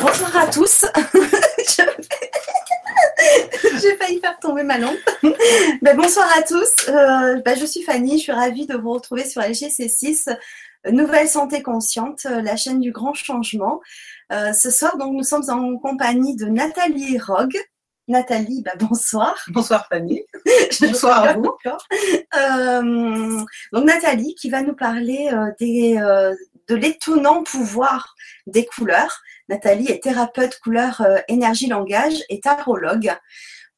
Bonsoir à tous. J'ai failli faire tomber ma lampe. Ben, bonsoir à tous. Euh, ben, je suis Fanny. Je suis ravie de vous retrouver sur LGC6, Nouvelle Santé Consciente, la chaîne du grand changement. Euh, ce soir, donc, nous sommes en compagnie de Nathalie Rogue. Nathalie, ben, bonsoir. Bonsoir Fanny. bonsoir à vous. Euh, donc Nathalie qui va nous parler des, de l'étonnant pouvoir des couleurs. Nathalie est thérapeute couleur euh, énergie langage et tarologue.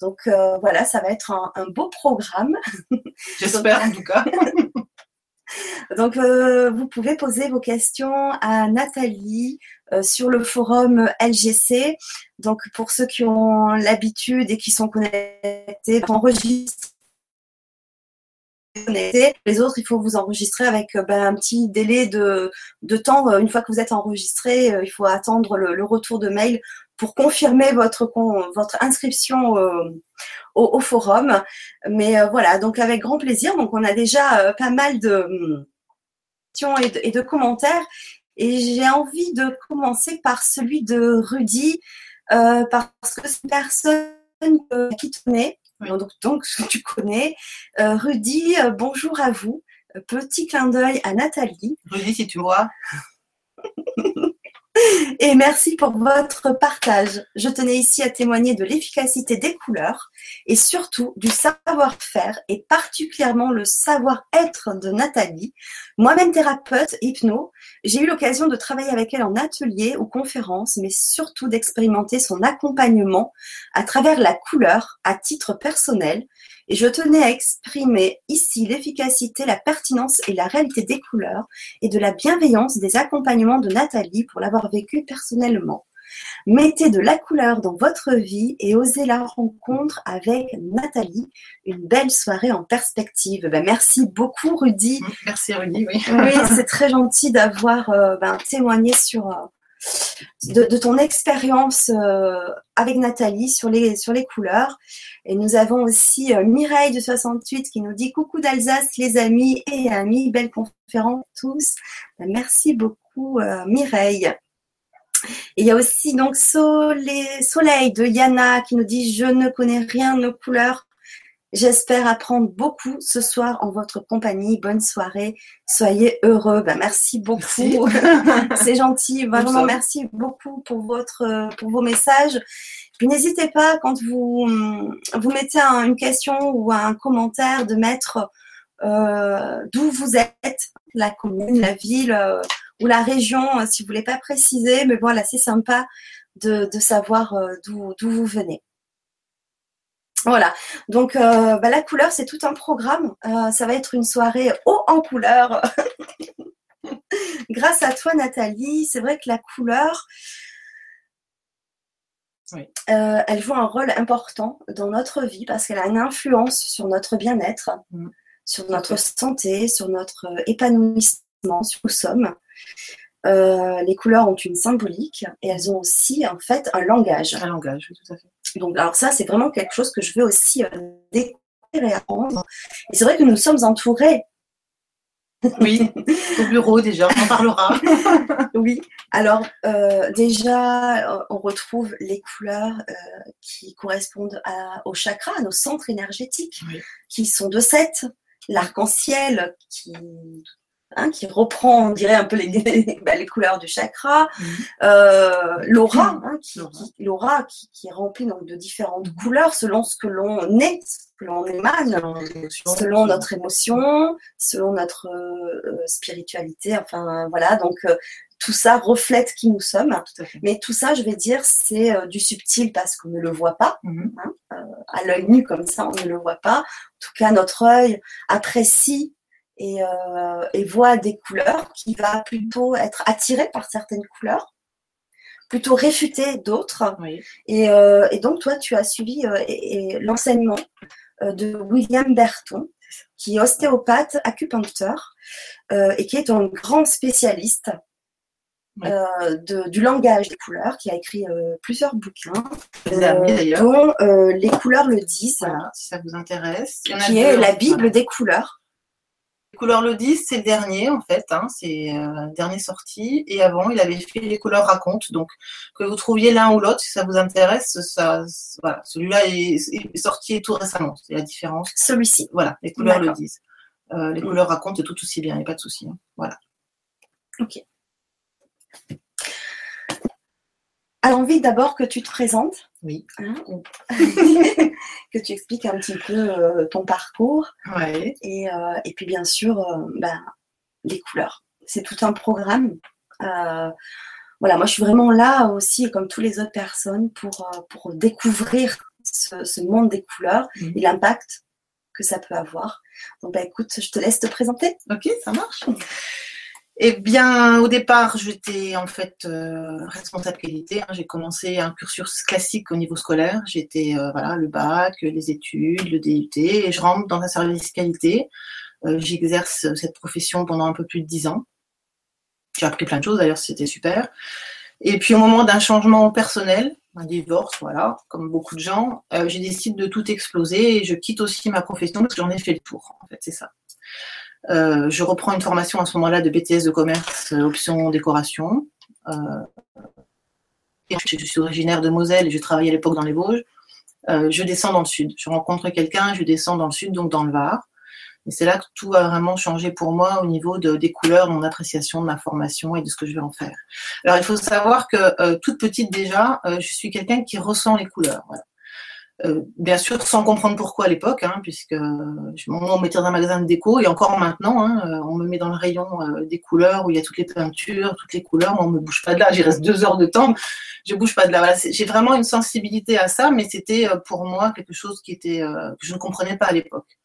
Donc euh, voilà, ça va être un, beau programme. J'espère en tout cas. Donc euh, vous pouvez poser vos questions à Nathalie sur le forum LGC. Donc pour ceux qui ont l'habitude et qui sont connectés, les autres, il faut vous enregistrer avec euh, ben, un petit délai de, temps. Euh, une fois que vous êtes enregistré, euh, il faut attendre le, retour de mail pour confirmer votre, votre inscription au, forum. Mais voilà, donc avec grand plaisir. Donc on a déjà pas mal de questions et de, commentaires. Et j'ai envie de commencer par celui de Rudy, parce que c'est une personne qui tenait donc, donc, tu connais. Euh, Rudy, euh, bonjour à vous. Euh, petit clin d'œil à Nathalie. Rudy, si tu vois. Et merci pour votre partage. Je tenais ici à témoigner de l'efficacité des couleurs et surtout du savoir-faire et particulièrement le savoir-être de Nathalie. Moi-même thérapeute hypno, j'ai eu l'occasion de travailler avec elle en atelier ou conférence, mais surtout d'expérimenter son accompagnement à travers la couleur à titre personnel et je tenais à exprimer ici l'efficacité, la pertinence et la réalité des couleurs et de la bienveillance des accompagnements de Nathalie pour l'avoir vécu personnellement. Mettez de la couleur dans votre vie et osez la rencontre avec Nathalie. Une belle soirée en perspective. Ben, merci beaucoup Rudy. Merci Rudy, oui. oui, c'est très gentil d'avoir euh, ben, témoigné sur, de, ton expérience euh, avec Nathalie sur les, couleurs. Et nous avons aussi euh, Mireille de 68 qui nous dit coucou d'Alsace les amis et amis, belle conférence tous. Ben, merci beaucoup euh, Mireille. Et il y a aussi donc Soleil de Yana qui nous dit je ne connais rien nos couleurs. J'espère apprendre beaucoup ce soir en votre compagnie. Bonne soirée. Soyez heureux. Ben, merci beaucoup. C'est gentil. Vraiment, merci beaucoup pour, votre, pour vos messages. Puis n'hésitez pas, quand vous, vous mettez une question ou un commentaire, de mettre euh, d'où vous êtes, la commune, la ville euh, ou la région, euh, si vous ne voulez pas préciser. Mais voilà, c'est sympa de, de savoir d'où vous venez. Voilà, donc euh, bah, la couleur, c'est tout un programme. Euh, ça va être une soirée haut en couleur. Grâce à toi, Nathalie, c'est vrai que la couleur, euh, elle joue un rôle important dans notre vie parce qu'elle a une influence sur notre bien-être, mm. sur notre santé, sur notre épanouissement, sur où nous sommes. les couleurs ont une symbolique et elles ont aussi en fait un langage. Un langage, oui, tout à fait. Donc, alors ça, c'est vraiment quelque chose que je veux aussi euh, découvrir et apprendre. Et c'est vrai que nous sommes entourés. Oui, au bureau déjà, on en parlera. oui, alors euh, déjà, euh, on retrouve les couleurs qui correspondent au chakra, à nos centres énergétiques, qui sont de sept. L'arc-en-ciel qui Hein, qui reprend, on dirait, un peu les, bah, les couleurs du chakra. Mhm. Euh, l'aura, hein, qui, l'aura qui, qui, est remplie donc, de différentes mhm. couleurs selon ce que l'on est, ce que l'on émane, selon notre émotion, selon notre euh, spiritualité. Enfin, voilà, donc euh, tout ça reflète qui nous sommes. Mais tout ça, je vais dire, c'est du subtil parce qu'on ne le voit pas. Mhm. Hein, à l'œil nu comme ça, on ne le voit pas. En tout cas, notre œil apprécie euh, et, voit des couleurs qui va plutôt être attiré par certaines couleurs, plutôt réfuter d'autres. Euh, et, donc, toi, tu as suivi euh, l'enseignement de William Berton, qui est ostéopathe, acupuncteur, et qui est un grand spécialiste du langage des couleurs, qui a écrit plusieurs bouquins, dont Les couleurs le disent, si ça vous intéresse. qui est la Bible des couleurs. Couleurs le 10, c'est le dernier en fait, hein, c'est euh, le dernier sorti. Et avant, il avait fait les couleurs raconte. Donc, que vous trouviez l'un ou l'autre, si ça vous intéresse, ça, voilà, celui-là est, sorti tout récemment. C'est la différence. Celui-ci. Voilà, les couleurs le disent. Euh, les couleurs racontent, c'est tout aussi bien, il n'y a pas de souci. Hein. Voilà. Ok. Alors, envie d'abord que tu te présentes. Oui. Hein, que tu expliques un petit peu euh, ton parcours. Ouais. Et, euh, et, puis, bien sûr, euh, ben, les couleurs. C'est tout un programme. voilà, moi, je suis vraiment là aussi, comme toutes les autres personnes, pour, pour découvrir ce, monde des couleurs mmh. et l'impact que ça peut avoir. Donc, bah, écoute, je te laisse te présenter. Ok, ça marche. Eh bien, au départ, j'étais en fait euh, responsable qualité. Hein. J'ai commencé un cursus classique au niveau scolaire. J'étais euh, voilà le bac, les études, le DUT, et je rentre dans un service qualité. Euh, j'exerce cette profession pendant un peu plus de dix ans. J'ai appris plein de choses. D'ailleurs, c'était super. Et puis au moment d'un changement personnel, un divorce, voilà, comme beaucoup de gens, j'ai décidé de tout exploser et je quitte aussi ma profession parce que j'en ai fait le tour. En fait, c'est ça. Euh, je reprends une formation à ce moment-là de BTS de commerce, euh, option décoration. Euh, je suis originaire de Moselle et je travaillais à l'époque dans les Vosges. je descends dans le sud. Je rencontre quelqu'un, je descends dans le sud, donc dans le Var. Et c'est là que tout a vraiment changé pour moi au niveau de, des couleurs, de mon appréciation de ma formation et de ce que je vais en faire. Alors il faut savoir que toute petite déjà, je suis quelqu'un qui ressent les couleurs. Voilà. Euh, bien sûr, sans comprendre pourquoi à l'époque, hein, puisque on me mettait dans un magasin de déco, et encore maintenant, hein, euh, on me met dans le rayon euh, des couleurs où il y a toutes les peintures, toutes les couleurs, on ne me bouge pas de là, j'y reste deux heures de temps, je bouge pas de là. j'ai vraiment une sensibilité à ça, mais c'était pour moi quelque chose qui était que je ne comprenais pas à l'époque.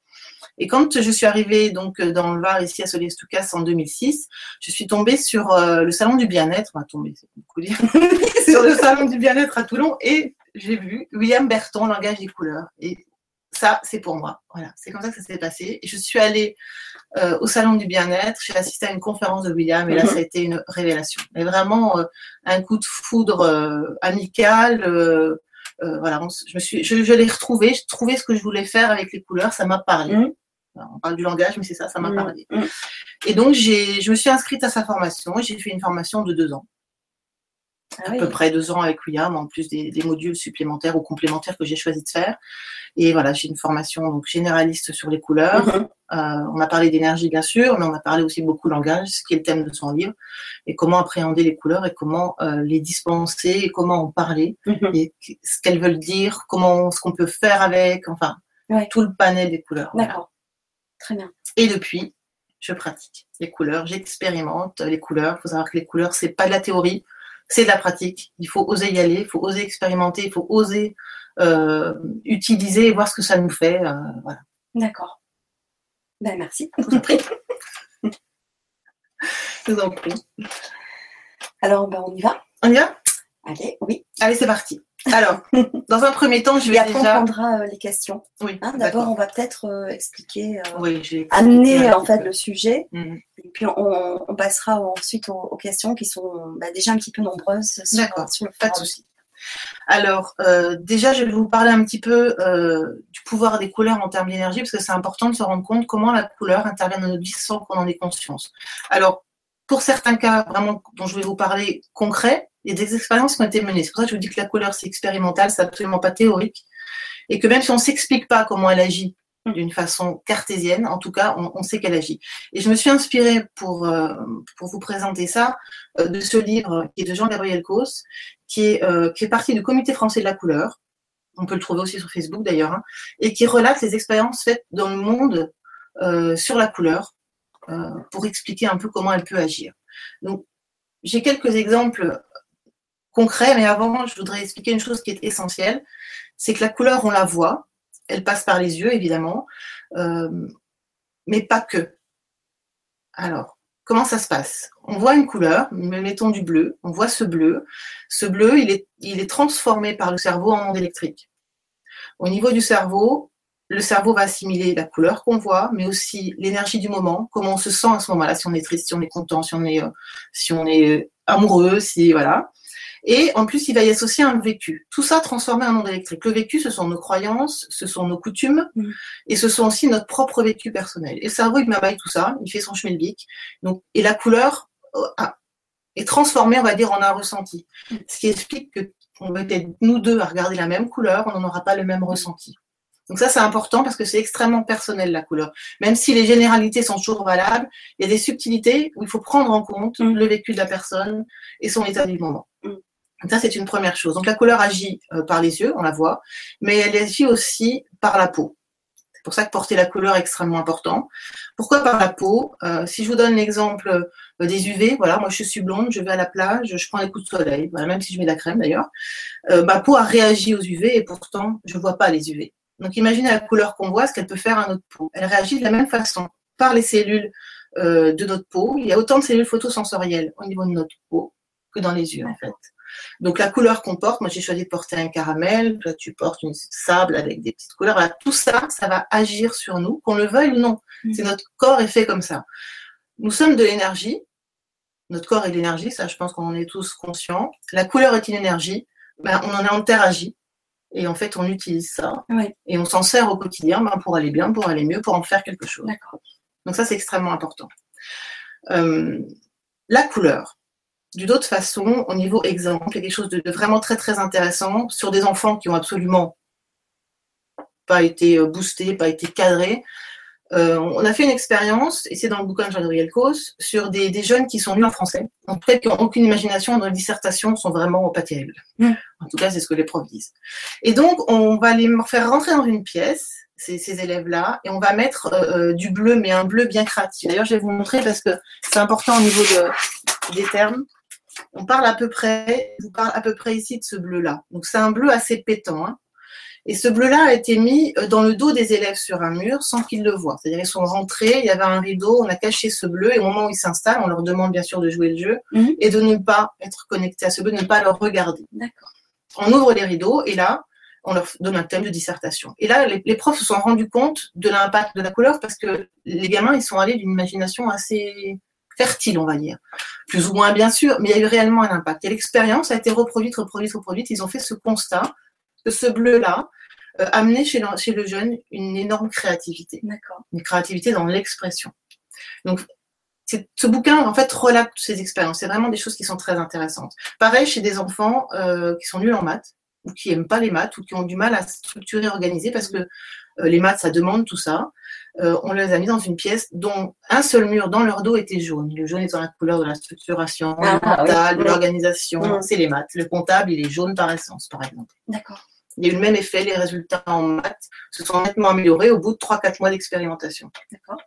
Et quand je suis arrivée donc dans le Var ici à Solestoucas en 2006, je suis tombée sur le salon du bien-être, enfin tombée, c'est beaucoup dire, sur le salon du bien-être à Toulon et j'ai vu William Berton, Langage des couleurs. Et ça, c'est pour moi. Voilà, c'est comme ça que ça s'est passé. Et je suis allée euh, au salon du bien-être. J'ai assisté à une conférence de William et là, mhm. ça a été une révélation. Mais vraiment euh, un coup de foudre euh, amical. voilà, je me suis, je, l'ai retrouvé. J'ai trouvé ce que je voulais faire avec les couleurs. Ça m'a parlé. Mhm. On parle du langage, mais c'est ça, ça m'a mhm. parlé. Et donc, je me suis inscrite à sa formation. J'ai fait une formation de deux ans. Ah à peu près deux ans avec William, en plus des, modules supplémentaires ou complémentaires que j'ai choisi de faire. Et voilà, j'ai une formation donc généraliste sur les couleurs. Mhm. Euh, on a parlé d'énergie bien sûr, mais on a parlé aussi beaucoup de langage, ce qui est le thème de son livre, et comment appréhender les couleurs et comment euh, les dispenser et comment en parler mhm. et ce qu'elles veulent dire, comment ce qu'on peut faire avec, enfin tout le panel des couleurs. D'accord, très bien. Et depuis, je pratique les couleurs, j'expérimente les couleurs. Il faut savoir que les couleurs, c'est pas de la théorie c'est de la pratique. Il faut oser y aller, il faut oser expérimenter, il faut oser euh, utiliser et voir ce que ça nous fait. Euh, voilà. D'accord. Ben, merci. Je vous en prie. Je vous en prie. Alors, ben, on y va On y va? Allez, oui. Allez, c'est parti. Alors, dans un premier temps, je vais Et après, déjà... on prendra euh, les questions. Oui. Hein, d'abord, on va peut-être euh, expliquer, euh, oui, amener en fait le sujet, mhm. et puis on, passera ensuite aux, questions qui sont bah, déjà un petit peu nombreuses D'accord. sur le Pas de souci. Alors, déjà, je vais vous parler un petit peu du pouvoir des couleurs en termes d'énergie, parce que c'est important de se rendre compte comment la couleur intervient dans notre vie sans qu'on en ait conscience. Alors, pour certains cas vraiment dont je vais vous parler concrets, il y a des expériences qui ont été menées. C'est pour ça que je vous dis que la couleur, c'est expérimental, c'est absolument pas théorique. Et que même si on ne s'explique pas comment elle agit d'une façon cartésienne, en tout cas, on, sait qu'elle agit. Et je me suis inspirée pour, euh, pour vous présenter ça euh, de ce livre qui est de Jean-Gabriel Cos, qui est, euh, qui est parti du Comité français de la couleur. On peut le trouver aussi sur Facebook d'ailleurs, hein, et qui relate les expériences faites dans le monde sur la couleur pour expliquer un peu comment elle peut agir. Donc, j'ai quelques exemples concret, mais avant, je voudrais expliquer une chose qui est essentielle. C'est que la couleur, on la voit, elle passe par les yeux, évidemment, euh, mais pas que. Alors, comment ça se passe? On voit une couleur, mettons du bleu, on voit ce bleu. Ce bleu, il est, il est transformé par le cerveau en onde électrique. Au niveau du cerveau, le cerveau va assimiler la couleur qu'on voit, mais aussi l'énergie du moment, comment on se sent à ce moment-là, si on est triste, si on est content, si on est, euh, si on est amoureux, si voilà. Et en plus, il va y associer un vécu. Tout ça transformé en onde électrique. Le vécu, ce sont nos croyances, ce sont nos coutumes, Mm. et ce sont aussi notre propre vécu personnel. Et le cerveau, il m'abaille tout ça, il fait son schmilblick. Donc, et la couleur euh, a- est transformée, on va dire, en un ressenti. Mm. Ce qui explique que on va être nous deux à regarder la même couleur, on n'aura pas le même ressenti. Donc ça, c'est important parce que c'est extrêmement personnel, la couleur. Même si les généralités sont toujours valables, il y a des subtilités où il faut prendre en compte Mm. le vécu de la personne et son état du moment. Mm. Ça, c'est une première chose. Donc la couleur agit euh, par les yeux, on la voit, mais elle agit aussi par la peau. C'est pour ça que porter la couleur est extrêmement important. Pourquoi par la peau? Euh, Si je vous donne l'exemple euh, des UV, voilà, moi je suis blonde, je vais à la plage, je prends les coups de soleil, même si je mets de la crème d'ailleurs, ma peau a réagi aux UV et pourtant je vois pas les UV. Donc imaginez la couleur qu'on voit, ce qu'elle peut faire à notre peau. Elle réagit de la même façon par les cellules de notre peau. Il y a autant de cellules photosensorielles au niveau de notre peau que dans les yeux en fait. Donc la couleur qu'on porte, moi j'ai choisi de porter un caramel, toi tu portes une sable avec des petites couleurs. Voilà, tout ça, ça va agir sur nous, qu'on le veuille ou non. Mm. C'est notre corps est fait comme ça. Nous sommes de l'énergie. Notre corps est de l'énergie, ça je pense qu'on en est tous conscients. La couleur est une énergie. Ben, on en est interagi. Et en fait, on utilise ça. Et on s'en sert au quotidien ben, pour aller bien, pour aller mieux, pour en faire quelque chose. Donc ça, c'est extrêmement important. Euh, la couleur. D'une autre façon, au niveau exemple, il y a quelque chose de, de vraiment très très intéressant sur des enfants qui ont absolument pas été euh, boostés, pas été cadrés. Euh, on a fait une expérience, et c'est dans le bouquin de Jean-Gabriel Cos, sur des, des jeunes qui sont nuls en français, en fait qui n'ont aucune imagination, dans les dissertations sont vraiment pas terribles. Mm. En tout cas, c'est ce que les profs disent. Et donc, on va les faire rentrer dans une pièce, ces, ces élèves-là, et on va mettre euh, euh, du bleu, mais un bleu bien créatif. D'ailleurs, je vais vous montrer parce que c'est important au niveau de, des termes. On parle à peu près, je vous parle à peu près ici de ce bleu-là. Donc, c'est un bleu assez pétant. hein. Et ce bleu-là a été mis euh, dans le dos des élèves sur un mur sans qu'ils le voient. C'est-à-dire ils sont rentrés, il y avait un rideau, on a caché ce bleu et au moment où ils s'installent, on leur demande bien sûr de jouer le jeu Mhm. et de ne pas être connectés à ce bleu, de ne pas le regarder. D'accord. On ouvre les rideaux et là, on leur donne un thème de dissertation. Et là, les, les profs se sont rendus compte de l'impact de la couleur parce que les gamins, ils sont allés d'une imagination assez fertile, on va dire. Plus ou moins, bien sûr, mais il y a eu réellement un impact. Et l'expérience a été reproduite, reproduite, reproduite. Ils ont fait ce constat que ce bleu-là euh, amenait chez le, chez le jeune une énorme créativité, une créativité dans l'expression. Donc, ce bouquin, en fait, relate toutes ces expériences. C'est vraiment des choses qui sont très intéressantes. Pareil chez des enfants euh, qui sont nuls en maths, ou qui aiment pas les maths, ou qui ont du mal à structurer, organiser, parce que euh, les maths, ça demande tout ça. Euh, on les a mis dans une pièce dont un seul mur dans leur dos était jaune. Le jaune étant la couleur de la structuration, Ah, du mental, oui. de l'organisation. Mm. C'est les maths. Le comptable, il est jaune par essence, par exemple. D'accord. Il y a eu le même effet, les résultats en maths se sont nettement améliorés au bout de 3-4 mois d'expérimentation. D'accord.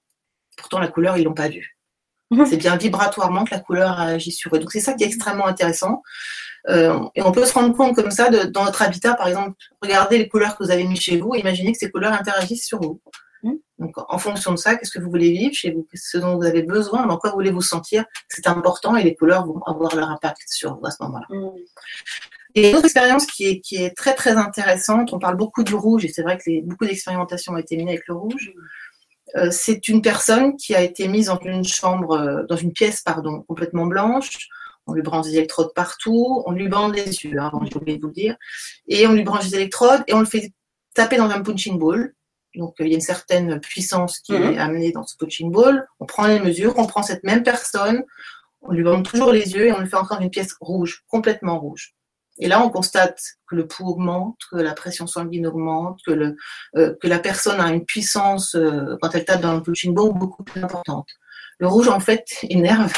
Pourtant, la couleur, ils l'ont pas vue. Mhm. C'est bien vibratoirement que la couleur a agi sur eux. Donc, c'est ça qui est extrêmement intéressant. Euh, et on peut se rendre compte comme ça, de, dans notre habitat, par exemple, regardez les couleurs que vous avez mis chez vous, imaginez que ces couleurs interagissent sur vous. Mhm. Donc, en fonction de ça, qu'est-ce que vous voulez vivre chez vous? Ce dont vous avez besoin Dans quoi voulez-vous sentir C'est important et les couleurs vont avoir leur impact sur vous à ce moment-là. Mm. Et une autre expérience qui est, qui est très très intéressante, on parle beaucoup du rouge, et c'est vrai que les- beaucoup d'expérimentations ont été menées avec le rouge. Euh, c'est une personne qui a été mise dans une chambre, euh, dans une pièce, pardon, complètement blanche. On lui branche des électrodes partout, on lui bande les yeux, hein, avant j'ai oublié de vous le dire, et on lui branche des électrodes et on le fait taper dans un punching ball. Donc euh, il y a une certaine puissance qui Mhm. est amenée dans ce punching ball. On prend les mesures, on prend cette même personne, on lui bande toujours les yeux et on le fait encore dans une pièce rouge, complètement rouge. Et là, on constate que le pouls augmente, que la pression sanguine augmente, que, le, euh, que la personne a une puissance, euh, quand elle tape dans le punching ball, beaucoup plus importante. Le rouge, en fait, énerve.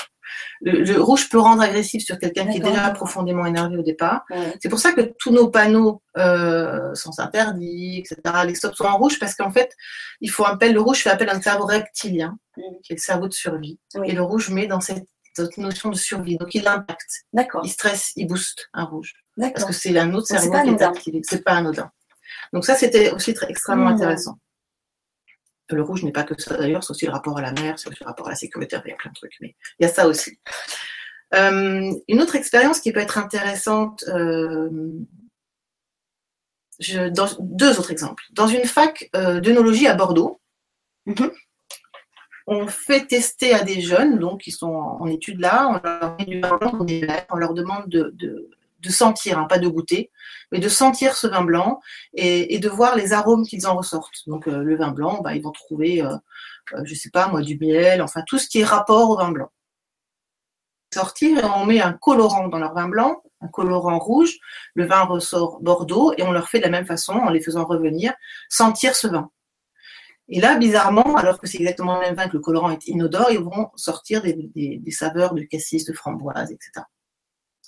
Le, le rouge peut rendre agressif sur quelqu'un qui est déjà profondément énervé au départ. Ouais. C'est pour ça que tous nos panneaux euh, sont interdits, etc. Les stops sont en rouge parce qu'en fait, il faut appel, le rouge fait appel à un cerveau reptilien, Mm. qui est le cerveau de survie. Oui. Et le rouge met dans cette, cette notion de survie. Donc il impacte, D'accord. il stresse, il booste un rouge. Parce que c'est un autre cerveau qui est activé. C'est pas anodin. Donc ça, c'était aussi très, extrêmement Mhm. intéressant. Le rouge n'est pas que ça d'ailleurs, c'est aussi le rapport à la mer, c'est aussi le rapport à la sécurité, il y a plein de trucs, mais il y a ça aussi. Euh, une autre expérience qui peut être intéressante, euh, je, dans, deux autres exemples. Dans une fac euh, d'œnologie à Bordeaux, Mhm. on fait tester à des jeunes donc qui sont en, en études là, on leur on leur demande de, de- de sentir, hein, pas de goûter, mais de sentir ce vin blanc et, de voir les arômes qu'ils en ressortent. Donc euh, le vin blanc, bah, ils vont trouver, euh, euh, je sais pas moi, du miel, enfin tout ce qui est rapport au vin blanc. Sortir, on met un colorant dans leur vin blanc, un colorant rouge, le vin ressort bordeaux et on leur fait de la même façon en les faisant revenir, sentir ce vin. Et là, bizarrement, alors que c'est exactement le même vin que le colorant est inodore, ils vont sortir des saveurs de cassis, de framboise, etc.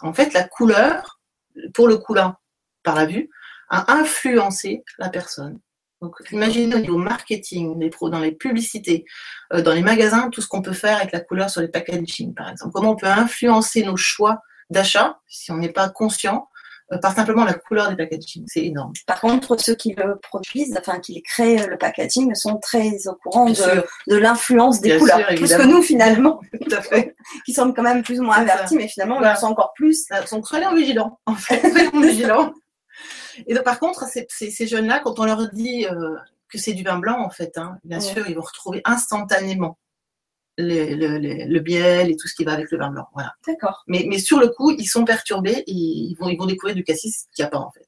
En fait, la couleur, pour le coup par la vue, a influencé la personne. Donc, imaginez au niveau marketing, dans les publicités, euh, dans les magasins, tout ce qu'on peut faire avec la couleur sur les packaging, par exemple. Comment on peut influencer nos choix d'achat, si on n'est pas conscient, par simplement la couleur des packaging. C'est énorme. Par contre, ceux qui le produisent, enfin qui créent le packaging, sont très au courant de, l'influence des couleurs. plus que nous, finalement. Tout à fait. qui sommes quand même plus ou moins avertis, mais finalement, ils sont encore plus. Donc, soyons vigilants, en fait. Soyons vigilants. Et donc, par contre, ces, jeunes-là, quand on leur dit euh, que c'est du vin blanc, en fait, hein, bien sûr, ils vont retrouver instantanément le, biel et tout ce qui va avec le vin blanc. Voilà. D'accord. Mais, mais sur le coup, ils sont perturbés et ils vont, ils vont découvrir du cassis qu'il n'y a pas en fait.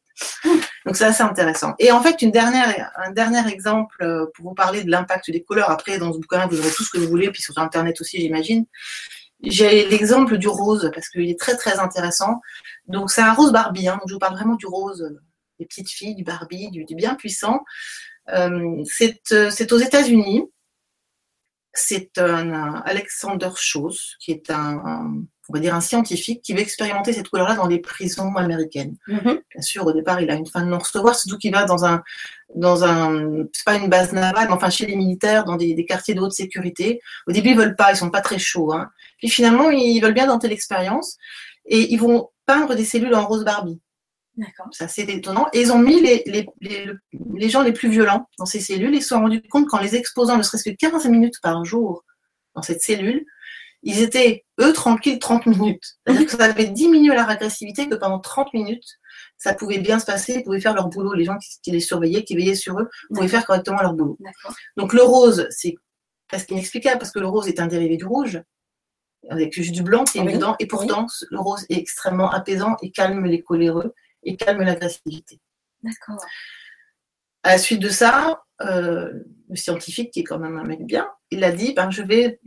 Donc c'est assez intéressant. Et en fait, une dernière, un dernier exemple euh, pour vous parler de l'impact des couleurs. Après, dans ce bouquin, vous aurez tout ce que vous voulez, puis sur Internet aussi, j'imagine. J'ai l'exemple du rose parce qu'il est très très intéressant. Donc c'est un rose Barbie. Hein, donc je vous parle vraiment du rose euh, des petites filles, du Barbie, du, bien puissant. Euh, c'est aux États-Unis c'est un, Alexander Schoss, qui est un, on va dire un scientifique qui veut expérimenter cette couleur-là dans les prisons américaines. Mm-hmm. Bien sûr, au départ, il a une fin de non-recevoir, surtout qu'il va dans un, dans un, c'est pas une base navale, mais enfin chez les militaires, dans des, quartiers de haute sécurité. Au début, ils veulent pas, ils sont pas très chauds. Hein. Puis finalement, ils veulent bien tenter l'expérience et ils vont peindre des cellules en rose Barbie. D'accord. C'est assez étonnant. Et ils ont mis les, les, les, gens les plus violents dans ces cellules. Ils se sont rendus compte qu'en les exposant ne serait-ce que 15 minutes par jour dans cette cellule, ils étaient, eux, tranquilles 30 minutes. C'est-à-dire que ça avait diminué leur agressivité, que pendant 30 minutes, ça pouvait bien se passer, ils pouvaient faire leur boulot. Les gens qui, les surveillaient, qui veillaient sur eux, pouvaient faire correctement leur boulot. Donc le rose, c'est presque inexplicable parce que le rose est un dérivé du rouge avec juste du blanc qui est dedans, et pourtant le rose est extrêmement apaisant et calme les coléreux et calme l'agressivité. D'accord. À la suite de ça, euh, le scientifique, qui est quand même un mec bien, il a dit ben, je vais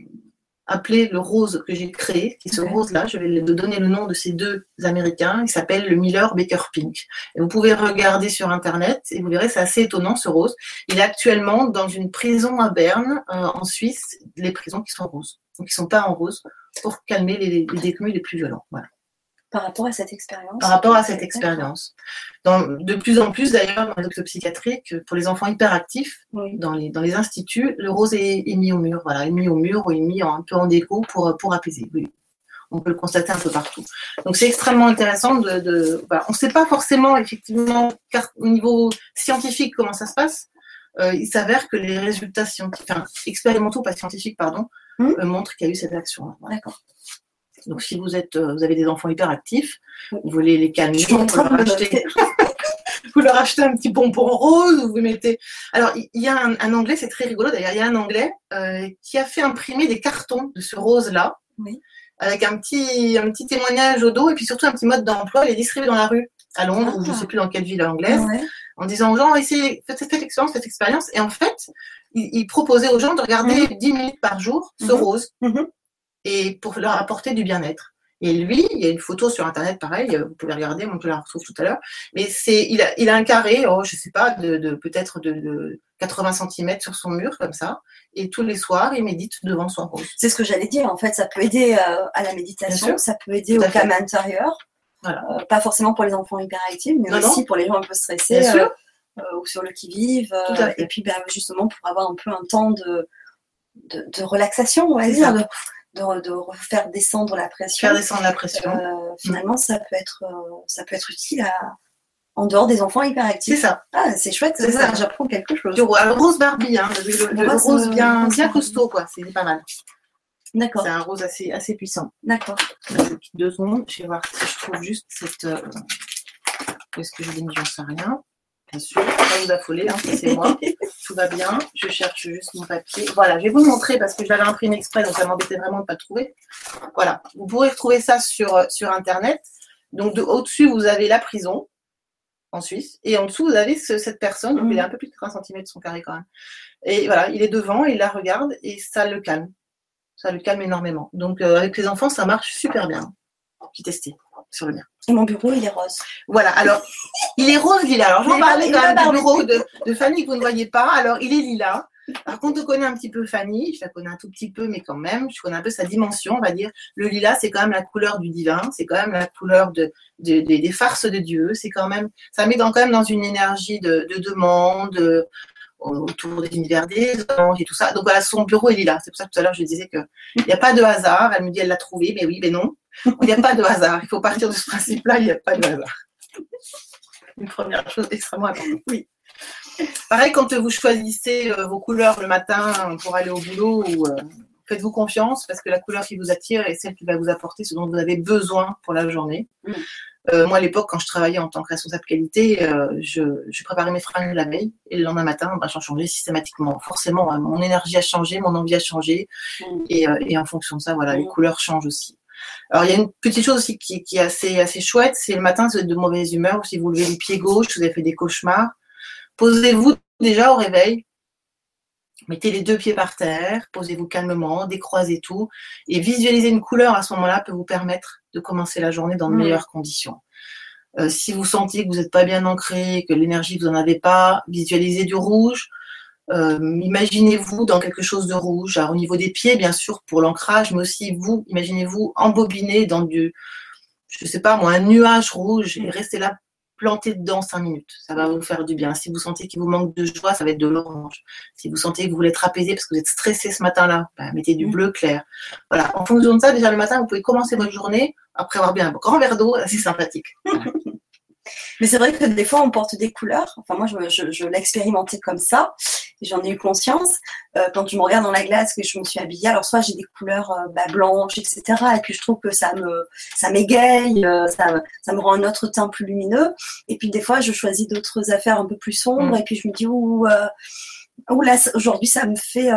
appeler le rose que j'ai créé, qui est ce rose-là, je vais lui donner le nom de ces deux Américains, il s'appelle le Miller Baker Pink. Et vous pouvez regarder sur Internet et vous verrez, c'est assez étonnant ce rose. Il est actuellement dans une prison à Berne, euh, en Suisse, les prisons qui sont roses. Donc ils ne sont pas en rose, pour calmer les, les détenus les plus violents. Voilà. Par rapport à cette expérience Par rapport à cette expérience. de plus en plus, d'ailleurs, dans les psychiatrique, pour les enfants hyperactifs, dans, les, dans les instituts, le rose est, mis au mur. Voilà, est mis au mur ou est mis un peu en déco pour, pour apaiser. On peut le constater un peu partout. Donc, c'est extrêmement intéressant de. on ne sait pas forcément, effectivement, au niveau scientifique, comment ça se passe. Euh, il s'avère que les résultats scientifiques, enfin, expérimentaux, pas scientifiques, pardon, hmm euh, montrent qu'il y a eu cette action. D'accord. Donc, si vous êtes, euh, vous avez des enfants hyperactifs, vous voulez les calmer, vous leur, achetez, vous leur achetez un petit bonbon rose, vous mettez. Alors, il y a un, anglais, c'est très rigolo d'ailleurs, il y a un anglais euh, qui a fait imprimer des cartons de ce rose-là, avec un petit, un petit témoignage au dos et puis surtout un petit mode d'emploi. Il est distribué dans la rue à Londres ou je ne sais plus dans quelle ville anglaise, en disant aux gens, essayez, faites cette expérience, cette expérience. Et en fait, il, proposait aux gens de regarder 10 mhm. minutes par jour ce mhm. rose. Mhm et pour leur apporter du bien-être. Et lui, il y a une photo sur Internet, pareil, vous pouvez regarder, moi je la retrouve tout à l'heure. Mais c'est, il a, il a un carré, oh, je sais pas, de, peut-être de, 80 cm sur son mur, comme ça. Et tous les soirs, il médite devant son rose. C'est ce que j'allais dire, en fait, ça peut aider euh, à la méditation, ça peut aider au calme intérieur. Voilà. Euh, pas forcément pour les enfants hyperactifs, mais aussi pour les gens un peu stressés euh, ou sur le qui-vive. et puis, ben, justement, pour avoir un peu un temps de, de, relaxation, on va dire, de, refaire descendre la pression. Faire descendre la pression. Euh, finalement, ça peut être, euh, ça peut être utile en dehors des enfants hyperactifs. C'est ça. Ah, c'est chouette, c'est ça. J'apprends quelque chose. Le rose Barbie, hein, le, rose bien, bien costaud, quoi. C'est pas mal. D'accord. C'est un rose assez, assez puissant. D'accord. Deux secondes, je vais voir si je trouve juste cette. Euh, où est-ce que je l'ai mis J'en sais rien. Bien sûr, pas vous affoler, hein, c'est moi. Tout va bien. Je cherche juste mon papier. Voilà, je vais vous montrer parce que je l'avais imprimé exprès, donc ça m'embêtait vraiment de ne pas le trouver. Voilà, vous pourrez retrouver ça sur, sur Internet. Donc au-dessus, vous avez la prison en Suisse, et en dessous, vous avez cette personne, donc il est mhm. un peu plus de 30 cm de son carré quand même. Et voilà, il est devant, il la regarde, et ça le calme. Ça le calme énormément. Donc euh, avec les enfants, ça marche super bien. J'ai testé sur le mien. Et mon bureau, il est rose. Voilà, alors, il est rose lila. Alors, je vais parler quand même du bureau de, de Fanny que vous ne voyez pas. Alors, il est lila. Par contre, on connaît un petit peu Fanny, je la connais un tout petit peu, mais quand même, je connais un peu sa dimension, on va dire. Le lilas, c'est quand même la couleur du divin, c'est quand même la couleur de, des farces de Dieu, c'est quand même, ça met dans, quand même dans une énergie de, demande, autour des univers des anges et tout ça. Donc voilà, son bureau est lilas. C'est pour ça que tout à l'heure je disais qu'il n'y a pas de hasard. Elle me dit elle l'a trouvé, mais oui, mais non. Il n'y a pas de hasard. Il faut partir de ce principe-là, il n'y a pas de hasard. Une première chose extrêmement importante. Oui. Pareil, quand vous choisissez euh, vos couleurs le matin pour aller au boulot, euh, faites-vous confiance parce que la couleur qui vous attire est celle qui va vous apporter ce dont vous avez besoin pour la journée. Mm. Euh, moi, à l'époque, quand je travaillais en tant que responsable qualité, je, préparais mes fringues la veille et le lendemain matin, bah, j'en changeais systématiquement. Forcément, hein, mon énergie a changé, mon envie a changé mm. et, en fonction de ça, voilà, les mm. couleurs changent aussi. Alors, il y a une petite chose aussi qui, est assez, assez chouette, c'est le matin, vous êtes de mauvaise humeur ou si vous levez le pied gauche, vous avez fait des cauchemars, Posez-vous déjà au réveil. Mettez les deux pieds par terre, posez-vous calmement, décroisez tout et visualiser une couleur à ce moment-là peut vous permettre de commencer la journée dans de mmh. meilleures conditions. Euh, si vous sentez que vous n'êtes pas bien ancré, que l'énergie vous en avez pas, visualisez du rouge. Euh, imaginez-vous dans quelque chose de rouge. Alors, au niveau des pieds, bien sûr, pour l'ancrage, mais aussi vous, imaginez-vous embobiné dans du, je sais pas moi, un nuage rouge et restez là planter dedans cinq minutes. Ça va vous faire du bien. Si vous sentez qu'il vous manque de joie, ça va être de l'orange. Si vous sentez que vous voulez être apaisé parce que vous êtes stressé ce matin-là, bah, mettez du mm. bleu clair. Voilà. En fonction de ça, déjà le matin, vous pouvez commencer votre journée après avoir bu un grand verre d'eau. C'est sympathique. Mais c'est vrai que des fois, on porte des couleurs. Enfin, moi, je, je, je l'ai expérimenté comme ça. J'en ai eu conscience. Euh, quand je me regarde dans la glace, que je me suis habillée, alors soit j'ai des couleurs euh, bah, blanches, etc. Et puis je trouve que ça me, ça m'égaye, euh, ça, ça me rend un autre teint plus lumineux. Et puis des fois, je choisis d'autres affaires un peu plus sombres. Mm. Et puis je me dis, ouh, ouh là, aujourd'hui, ça me fait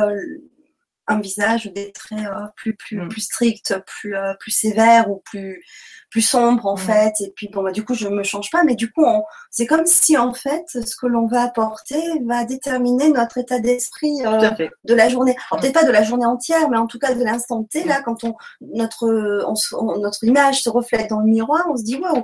un visage des traits plus, plus, mm. plus strict, plus, plus sévère ou plus plus sombre en fait. Et puis bon, bah, du coup, je me change pas, mais du coup, c'est comme si en fait, ce que l'on va apporter va déterminer notre état d'esprit euh, de la journée. Alors peut-être pas de la journée entière, mais en tout cas de l'instant T là, quand on notre notre image se reflète dans le miroir, on se dit waouh.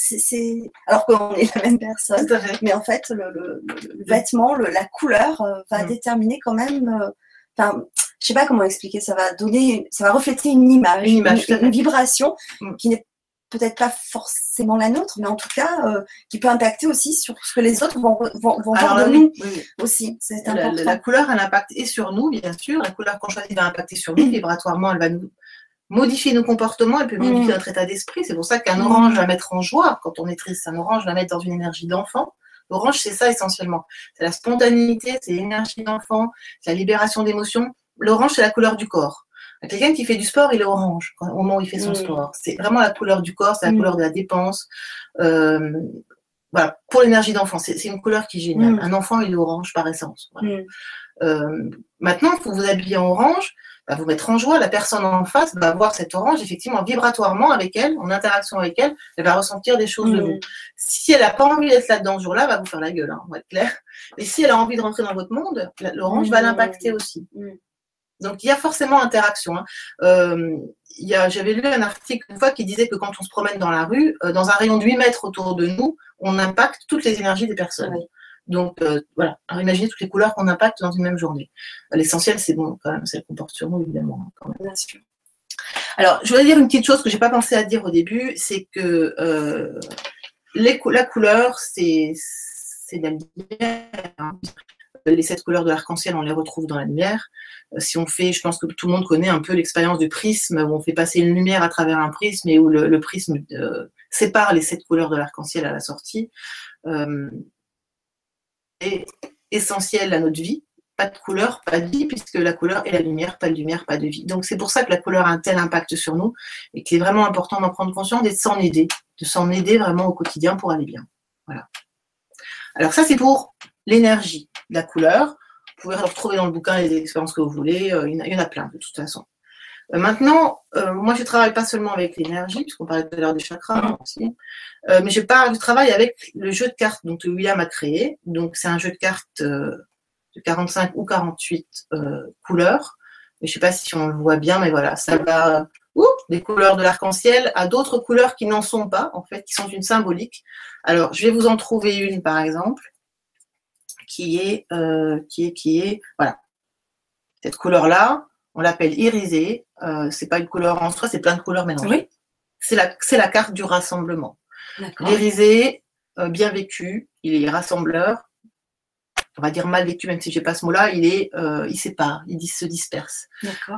C'est, alors qu'on est la même personne, mais en fait le, vêtement, la couleur euh, va déterminer quand même. Euh, enfin, je sais pas comment expliquer, ça va donner, ça va refléter une image, une, image, une vibration mm. qui n'est peut-être pas forcément la nôtre, mais en tout cas, euh, qui peut impacter aussi sur ce que les autres vont, vont, vont voir de nous aussi. C'est important. La, couleur, elle impacte et sur nous, bien sûr. La couleur qu'on choisit va impacter sur nous. Vibratoirement, elle va nous modifier nos comportements, elle peut modifier mm. notre état d'esprit. C'est pour ça qu'un orange va mettre en joie quand on est triste. Un orange va mettre dans une énergie d'enfant. L'orange, c'est ça essentiellement. C'est la spontanéité, c'est l'énergie d'enfant, c'est la libération d'émotions. L'orange, c'est la couleur du corps. Quelqu'un qui fait du sport, il est orange au moment où il fait son mm. sport. C'est vraiment la couleur du corps, c'est la mm. couleur de la dépense. Euh, voilà, pour l'énergie d'enfant, c'est une couleur qui est géniale. Mm. Un enfant, il est orange par essence. Euh, maintenant, pour vous habiller en orange, bah, vous mettre en joie. La personne en face va voir cette orange, effectivement, vibratoirement avec elle, en interaction avec elle, elle va ressentir des choses de vous. Si elle n'a pas envie d'être là-dedans ce jour-là, elle va vous faire la gueule, hein, on va être clair. Et si elle a envie de rentrer dans votre monde, l'orange va l'impacter aussi. Donc il y a forcément interaction. Hein. Euh, J'avais lu un article une fois qui disait que quand on se promène dans la rue, euh, dans un rayon de 8 mètres autour de nous, on impacte toutes les énergies des personnes. Donc euh, voilà, Alors, imaginez toutes les couleurs qu'on impacte dans une même journée. L'essentiel, c'est bon, quand même, c'est le comportement, évidemment. Hein, quand même. Alors, je voudrais dire une petite chose que j'ai pas pensé à dire au début, c'est que la couleur, c'est la lumière. Hein les sept couleurs de l'arc-en-ciel, on les retrouve dans la lumière. Euh, si on fait, je pense que tout le monde connaît un peu l'expérience du prisme, où on fait passer une lumière à travers un prisme et où le, prisme euh, sépare les sept couleurs de l'arc-en-ciel à la sortie. Euh, essentiel à notre vie. Pas de couleur, pas de vie, puisque la couleur est la lumière, pas de lumière, pas de vie. Donc c'est pour ça que la couleur a un tel impact sur nous et qu'il est vraiment important d'en prendre conscience et de s'en aider, de s'en aider vraiment au quotidien pour aller bien. Voilà. Alors ça c'est pour l'énergie, la couleur. Vous pouvez retrouver dans le bouquin les expériences que vous voulez. Euh, il y en a plein de toute façon. Euh, maintenant, euh, moi, je travaille pas seulement avec l'énergie, puisqu'on parlait tout à l'heure des chakras aussi, mais je, parle, je travaille avec le jeu de cartes dont William a créé. Donc, c'est un jeu de cartes de 45 ou 48 couleurs. Mais je sais pas si on le voit bien, mais voilà, ça va des couleurs de l'arc-en-ciel à d'autres couleurs qui n'en sont pas, en fait, qui sont une symbolique. Alors, je vais vous en trouver une, par exemple, qui est, qui est, qui est, voilà, cette couleur-là, on l'appelle irisée. Euh, c'est pas une couleur en soi, c'est plein de couleurs mélangées. C'est la, c'est la carte du rassemblement. L'irisé, euh, bien vécu, il est rassembleur. On va dire mal vécu, même si je n'ai pas ce mot-là, il est, euh, il sépare, il se disperse.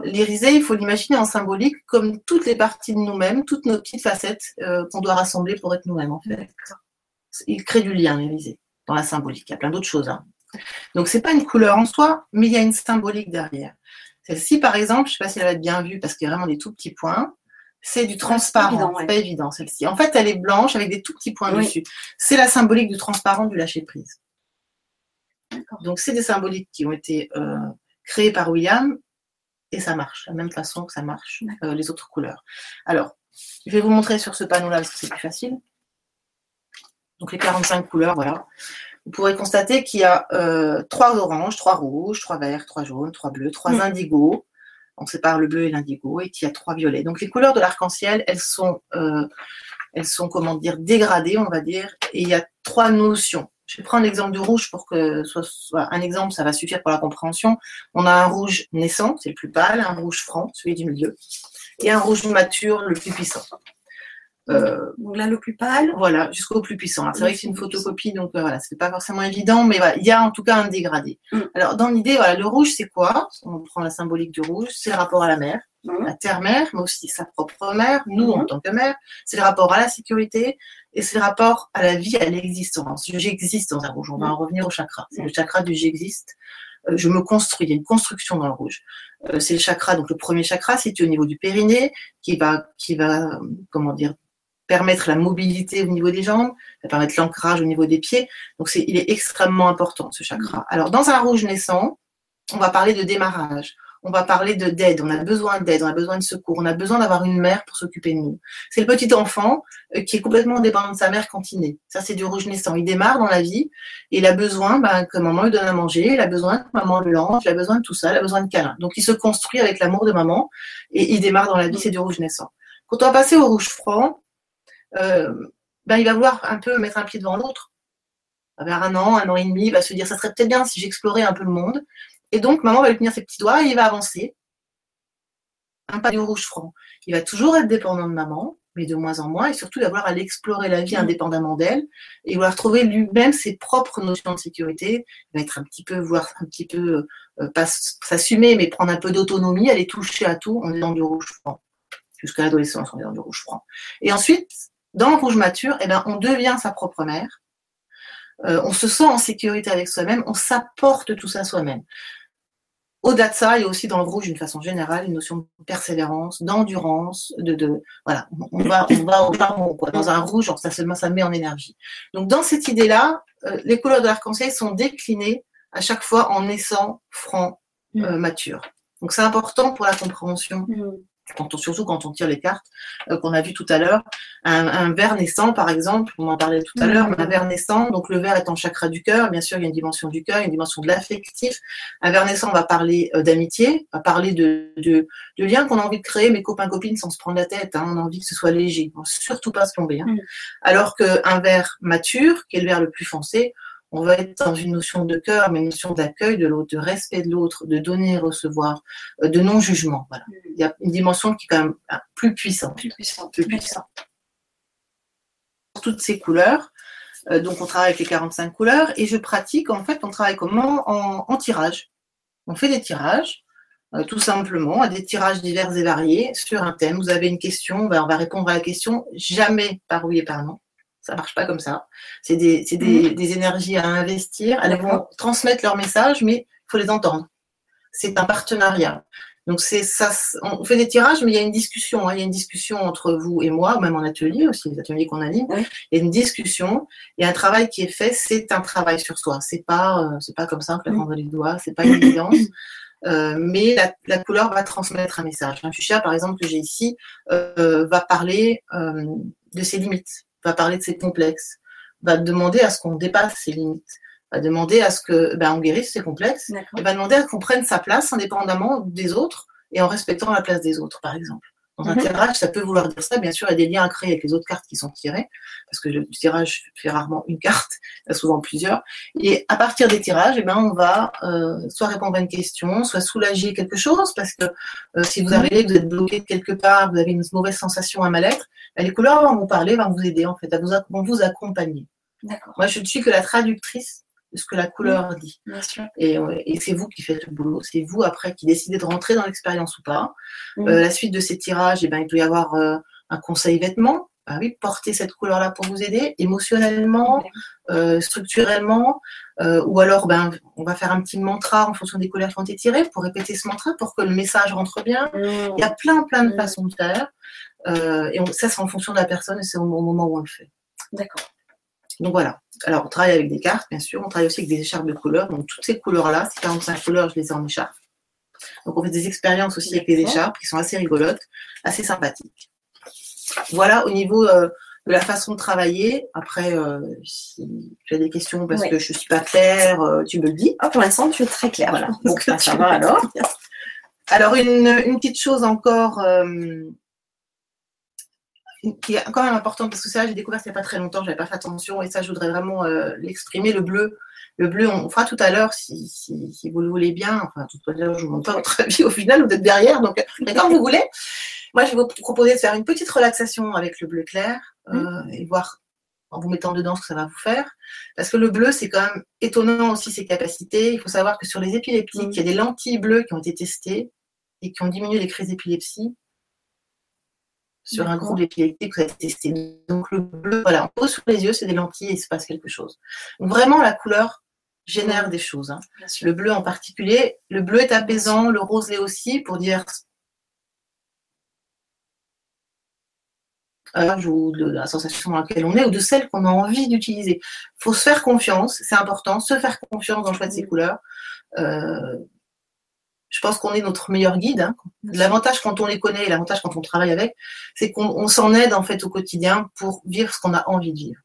L'irisé, il faut l'imaginer en symbolique comme toutes les parties de nous-mêmes, toutes nos petites facettes euh, qu'on doit rassembler pour être nous-mêmes, en fait. Il crée du lien, l'irisé, dans la symbolique. Il y a plein d'autres choses. Hein. Donc, c'est pas une couleur en soi, mais il y a une symbolique derrière. Celle-ci, par exemple, je ne sais pas si elle va être bien vue parce qu'il y a vraiment des tout petits points. C'est du transparent. C'est pas évident, celle-ci. En fait, elle est blanche avec des tout petits points dessus. C'est la symbolique du transparent du lâcher prise. Donc, c'est des symboliques qui ont été euh, créées par William et ça marche, de la même façon que ça marche euh, les autres couleurs. Alors, je vais vous montrer sur ce panneau-là parce que c'est plus facile. Donc, les 45 couleurs, voilà vous pourrez constater qu'il y a euh, trois oranges, trois rouges, trois verts, trois jaunes, trois bleus, trois mm. indigos. On sépare le bleu et l'indigo et qu'il y a trois violets. Donc les couleurs de l'arc-en-ciel, elles sont, euh, elles sont comment dire dégradées, on va dire. Et il y a trois notions. Je vais prendre l'exemple du rouge pour que ce soit un exemple, ça va suffire pour la compréhension. On a un rouge naissant, c'est le plus pâle, un rouge franc, celui du milieu, et un rouge mature, le plus puissant. Euh, donc là, le plus pâle. Voilà, jusqu'au plus puissant. C'est vrai que c'est une photocopie, donc euh, voilà, c'est pas forcément évident, mais voilà, il y a en tout cas un dégradé. Mm. Alors, dans l'idée, voilà, le rouge, c'est quoi? On prend la symbolique du rouge, c'est le rapport à la mer, mm. la terre-mère, mais aussi sa propre mère, nous en mm. tant que mère. C'est le rapport à la sécurité et c'est le rapport à la vie, à l'existence. J'existe dans un rouge. On va en revenir au chakra. C'est le chakra du j'existe. Euh, je me construis. Il y a une construction dans le rouge. c'est le chakra, donc le premier chakra situé au niveau du périnée, qui va, qui va, comment dire, permettre la mobilité au niveau des jambes, ça permettre l'ancrage au niveau des pieds. Donc c'est, il est extrêmement important ce chakra. Alors dans un rouge naissant, on va parler de démarrage, on va parler de d'aide, on a besoin d'aide, on a besoin de secours, on a besoin d'avoir une mère pour s'occuper de nous. C'est le petit enfant euh, qui est complètement dépendant de sa mère quand il naît. Ça c'est du rouge naissant. Il démarre dans la vie et il a besoin ben, que maman lui donne à manger, il a besoin que maman le lance, il a besoin de tout ça, il a besoin de câlin. Donc il se construit avec l'amour de maman et il démarre dans la vie, c'est du rouge naissant. Quand on va passer au rouge franc, ben, il va vouloir un peu mettre un pied devant l'autre. Vers un an, un an et demi, il va se dire ça serait peut-être bien si j'explorais un peu le monde. Et donc, maman va lui tenir ses petits doigts et il va avancer. Un pas du rouge franc. Il va toujours être dépendant de maman, mais de moins en moins, et surtout d'avoir à l'explorer la vie indépendamment d'elle, et vouloir trouver lui-même ses propres notions de sécurité. Il va être un petit peu, voir un petit peu, euh, pas s'assumer, mais prendre un peu d'autonomie, aller toucher à tout en étant du rouge franc. Jusqu'à l'adolescence, est dans du rouge franc. Et ensuite, dans le rouge mature, eh ben, on devient sa propre mère. Euh, on se sent en sécurité avec soi-même, on s'apporte tout ça soi-même. Au-delà de ça, il y a aussi dans le rouge, d'une façon générale, une notion de persévérance, d'endurance, de, de, voilà, on va, on va au charbon, quoi. Dans un rouge, ça seulement, ça met en énergie. Donc, dans cette idée-là, euh, les couleurs de l'arc-en-ciel sont déclinées à chaque fois en naissant, franc, euh, mature. Donc, c'est important pour la compréhension mm surtout quand on tire les cartes, euh, qu'on a vu tout à l'heure. Un, un ver naissant, par exemple, on en parlait tout à l'heure, mais un ver naissant, donc le ver est en chakra du cœur, bien sûr, il y a une dimension du cœur, une dimension de l'affectif. Un ver naissant va parler euh, d'amitié, va parler de, de, de liens qu'on a envie de créer, mes copains, copines, sans se prendre la tête. Hein, on a envie que ce soit léger, surtout pas se plomber. Hein. Mm. Alors qu'un ver mature, qui est le ver le plus foncé, on va être dans une notion de cœur, mais une notion d'accueil de l'autre, de respect de l'autre, de donner et recevoir, euh, de non-jugement. Voilà. Mm. Il y a une dimension qui est quand même ah, plus puissante. Plus puissante. Plus puissante. Toutes ces couleurs. Euh, donc on travaille avec les 45 couleurs et je pratique, en fait, on travaille comment en, tirage. On fait des tirages, euh, tout simplement, à des tirages divers et variés sur un thème. Vous avez une question, ben, on va répondre à la question, jamais par oui et par non. Ça marche pas comme ça. C'est des, mhm. des, énergies à investir. Elles vont transmettre leur message, mais il faut les entendre. C'est un partenariat. Donc c'est ça. On fait des tirages, mais il y a une discussion. Hein. Il y a une discussion entre vous et moi, même en atelier aussi, les ateliers qu'on anime. Il y a une discussion et un travail qui est fait. C'est un travail sur soi. C'est pas, euh, c'est pas comme ça, en mmh. les doigts. C'est pas une évidence. mais la, couleur va transmettre un message. Un fuchsia, par exemple, que j'ai ici, va parler de ses limites, va parler de ses complexes, va demander à ce qu'on dépasse ses limites, va demander à ce que ben, on guérisse ses complexes, et va demander à qu'on prenne sa place indépendamment des autres et en respectant la place des autres, par exemple. Dans un tirage, ça peut vouloir dire ça. Bien sûr, il y a des liens à créer avec les autres cartes qui sont tirées, parce que le tirage fait rarement une carte, il y a souvent plusieurs. Et à partir des tirages, eh ben, on va euh, soit répondre à une question, soit soulager quelque chose, parce que euh, si vous arrivez, vous êtes bloqué quelque part, vous avez une mauvaise sensation, un mal-être, ben, les couleurs vont vous parler, vont vous aider en fait, vous, vont vous accompagner. Moi, je ne suis que la traductrice ce que la couleur dit. Et, c'est vous qui faites le boulot. C'est vous après qui décidez de rentrer dans l'expérience ou pas. Euh, la suite de ces tirages, eh ben, il doit y avoir euh, un conseil vêtements. Ah oui, porter cette couleur-là pour vous aider émotionnellement, euh, structurellement, ou alors ben, on va faire un petit mantra en fonction des couleurs qui ont été tirées pour répéter ce mantra pour que le message rentre bien. Il y a plein plein de façons de faire. et ça, c'est en fonction de la personne et c'est au moment où on le fait. D'accord. Donc voilà. Alors, on travaille avec des cartes, bien sûr. On travaille aussi avec des écharpes de couleurs. Donc, toutes ces couleurs-là, ces 45 couleurs, je les ai en écharpe. Donc, on fait des expériences aussi avec les écharpes qui sont assez rigolotes, assez sympathiques. Voilà au niveau euh, de la façon de travailler. Après, euh, si tu as des questions parce que je ne suis pas claire, euh, tu me le dis. Ah, pour l'instant, tu es très claire. Voilà. Donc, ça va alors. Alors, une, une, petite chose encore qui est quand même important parce que ça, j'ai découvert il n'y a pas très longtemps, je n'avais pas fait attention et ça, je voudrais vraiment euh, l'exprimer. Le bleu, le bleu, on fera tout à l'heure si, si, si, vous le voulez bien. Enfin, tout à l'heure, je ne vous montre pas votre avis au final, vous êtes derrière, donc quand vous voulez. Moi, je vais vous proposer de faire une petite relaxation avec le bleu clair euh, mmh. et voir en vous mettant dedans ce que ça va vous faire. Parce que le bleu, c'est quand même étonnant aussi ses capacités. Il faut savoir que sur les épileptiques, mmh. il y a des lentilles bleues qui ont été testées et qui ont diminué les crises d'épilepsie sur un groupe d'épileptique que vous avez testé. Donc le bleu, voilà, on pose sur les yeux, c'est des lentilles et il se passe quelque chose. Donc vraiment, la couleur génère des choses. Hein. Le bleu en particulier, le bleu est apaisant, le rose l'est aussi pour dire ou de la sensation dans laquelle on est ou de celle qu'on a envie d'utiliser. Il faut se faire confiance, c'est important, se faire confiance dans le choix de ces couleurs. Euh, je pense qu'on est notre meilleur guide. Hein. L'avantage quand on les connaît et l'avantage quand on travaille avec, c'est qu'on s'en aide en fait au quotidien pour vivre ce qu'on a envie de vivre.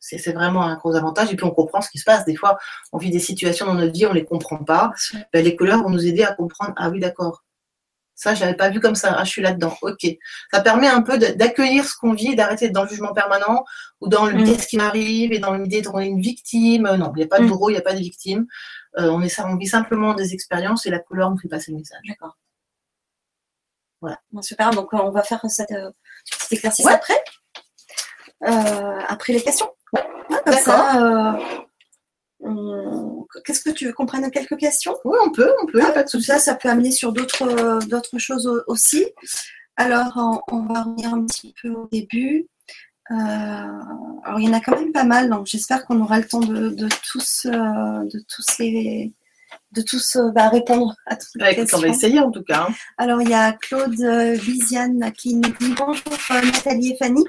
C'est vraiment un gros avantage. Et puis on comprend ce qui se passe. Des fois, on vit des situations dans notre vie, on ne les comprend pas. Ben, les couleurs vont nous aider à comprendre. Ah oui, d'accord. Ça, je l'avais pas vu comme ça. Ah, je suis là-dedans. Ok. Ça permet un peu d'accueillir ce qu'on vit, d'arrêter d'être dans le jugement permanent ou dans l'idée de ce qui m'arrive et dans l'idée d'être une victime. Non, il n'y a pas de mm. bourreau, il n'y a pas de victime. Euh, on, est, on vit simplement des expériences et la couleur nous fait passer le message. D'accord. Voilà. super. Donc, on va faire cette, euh, cet exercice après. Euh, après les questions. D'accord. Qu'est-ce que tu veux qu'on prenne quelques questions? Oui, on peut, on peut, ah, pas de Ça, ça peut amener sur d'autres, d'autres choses aussi. Alors, on, va revenir un petit peu au début. Euh, alors, il y en a quand même pas mal, donc j'espère qu'on aura le temps de, tous, euh, de tous les, de tous euh, bah, répondre à toutes les questions. On va essayer en tout cas. Hein. Alors, il y a Claude Viziane qui nous dit Bonjour Nathalie et Fanny,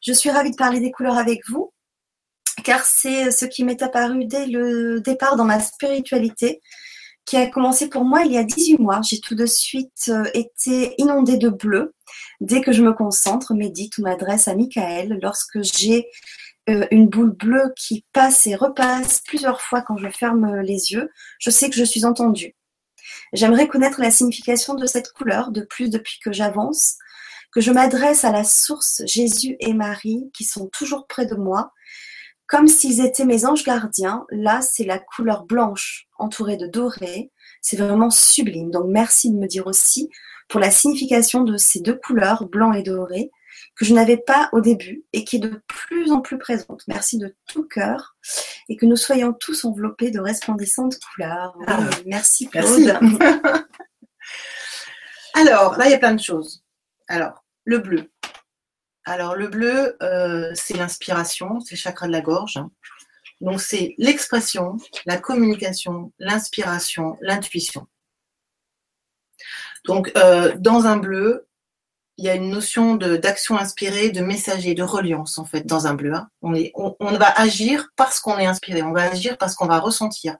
je suis ravie de parler des couleurs avec vous, car c'est ce qui m'est apparu dès le départ dans ma spiritualité qui a commencé pour moi il y a 18 mois. J'ai tout de suite euh, été inondée de bleu dès que je me concentre, médite ou m'adresse à Michael. Lorsque j'ai euh, une boule bleue qui passe et repasse plusieurs fois quand je ferme les yeux, je sais que je suis entendue. J'aimerais connaître la signification de cette couleur, de plus depuis que j'avance, que je m'adresse à la source Jésus et Marie qui sont toujours près de moi comme s'ils étaient mes anges gardiens. Là, c'est la couleur blanche entourée de doré. C'est vraiment sublime. Donc, merci de me dire aussi pour la signification de ces deux couleurs, blanc et doré, que je n'avais pas au début et qui est de plus en plus présente. Merci de tout cœur et que nous soyons tous enveloppés de resplendissantes couleurs. Ah. merci Claude. Alors, là, il y a plein de choses. Alors, le bleu. Alors le bleu, euh, c'est l'inspiration, c'est le chakra de la gorge. Donc c'est l'expression, la communication, l'inspiration, l'intuition. Donc euh, dans un bleu, il y a une notion d'action inspirée, de messager, de reliance en fait dans un bleu. Hein. On, est, on, va agir parce qu'on est inspiré, on va agir parce qu'on va ressentir.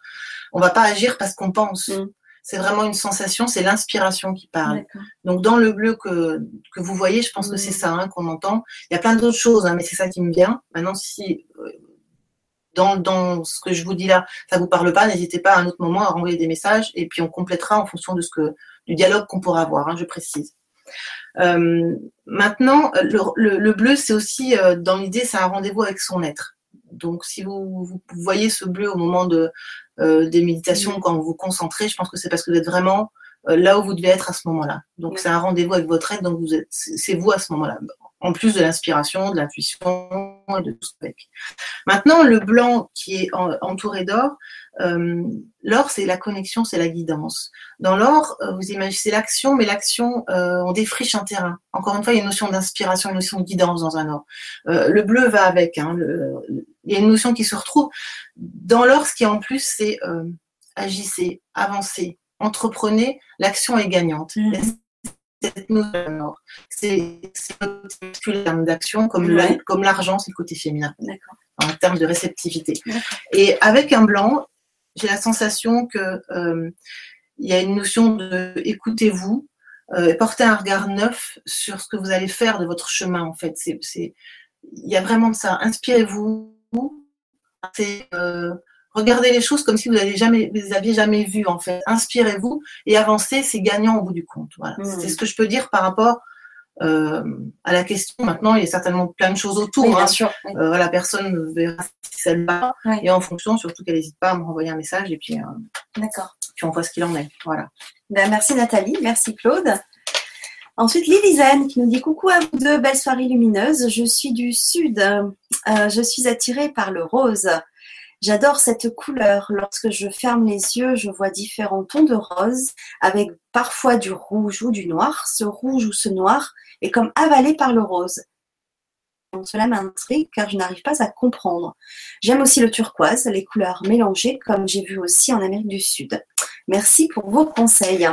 On va pas agir parce qu'on pense. Mm. C'est vraiment une sensation, c'est l'inspiration qui parle. Donc dans le bleu que, que vous voyez, je pense que c'est ça hein, qu'on entend. Il y a plein d'autres choses, hein, mais c'est ça qui me vient. Maintenant, si euh, dans, dans, ce que je vous dis là, ça vous parle pas, n'hésitez pas à un autre moment à renvoyer des messages et puis on complétera en fonction de ce que du dialogue qu'on pourra avoir. Hein, je précise. Euh, maintenant, le, le, bleu, c'est aussi euh, dans l'idée, c'est un rendez-vous avec son être. Donc, si vous, vous, voyez ce bleu au moment de, des méditations, quand vous vous concentrez, je pense que c'est parce que vous êtes vraiment euh, là où vous devez être à ce moment-là. Donc, c'est un rendez-vous avec votre être, donc vous êtes, c'est vous à ce moment-là. En plus de l'inspiration, de l'intuition et de tout ça. Maintenant, le blanc qui est entouré d'or, euh, l'or, c'est la connexion, c'est la guidance. Dans l'or, euh, vous imaginez, c'est l'action, mais l'action, euh, on défriche un terrain. Encore une fois, il y a une notion d'inspiration, une notion de guidance dans un or. le bleu va avec. Hein, il y a une notion qui se retrouve. Dans l'or, ce qui est en plus, c'est agissez, avancez, entreprenez, l'action est gagnante. Cette notion c'est le terme d'action, comme l'argent, c'est le côté féminin en termes de réceptivité. Et avec un blanc, j'ai la sensation que euh, il y a une notion de écoutez-vous, euh, portez un regard neuf sur ce que vous allez faire de votre chemin en fait. C'est, il y a vraiment de ça. Inspirez-vous, euh, regardez les choses comme si vous n'aviez jamais, vous aviez jamais vu en fait. Inspirez-vous et avancez, c'est gagnant au bout du compte. Voilà. Mmh. C'est ce que je peux dire par rapport euh, à la question. Maintenant, il y a certainement plein de choses autour. bien hein. sûr. Euh, voilà, personne verra si va. Et en fonction, surtout qu'elle n'hésite pas à me renvoyer un message et puis, euh, D'accord. puis on voit ce qu'il en est. Voilà. Ben, merci Nathalie, merci Claude. Ensuite, Liliane qui nous dit coucou à vous deux, belle soirée lumineuse. Je suis du sud. je suis attirée par le rose. J'adore cette couleur. Lorsque je ferme les yeux, je vois différents tons de rose avec parfois du rouge ou du noir. Ce rouge ou ce noir est comme avalé par le rose. Cela m'intrigue car je n'arrive pas à comprendre. J'aime aussi le turquoise, les couleurs mélangées comme j'ai vu aussi en Amérique du Sud. Merci pour vos conseils.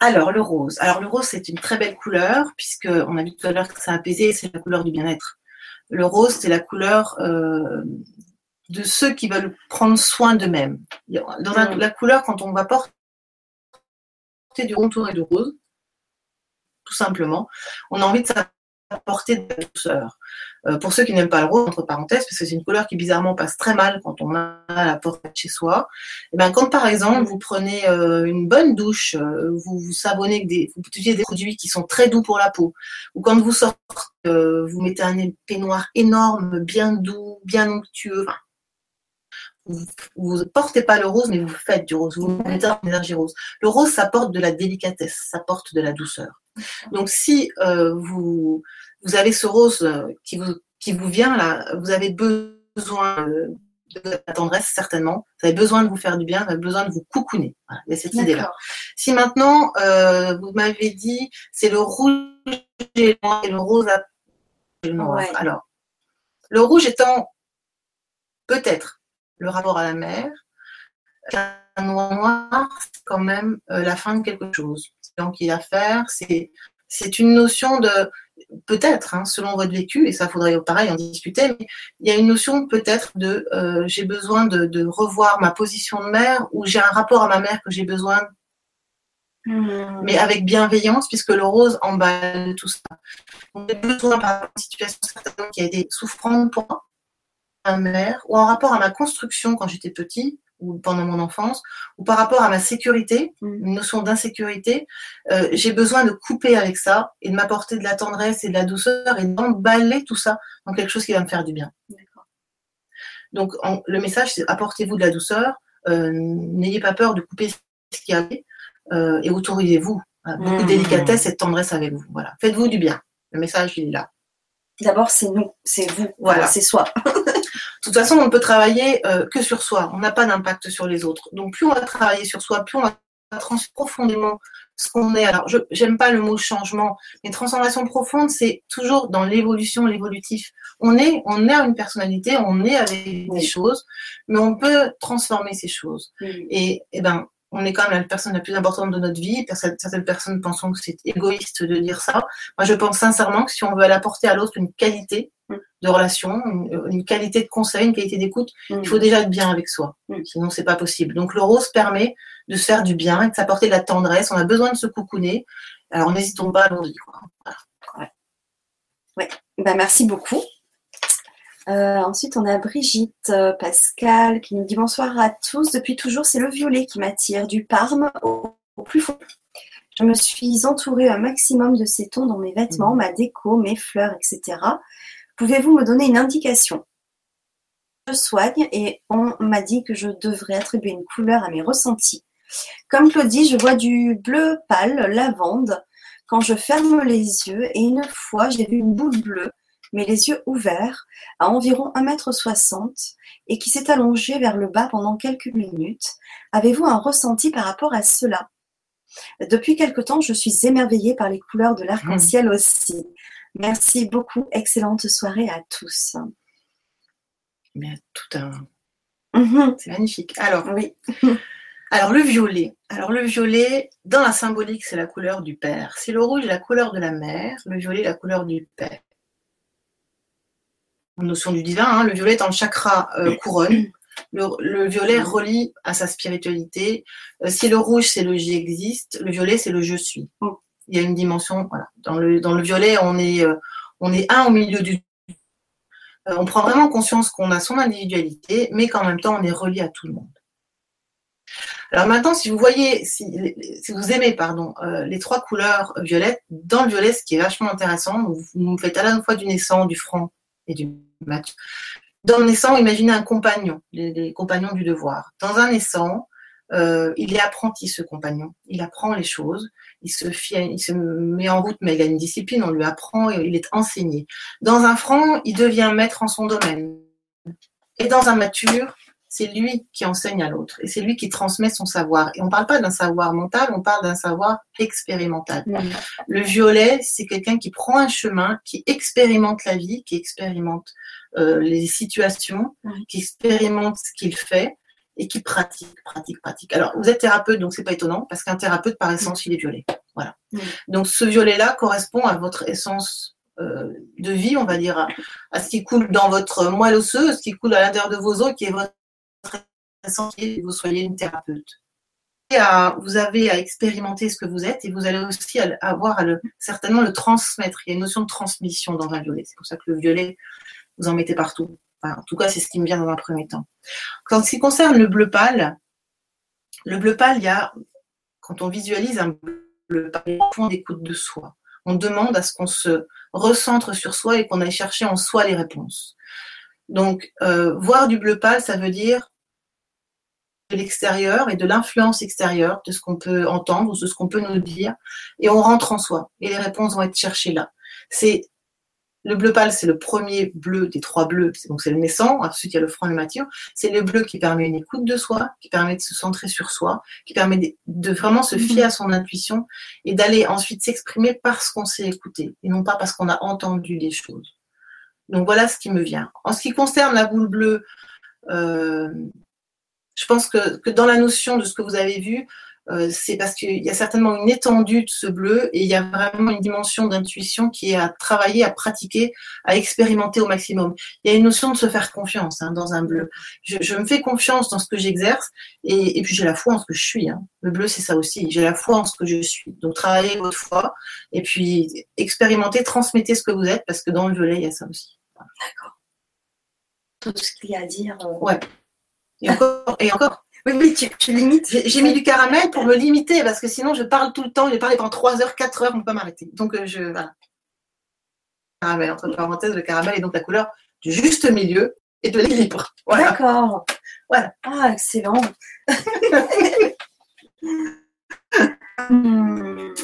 Alors, le rose. Alors, le rose, c'est une très belle couleur, puisque on a vu tout à l'heure que ça apaisé, c'est la couleur du bien-être. Le rose, c'est la couleur euh, de ceux qui veulent prendre soin d'eux-mêmes. Dans mm. la couleur, quand on va porter du contour et du rose, tout simplement, on a envie de s'apporter de la douceur. Euh, pour ceux qui n'aiment pas le rose, entre parenthèses, parce que c'est une couleur qui bizarrement passe très mal quand on a la porte de chez soi, et eh bien quand par exemple vous prenez euh, une bonne douche, euh, vous vous savonnez avec des, vous utilisez des produits qui sont très doux pour la peau, ou quand vous sortez, vous mettez un peignoir énorme, bien doux, bien onctueux, vous ne portez pas le rose, mais vous faites du rose, vous mettez une énergie rose. Le rose, ça porte de la délicatesse, ça porte de la douceur. Donc si euh, vous, vous avez ce rose euh, qui vous, qui vous vient là, vous avez besoin de la tendresse certainement, vous avez besoin de vous faire du bien, vous avez besoin de vous coucouner. il y a cette idée-là. Si maintenant, euh, vous m'avez dit, c'est le rouge et le rose à noir. Alors, le rouge étant peut-être le rapport à la mer. Un noir, c'est quand même euh, la fin de quelque chose. Donc, il a à faire, c'est, c'est une notion de, peut-être, hein, selon votre vécu, et ça faudrait pareil en discuter, mais il y a une notion peut-être de euh, j'ai besoin de, revoir ma position de mère ou j'ai un rapport à ma mère que j'ai besoin, hmm. mais avec bienveillance, puisque le rose emballe tout ça. Donc, j'ai besoin, par une situation qui a été souffrante pour moi, mère ou en rapport à ma construction quand j'étais petit ou pendant mon enfance, ou par rapport à ma sécurité, mm. une notion d'insécurité, euh, j'ai besoin de couper avec ça et de m'apporter de la tendresse et de la douceur et d'emballer tout ça dans quelque chose qui va me faire du bien. Donc le message, c'est apportez-vous de la douceur, euh, n'ayez pas peur de couper ce qu'il y a euh, et autorisez-vous beaucoup de mm. délicatesse et de tendresse avec vous. Voilà, faites-vous du bien. Le message, il est là. D'abord, c'est nous, c'est vous, voilà, c'est soi. De toute façon, on ne peut travailler euh, que sur soi. On n'a pas d'impact sur les autres. Donc, plus on va travailler sur soi, plus on va transformer profondément ce qu'on est. Alors, je n'aime pas le mot changement, mais transformation profonde, c'est toujours dans l'évolution, l'évolutif. On est, on a une personnalité, on est avec des choses, mais on peut transformer ces choses. Et, eh ben, on est quand même la personne la plus importante de notre vie. Certaines personnes pensent que c'est égoïste de dire ça. Moi, je pense sincèrement que si on veut apporter à l'autre une qualité, mm. de relation, une, qualité de conseil, une qualité d'écoute. Mm. Il faut déjà être bien avec soi. Mm. Sinon, c'est pas possible. Donc, le rose permet de se faire du bien et de s'apporter de la tendresse. On a besoin de se coucouner. Alors, n'hésitons pas, allons-y. Voilà. Ouais. Ben, merci beaucoup. Euh, ensuite, on a Brigitte euh, Pascal qui nous dit bonsoir à tous. Depuis toujours, c'est le violet qui m'attire, du Parme au, plus fond. Je me suis entourée un maximum de ces tons dans mes vêtements, ma déco, mes fleurs, etc. Pouvez-vous me donner une indication? Je soigne et on m'a dit que je devrais attribuer une couleur à mes ressentis. Comme Claudie, je vois du bleu pâle, lavande, quand je ferme les yeux et une fois j'ai vu une boule bleue mais les yeux ouverts, à environ un mètre soixante, et qui s'est allongé vers le bas pendant quelques minutes. Avez-vous un ressenti par rapport à cela? Depuis quelque temps, je suis émerveillée par les couleurs de l'arc-en-ciel mmh. aussi. Merci beaucoup. Excellente soirée à tous. Mais tout un. Mmh c'est magnifique. Alors, oui. Alors le violet. Alors le violet, dans la symbolique, c'est la couleur du père. Si le rouge est la couleur de la mère, le violet la couleur du père notion du divin, hein, le violet est en chakra euh, couronne. Le, violet relie à sa spiritualité. Euh, si le rouge, c'est le j'existe, le violet, c'est le je suis. Il y a une dimension, voilà. Dans le, dans le violet, on est, euh, on est un au milieu du. on prend vraiment conscience qu'on a son individualité, mais qu'en même temps, on est relié à tout le monde. Alors maintenant, si vous voyez, si, si vous aimez, pardon, les trois couleurs violettes, dans le violet, ce qui est vachement intéressant, vous, vous faites à la fois du naissant, du front et du dans naissant, imaginez un compagnon, les, compagnons du devoir. Dans un naissant, euh, il est apprenti ce compagnon. Il apprend les choses, il se, il se met en route, mais il a une discipline, on lui apprend et il est enseigné. Dans un franc, il devient maître en son domaine. Et dans un mature, c'est lui qui enseigne à l'autre et c'est lui qui transmet son savoir. Et on ne parle pas d'un savoir mental, on parle d'un savoir expérimental. Le violet, c'est quelqu'un qui prend un chemin, qui expérimente la vie, qui expérimente euh, les situations, qui expérimente ce qu'il fait et qui pratique, pratique, pratique. Alors, vous êtes thérapeute, donc c'est pas étonnant, parce qu'un thérapeute, par essence, il est violet. Voilà. Donc, ce violet-là correspond à votre essence euh, de vie, on va dire, à, à, ce qui coule dans votre moelle osseuse, ce qui coule à l'intérieur de vos os, qui est votre vous soyez une thérapeute. vous avez à expérimenter ce que vous êtes et vous allez aussi avoir à le, certainement le transmettre. Il y a une notion de transmission dans un violet. C'est pour ça que le violet, vous en mettez partout. en tout cas, c'est ce qui me vient dans un premier temps. Quand ce qui concerne le bleu pâle, le bleu pâle, il y a, quand on visualise un bleu pâle, point d'écoute de soi. On demande à ce qu'on se recentre sur soi et qu'on aille chercher en soi les réponses. Donc, euh, voir du bleu pâle, ça veut dire de l'extérieur et de l'influence extérieure, de ce qu'on peut entendre ou de ce qu'on peut nous dire, et on rentre en soi. Et les réponses vont être cherchées là. C'est le bleu pâle, c'est le premier bleu des trois bleus, donc c'est le naissant, ensuite il y a le franc et le mature. C'est le bleu qui permet une écoute de soi, qui permet de se centrer sur soi, qui permet de, vraiment se fier à son intuition et d'aller ensuite s'exprimer parce qu'on s'est écouté et non pas parce qu'on a entendu des choses. Donc voilà ce qui me vient. En ce qui concerne la boule bleue, euh, je pense que, dans la notion de ce que vous avez vu, euh, c'est parce qu'il y a certainement une étendue de ce bleu et il y a vraiment une dimension d'intuition qui est à travailler, à pratiquer, à expérimenter au maximum. Il y a une notion de se faire confiance hein, dans un bleu. Je, me fais confiance dans ce que j'exerce et, puis j'ai la foi en ce que je suis. Hein. Le bleu, c'est ça aussi. J'ai la foi en ce que je suis. Donc travaillez votre foi et puis expérimentez, transmettez ce que vous êtes parce que dans le violet, il y a ça aussi. D'accord. Tout ce qu'il y a à dire. Euh, ouais. Et encore, et encore. Oui, oui, tu, limites. J'ai mis du caramel pour me limiter, parce que sinon je parle tout le temps, je vais parler pendant 3 heures, 4 heures, on ne peut pas m'arrêter. Donc euh, je. Voilà. Caramel, entre parenthèses, le caramel est donc la couleur du juste milieu et de l'équilibre. D'accord. Voilà. Ah, excellent. Hmm.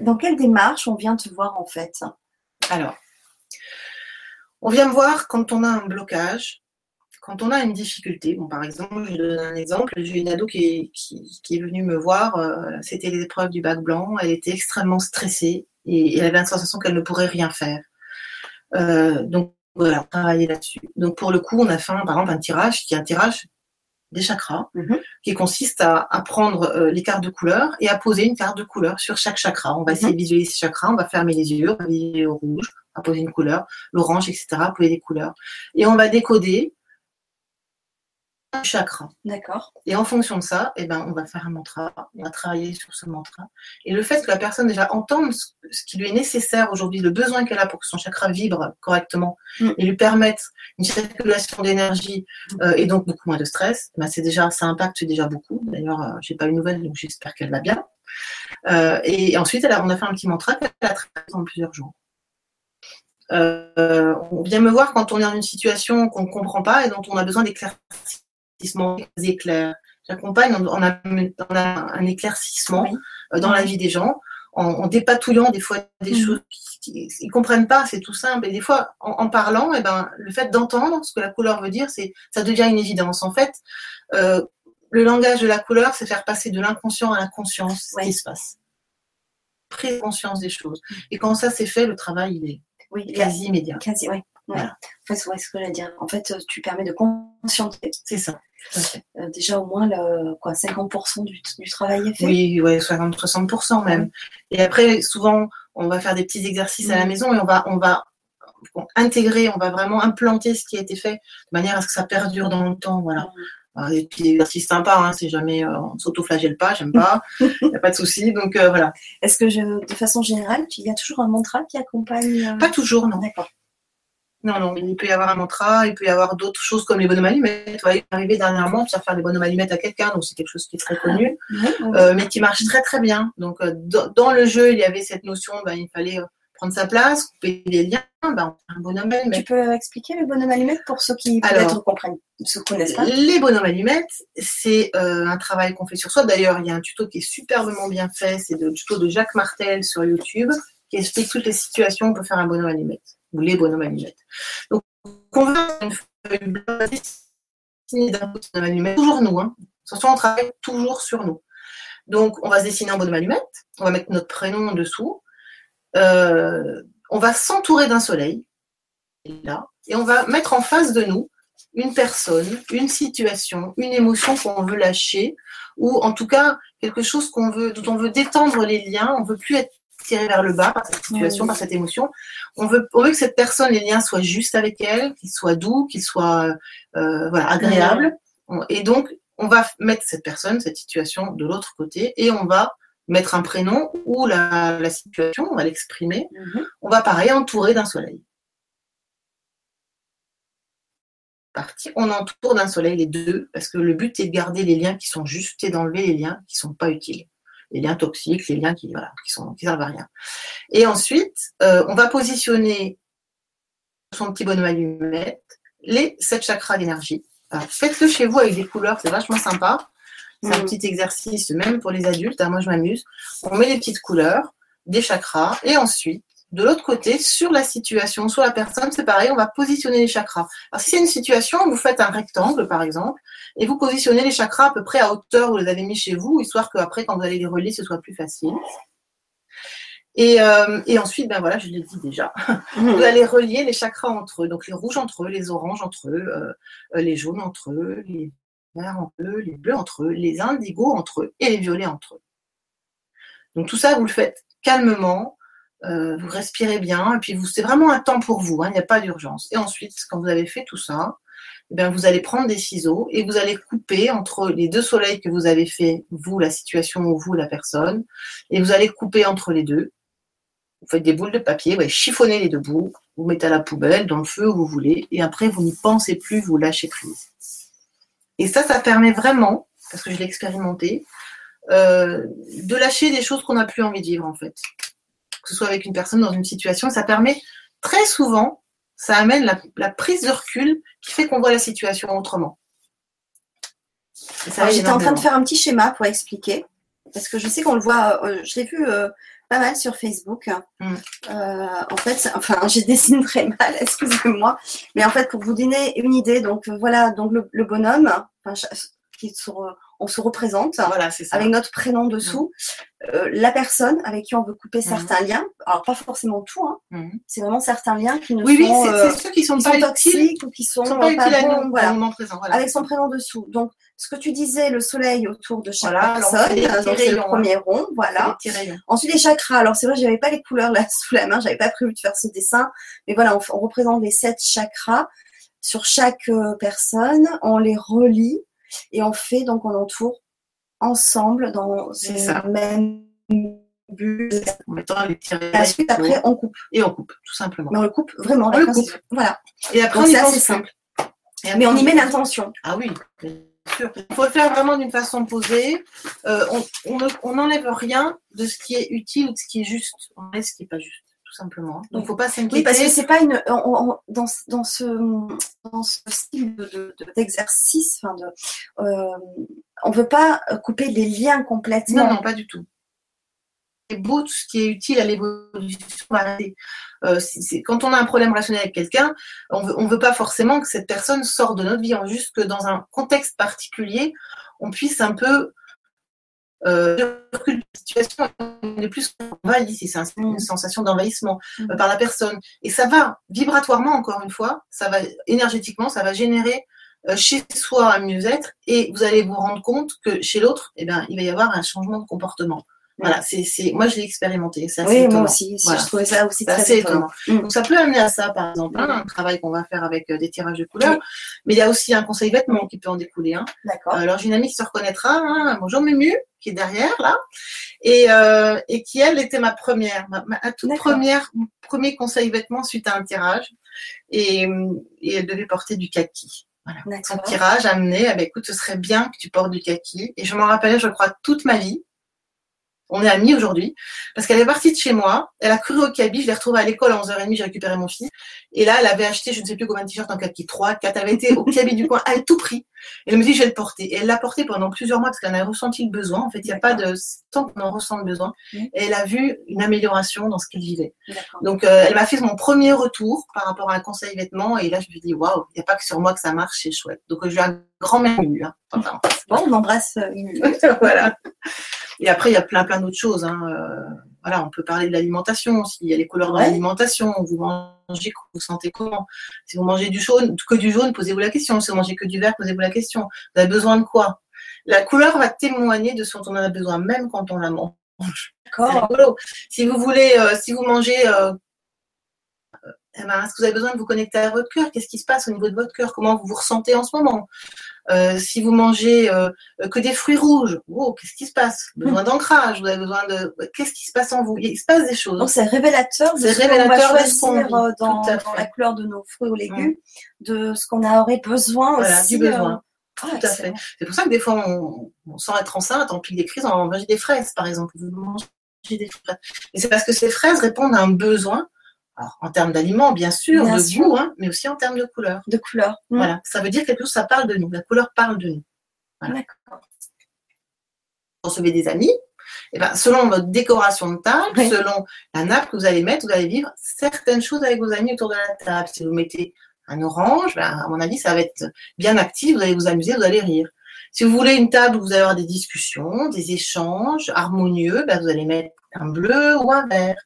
Dans quelle démarche on vient te voir en fait? Alors, on vient me voir quand on a un blocage, quand on a une difficulté, bon, par exemple, je donne un exemple, j'ai une ado qui est, venue me voir, euh, c'était les épreuves du bac blanc, elle était extrêmement stressée et, elle avait la sensation qu'elle ne pourrait rien faire. Euh, donc voilà, travailler là-dessus. Donc pour le coup, on a fait par exemple un tirage qui est un tirage des chakras, Mhm. qui consiste à, à prendre euh, les cartes de couleur et à poser une carte de couleur sur chaque chakra. On va essayer de visualiser ce chakra, on va fermer les yeux, on va visualiser au rouge, on va poser une couleur, l'orange, etc., poser des couleurs. Et on va décoder un chakra. D'accord. Et en fonction de ça, eh ben, on va faire un mantra, on va travailler sur ce mantra. Et le fait que la personne déjà entende ce, qui lui est nécessaire aujourd'hui, le besoin qu'elle a pour que son chakra vibre correctement Mm. et lui permettre une circulation d'énergie euh, et donc beaucoup moins de stress, ben, c'est déjà, ça impacte déjà beaucoup. D'ailleurs, euh, j'ai pas eu de nouvelles, donc j'espère qu'elle va bien. Euh, et ensuite, elle a- on a fait un petit mantra qu'elle a travaillé pendant plusieurs jours. Euh, on vient me voir quand on est dans une situation qu'on ne comprend pas et dont on a besoin des éclairs. J'accompagne en a un éclaircissement Oui. euh, dans la vie des gens, en, en dépatouillant des fois des Mhm. choses qu'ils ne comprennent pas, c'est tout simple. Et des fois, en, en parlant, eh ben, le fait d'entendre ce que la couleur veut dire, c'est ça devient une évidence. En fait, euh, le langage de la couleur, c'est faire passer de l'inconscient à la conscience ce Oui. qui se passe. Prise conscience des choses. Et quand ça c'est fait, le travail il est Oui, quasi immédiat. quasi, oui. Ouais. Voilà. En fait, ouais, ce que j'allais dire. En fait, euh, tu permets de conscientiser. C'est ça. Euh, déjà, au moins, le, quoi, 50% du, du travail est fait. Oui, ouais, 60, 60% même. Et après, souvent, on va faire des petits exercices à la Mhm. maison et on va, on va intégrer, on va vraiment implanter ce qui a été fait de manière à ce que ça perdure dans le temps. Voilà. Alors, des petits exercices sympas, hein, c'est jamais, euh, on s'autoflagelle pas, j'aime pas, il n'y a pas de souci. Donc euh, voilà. Est-ce que, je, de façon générale, il y a toujours un mantra qui accompagne euh, Pas toujours, non. D'accord. Non, non, il peut y avoir un mantra, il peut y avoir d'autres choses comme les bonhommes allumettes. Ouais, il est arrivé dernièrement de faire faire des bonhommes allumettes à quelqu'un, donc c'est quelque chose qui est très connu, oui. euh, mais qui marche très très bien. Donc euh, dans, le jeu, il y avait cette notion, ben, il fallait euh, prendre sa place, couper les liens, ben, un bonhomme Tu allumette. peux expliquer le bonhomme allumette pour ceux qui peut-être comprennent, se connaissent pas? Les bonhommes allumettes, c'est euh, un travail qu'on fait sur soi. D'ailleurs, il y a un tuto qui est superbement bien fait, c'est le tuto de Jacques Martel sur YouTube, qui explique toutes les situations où on peut faire un bonhomme allumette, ou les bonhommes allumettes. Donc, on veut une feuille dessinée d'un bonhomme allumette, toujours nous, hein. Attention, on travaille toujours sur nous. Donc, on va se dessiner un bonhomme allumette, on va mettre notre prénom en dessous, Euh, on va s'entourer d'un soleil, là, et on va mettre en face de nous une personne, une situation, une émotion qu'on veut lâcher, ou en tout cas quelque chose qu'on veut, dont on veut détendre les liens, on veut plus être tiré vers le bas par cette situation, Oui. par cette émotion. On veut, on veut que cette personne, les liens soient justes avec elle, qu'ils soient doux, qu'ils soient euh, voilà, agréables. Et donc, on va mettre cette personne, cette situation de l'autre côté, et on va mettre un prénom ou la, la situation, on va l'exprimer. Mhm. On va pareil entourer d'un soleil. Parti. On entoure d'un soleil les deux, parce que le but est de garder les liens qui sont justes et d'enlever les liens qui sont pas utiles. Les liens toxiques, les liens qui voilà, qui sont qui servent à rien. Et ensuite, euh, on va positionner son petit bonhomme allumette les sept chakras d'énergie. Faites-le chez vous avec des couleurs, c'est vachement sympa. C'est un Mhm. petit exercice, même pour les adultes. hein, moi, je m'amuse. On met des petites couleurs, des chakras, et ensuite, de l'autre côté, sur la situation, sur la personne, c'est pareil, on va positionner les chakras. Alors, si c'est une situation, vous faites un rectangle, par exemple, et vous positionnez les chakras à peu près à hauteur où vous les avez mis chez vous, histoire qu'après, quand vous allez les relier, ce soit plus facile. Et, euh, et ensuite, ben voilà, je l'ai dit déjà, vous allez relier les chakras entre eux, donc les rouges entre eux, les oranges entre eux, euh, euh, les jaunes entre eux, les verts entre eux, les bleus entre eux, les indigos entre eux et les violets entre eux. Donc tout ça, vous le faites calmement, euh, vous respirez bien, et puis vous, c'est vraiment un temps pour vous, hein, il n'y a pas d'urgence. Et ensuite, quand vous avez fait tout ça, eh bien, vous allez prendre des ciseaux et vous allez couper entre les deux soleils que vous avez fait, vous, la situation, ou vous, la personne, et vous allez couper entre les deux. Vous faites des boules de papier, ouais, chiffonnez les deux bouts, vous mettez à la poubelle, dans le feu où vous voulez, et après vous n'y pensez plus, vous lâchez prise. Et ça, ça permet vraiment, parce que je l'ai expérimenté, euh, de lâcher des choses qu'on n'a plus envie de vivre en fait. Que ce soit avec une personne dans une situation, ça permet très souvent, ça amène la, la prise de recul qui fait qu'on voit la situation autrement. J'étais en train de faire un petit schéma pour expliquer, parce que je sais qu'on le voit, euh, je l'ai vu euh, pas mal sur Facebook. Mm. Euh, en fait, enfin, je dessine très mal, excusez-moi, mais en fait, pour vous donner une idée, donc voilà, donc le, le bonhomme, enfin, qui est sur, on se représente Voilà, c'est ça. avec notre prénom dessous, euh, la personne avec qui on veut couper certains liens. Alors pas forcément tout, hein. Mhm. c'est vraiment certains liens qui Oui, oui, sont, c'est euh, c'est ceux qui sont qui pas sont utiles, toxiques ou qui sont, pas bons, nous voilà. présent. Voilà. avec son prénom dessous. Donc, ce que tu disais, le soleil autour de chaque Voilà, personne, c'est le hein. premier rond, voilà. Ensuite, les chakras. Alors, c'est vrai, j'avais pas les couleurs là sous la main, j'avais pas prévu de faire ce dessin, mais voilà, on, on représente les sept chakras sur chaque euh, personne, on les relie et on fait donc on entoure ensemble dans une ça. même bulle. En mettant les petits Et rayons. ensuite, après, on coupe. Et on coupe, tout simplement. Mais on le coupe vraiment. On la le principe. Voilà. Et après, Donc, on y c'est pense assez simple. Après, Mais on y met l'intention. Ah oui, bien sûr. Il faut le faire vraiment d'une façon posée. Euh, on on ne- on n'enlève rien de ce qui est utile ou de ce qui est juste. On enlève ce qui n'est pas juste, tout simplement. Donc, il ne faut pas s'inquiéter. Oui, parce que c'est pas une. on- on- dans, ce- dans ce dans ce style de- de- d'exercice, de, euh, on veut pas couper les liens complètement. Non, non, pas du tout. C'est beau tout ce qui est utile à l'évolution. Euh, quand on a un problème relationnel avec quelqu'un, on veut, on veut pas forcément que cette personne sorte de notre vie. On veut juste que dans un contexte particulier, on puisse un peu euh, reculer la situation on est plus envahi, c'est un- une sensation d'envahissement euh, Mm. par la personne. Et ça va vibratoirement, encore une fois, ça va énergétiquement, ça va générer euh, chez soi un mieux-être et vous allez vous rendre compte que chez l'autre, eh ben, il va y avoir un changement de comportement. Voilà, c'est, c'est, moi je l'ai expérimenté, c'est assez Oui, moi aussi. Voilà. Je trouvais ça aussi très étonnant. étonnant. Mm. Donc ça peut amener à ça, par exemple, hein, un travail qu'on va faire avec euh, des tirages de couleurs, mais il y a aussi un conseil vêtements qui peut en découler. Hein. D'accord. Alors j'ai une amie qui se reconnaîtra, hein, bonjour Mumu, qui est derrière là, et, euh, et qui elle était ma première, ma, ma toute D'accord. première, mon premier conseil vêtements suite à un tirage, et, et elle devait porter du kaki. Voilà. Son D'accord. tirage amené, ah ben, écoute, ce serait bien que tu portes du kaki. Et je m'en rappelais, je crois, toute ma vie. On est amis aujourd'hui. Parce qu'elle est partie de chez moi. Elle a couru au cabi. Je l'ai retrouvée à l'école à 11h30. J'ai récupéré mon fils. Et là, elle avait acheté, je ne sais plus combien de t-shirts en kaki. 3, 4. Elle avait été au cabi du coin. Elle a tout pris. Et elle me dit, je vais le porter. Et elle l'a porté pendant plusieurs mois parce qu'elle en a ressenti le besoin. En fait, il n'y a pas de tant qu'on en ressent le besoin. Oui. Et elle a vu une amélioration dans ce qu'elle vivait. Donc, euh, elle m'a fait mon premier retour par rapport à un conseil vêtements. Et là, je me dis, waouh, il n'y a pas que sur moi que ça marche, c'est chouette. Donc, je lui ai un grand merci. Hein. Enfin, Bon, on embrasse. euh, voilà. Et après, il y a plein, plein d'autres choses. Hein. Euh, voilà, on peut parler de l'alimentation aussi. Il y a les couleurs dans Ouais. l'alimentation. Vous mangez, vous sentez comment? Si vous mangez du jaune, que du jaune, posez-vous la question. Si vous mangez que du vert, posez-vous la question. Vous avez besoin de quoi? La couleur va témoigner de ce dont on a besoin, même quand on la mange. D'accord. Si vous voulez, euh, si vous mangez, euh, eh ben, est-ce que vous avez besoin de vous connecter à votre cœur? Qu'est-ce qui se passe au niveau de votre cœur? Comment vous vous ressentez en ce moment? Euh, Si vous mangez euh, que des fruits rouges, qu'est-ce qui se passe? Besoin d'ancrage Vous avez besoin de Qu'est-ce qui se passe en vous? Il se passe des choses. Donc c'est révélateur de C'est ce qu'on révélateur va qu'on choisir vit. euh, dans, dans la couleur de nos fruits ou légumes, de ce qu'on aurait besoin Voilà, aussi. du besoin. euh, ah, Tout à fait. C'est pour ça que des fois, on, on sans être enceinte, en pique des crises, on va manger des fraises, par exemple. Vous mangez des fraises. Et c'est parce que ces fraises répondent à un besoin, alors, en termes d'aliments, bien sûr, Bien de sûr. goût, hein, mais aussi en termes de couleur. De couleur. Mm. Voilà, ça veut dire quelque chose, ça parle de nous. La couleur parle de nous. Voilà. D'accord. Vous recevez des amis, et ben, selon votre décoration de table, Oui. selon la nappe que vous allez mettre, vous allez vivre certaines choses avec vos amis autour de la table. Si vous mettez un orange, ben, à mon avis, ça va être bien actif, vous allez vous amuser, vous allez rire. Si vous voulez une table où vous allez avoir des discussions, des échanges harmonieux, ben, vous allez mettre un bleu ou un vert.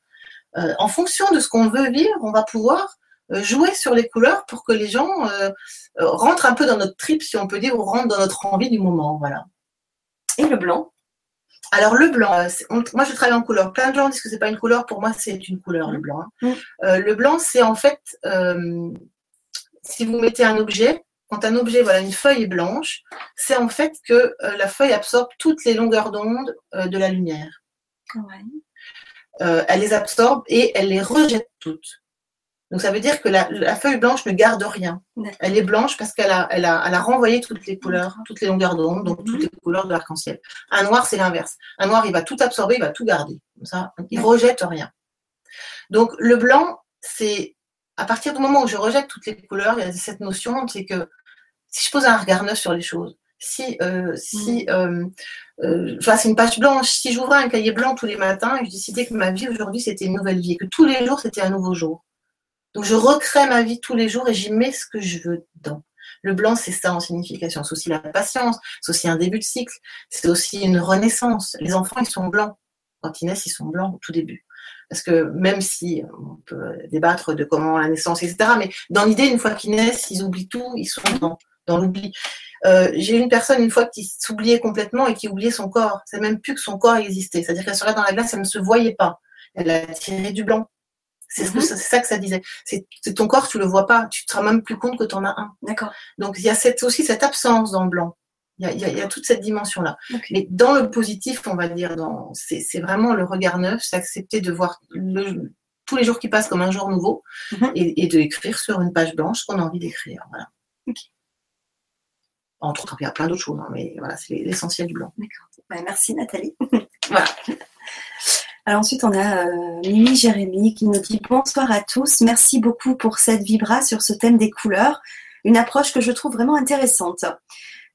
Euh, en fonction de ce qu'on veut vivre, on va pouvoir euh, jouer sur les couleurs pour que les gens euh, rentrent un peu dans notre trip, si on peut dire, ou rentrent dans notre envie du moment. Voilà. Et le blanc? Alors le blanc, on- moi je travaille en couleur. Plein de gens disent que c'est pas une couleur. Pour moi, c'est une couleur le blanc. hein. Mm. Euh, le blanc, c'est en fait euh, si vous mettez un objet, quand un objet, voilà, une feuille est blanche, c'est en fait que euh, la feuille absorbe toutes les longueurs d'onde de la lumière. Ouais. Euh, elle les absorbe et elle les rejette toutes. Donc ça veut dire que la, la feuille blanche ne garde rien. Elle est blanche parce qu'elle a, elle a, elle a renvoyé toutes les couleurs, toutes les longueurs d'onde, donc Mhm. toutes les couleurs de l'arc-en-ciel. Un noir, c'est l'inverse. Un noir, il va tout absorber, il va tout garder. Comme ça, il rejette rien. Donc le blanc, c'est à partir du moment où je rejette toutes les couleurs, il y a cette notion, c'est que si je pose un regard neuf sur les choses, si, euh, si euh, euh, je fasse une page blanche, si j'ouvrais un cahier blanc tous les matins je décidais que ma vie aujourd'hui c'était une nouvelle vie, et que tous les jours c'était un nouveau jour. Donc je recrée ma vie tous les jours et j'y mets ce que je veux dedans. Le blanc, c'est ça en signification. C'est aussi la patience, c'est aussi un début de cycle, c'est aussi une renaissance. Les enfants, ils sont blancs. Quand ils naissent, ils sont blancs au tout début. Parce que même si on peut débattre de comment la naissance, etc., mais dans l'idée, une fois qu'ils naissent, ils oublient tout, ils sont dans, dans l'oubli. Euh, j'ai eu une personne une fois qui s'oubliait complètement et qui oubliait son corps. C'est même plus que son corps existait. C'est-à-dire qu'elle serait dans la glace, elle ne se voyait pas. Elle a tiré du blanc. C'est mhm. ça que ça disait. C'est ton corps, tu le vois pas. Tu te rends même plus compte que tu en as un. D'accord. Donc il y a cette, aussi cette absence dans le blanc. Il y a, y a, toute cette dimension-là. Mais dans le positif, on va dire, c'est vraiment le regard neuf, c'est accepter de voir le, tous les jours qui passent comme un jour nouveau mhm. et, et, de écrire sur une page blanche qu'on a envie d'écrire. Voilà. Entre autres, il y a plein d'autres choses, hein, mais voilà, c'est l'essentiel du blanc. D'accord. Bah, merci Nathalie. voilà. Alors ensuite, on a euh, Mimi Jérémy qui nous dit bonsoir à tous. Merci beaucoup pour cette vibra sur ce thème des couleurs. Une approche que je trouve vraiment intéressante.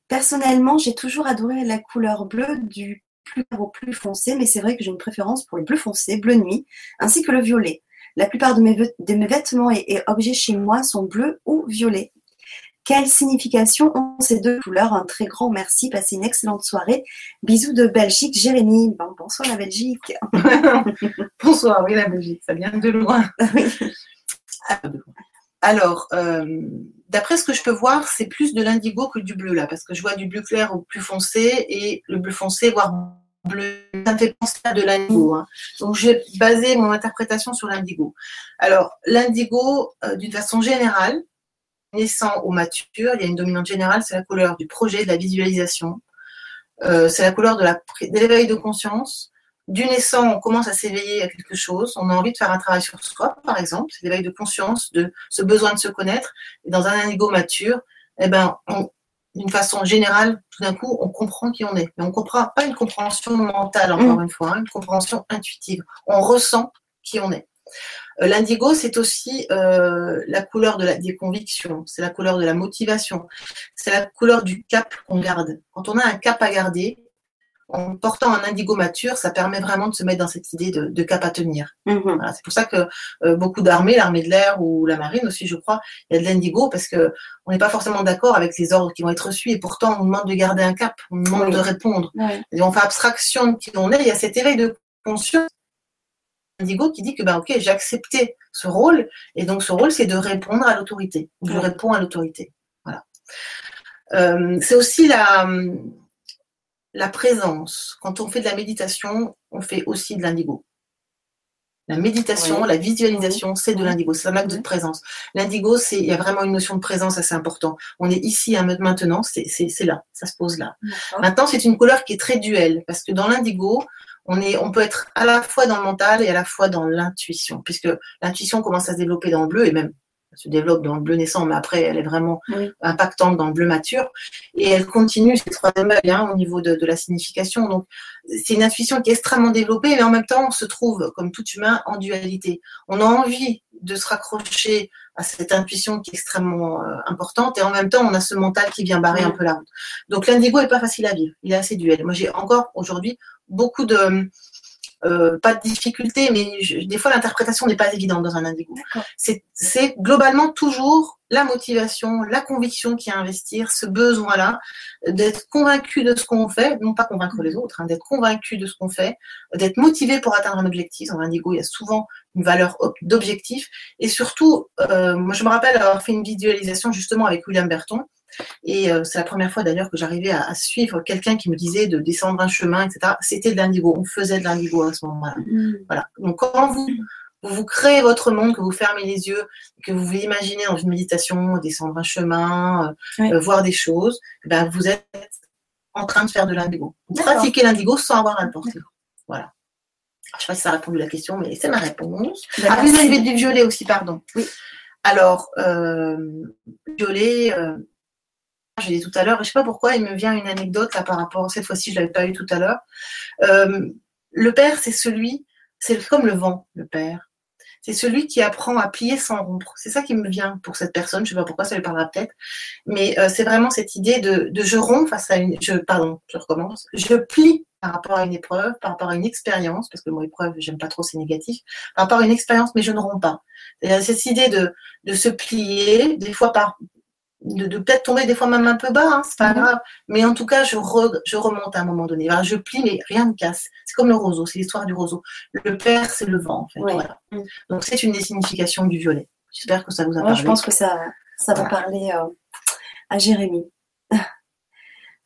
Personnellement, j'ai toujours adoré la couleur bleue du plus clair au plus foncé, mais c'est vrai que j'ai une préférence pour le bleu foncé, bleu nuit, ainsi que le violet. La plupart de mes, vêtements et, objets chez moi sont bleus ou violets. Quelle signification ont ces deux couleurs? Un très grand merci. Passez une excellente soirée. Bisous de Belgique. Jérémy. bonsoir la Belgique. bonsoir, oui, la Belgique. Ça vient de loin. Alors, euh, d'après ce que je peux voir, c'est plus de l'indigo que du bleu là, parce que je vois du bleu clair au plus foncé et le bleu foncé, voire bleu, ça me fait penser à de l'indigo. Hein. Donc, j'ai basé mon interprétation sur l'indigo. Alors, l'indigo, euh, d'une façon générale, naissant au mature, il y a une dominante générale, c'est la couleur du projet, de la visualisation. Euh, c'est la couleur de l'éveil de conscience. Du naissant, on commence à s'éveiller à quelque chose. On a envie de faire un travail sur soi, par exemple. C'est l'éveil de conscience, de ce besoin de se connaître. Et dans un indigo mature, eh ben, d'une façon générale, tout d'un coup, on comprend qui on est. Mais on ne comprend pas une compréhension mentale, encore mmh. une fois, hein, une compréhension intuitive. On ressent qui on est. Euh, l'indigo, c'est aussi euh, la couleur de la, des convictions, c'est la couleur de la motivation, c'est la couleur du cap qu'on garde. Quand on a un cap à garder, en portant un indigo mature, ça permet vraiment de se mettre dans cette idée de, cap à tenir. Mhm. c'est pour ça que euh, beaucoup d'armées, l'armée de l'air ou la marine aussi, je crois, il y a de l'indigo parce que on n'est pas forcément d'accord avec les ordres qui vont être reçus et pourtant on demande de garder un cap, on demande de répondre. Et on fait abstraction de qui on est. Il y a cet éveil de conscience Indigo qui dit que ben ok j'ai accepté ce rôle et donc ce rôle c'est de répondre à l'autorité. Je réponds à l'autorité. Voilà. Euh, c'est aussi la la présence. Quand on fait de la méditation, on fait aussi de l'indigo. La méditation, la visualisation, c'est de l'indigo, c'est un acte de présence. L'indigo, c'est il y a vraiment une notion de présence assez importante. On est ici maintenant, c'est là, ça se pose là. Maintenant, c'est une couleur qui est très duelle parce que dans l'indigo, on, est, on peut être à la fois dans le mental et à la fois dans l'intuition, puisque l'intuition commence à se développer dans le bleu et même se développe dans le bleu naissant, mais après elle est vraiment impactante dans le bleu mature. Et elle continue, c'est troisième œil hein, au niveau de, de, la signification. Donc c'est une intuition qui est extrêmement développée, mais en même temps on se trouve, comme tout humain, en dualité. On a envie de se raccrocher à cette intuition qui est extrêmement euh, importante, et en même temps on a ce mental qui vient barrer un peu la route. Donc l'indigo est pas facile à vivre, il est assez duel. Moi j'ai encore aujourd'hui beaucoup de euh, pas de difficulté, mais des fois l'interprétation n'est pas évidente dans un indigo. C'est globalement toujours la motivation, la conviction qui a à investir, ce besoin-là, d'être convaincu de ce qu'on fait, non pas convaincre les autres, hein, d'être convaincu de ce qu'on fait, d'être motivé pour atteindre un objectif. Dans l'indigo, il y a souvent une valeur d'objectif. Et surtout, euh, moi je me rappelle avoir fait une visualisation justement avec William Berton, et euh, c'est la première fois d'ailleurs que j'arrivais à, suivre quelqu'un qui me disait de descendre un chemin, etc. C'était de l'indigo. On faisait de l'indigo à ce moment-là. Mm. Voilà. Donc quand vous, vous créez votre monde, que vous fermez les yeux, que vous vous imaginez dans une méditation, descendre un chemin, euh, euh, voir des choses, eh ben vous êtes en train de faire de l'indigo. Vous pratiquez l'indigo sans avoir à le porter. Voilà. Je ne sais pas si ça a répondu à la question, mais c'est ma réponse. Ah, vous avez du violet aussi, pardon. Oui. Alors, violet, j'ai dit tout à l'heure, je ne sais pas pourquoi, il me vient une anecdote là par rapport, cette fois-ci je ne l'avais pas eu tout à l'heure. Euh, le père, c'est celui, c'est comme le vent, le père. C'est celui qui apprend à plier sans rompre. C'est ça qui me vient pour cette personne. Je ne sais pas pourquoi, ça lui parlera peut-être. Mais euh, c'est vraiment cette idée de, je romps face à une. Je, pardon, je recommence. Je plie par rapport à une épreuve, par rapport à une expérience, parce que moi, épreuve, j'aime pas trop, c'est négatif, par rapport à une expérience, mais je ne romps pas. C'est cette idée de se plier, des fois par, de, peut-être tomber des fois même un peu bas, hein, c'est pas mhm. grave. Mais en tout cas, je, je remonte à un moment donné. je plie, mais rien ne casse. C'est comme le roseau, c'est l'histoire du roseau. Le père, c'est le vent, en fait. Mhm. Donc, c'est une des significations du violet. J'espère que ça vous a parlé. je pense que ça, ça va parler euh, à Jérémy.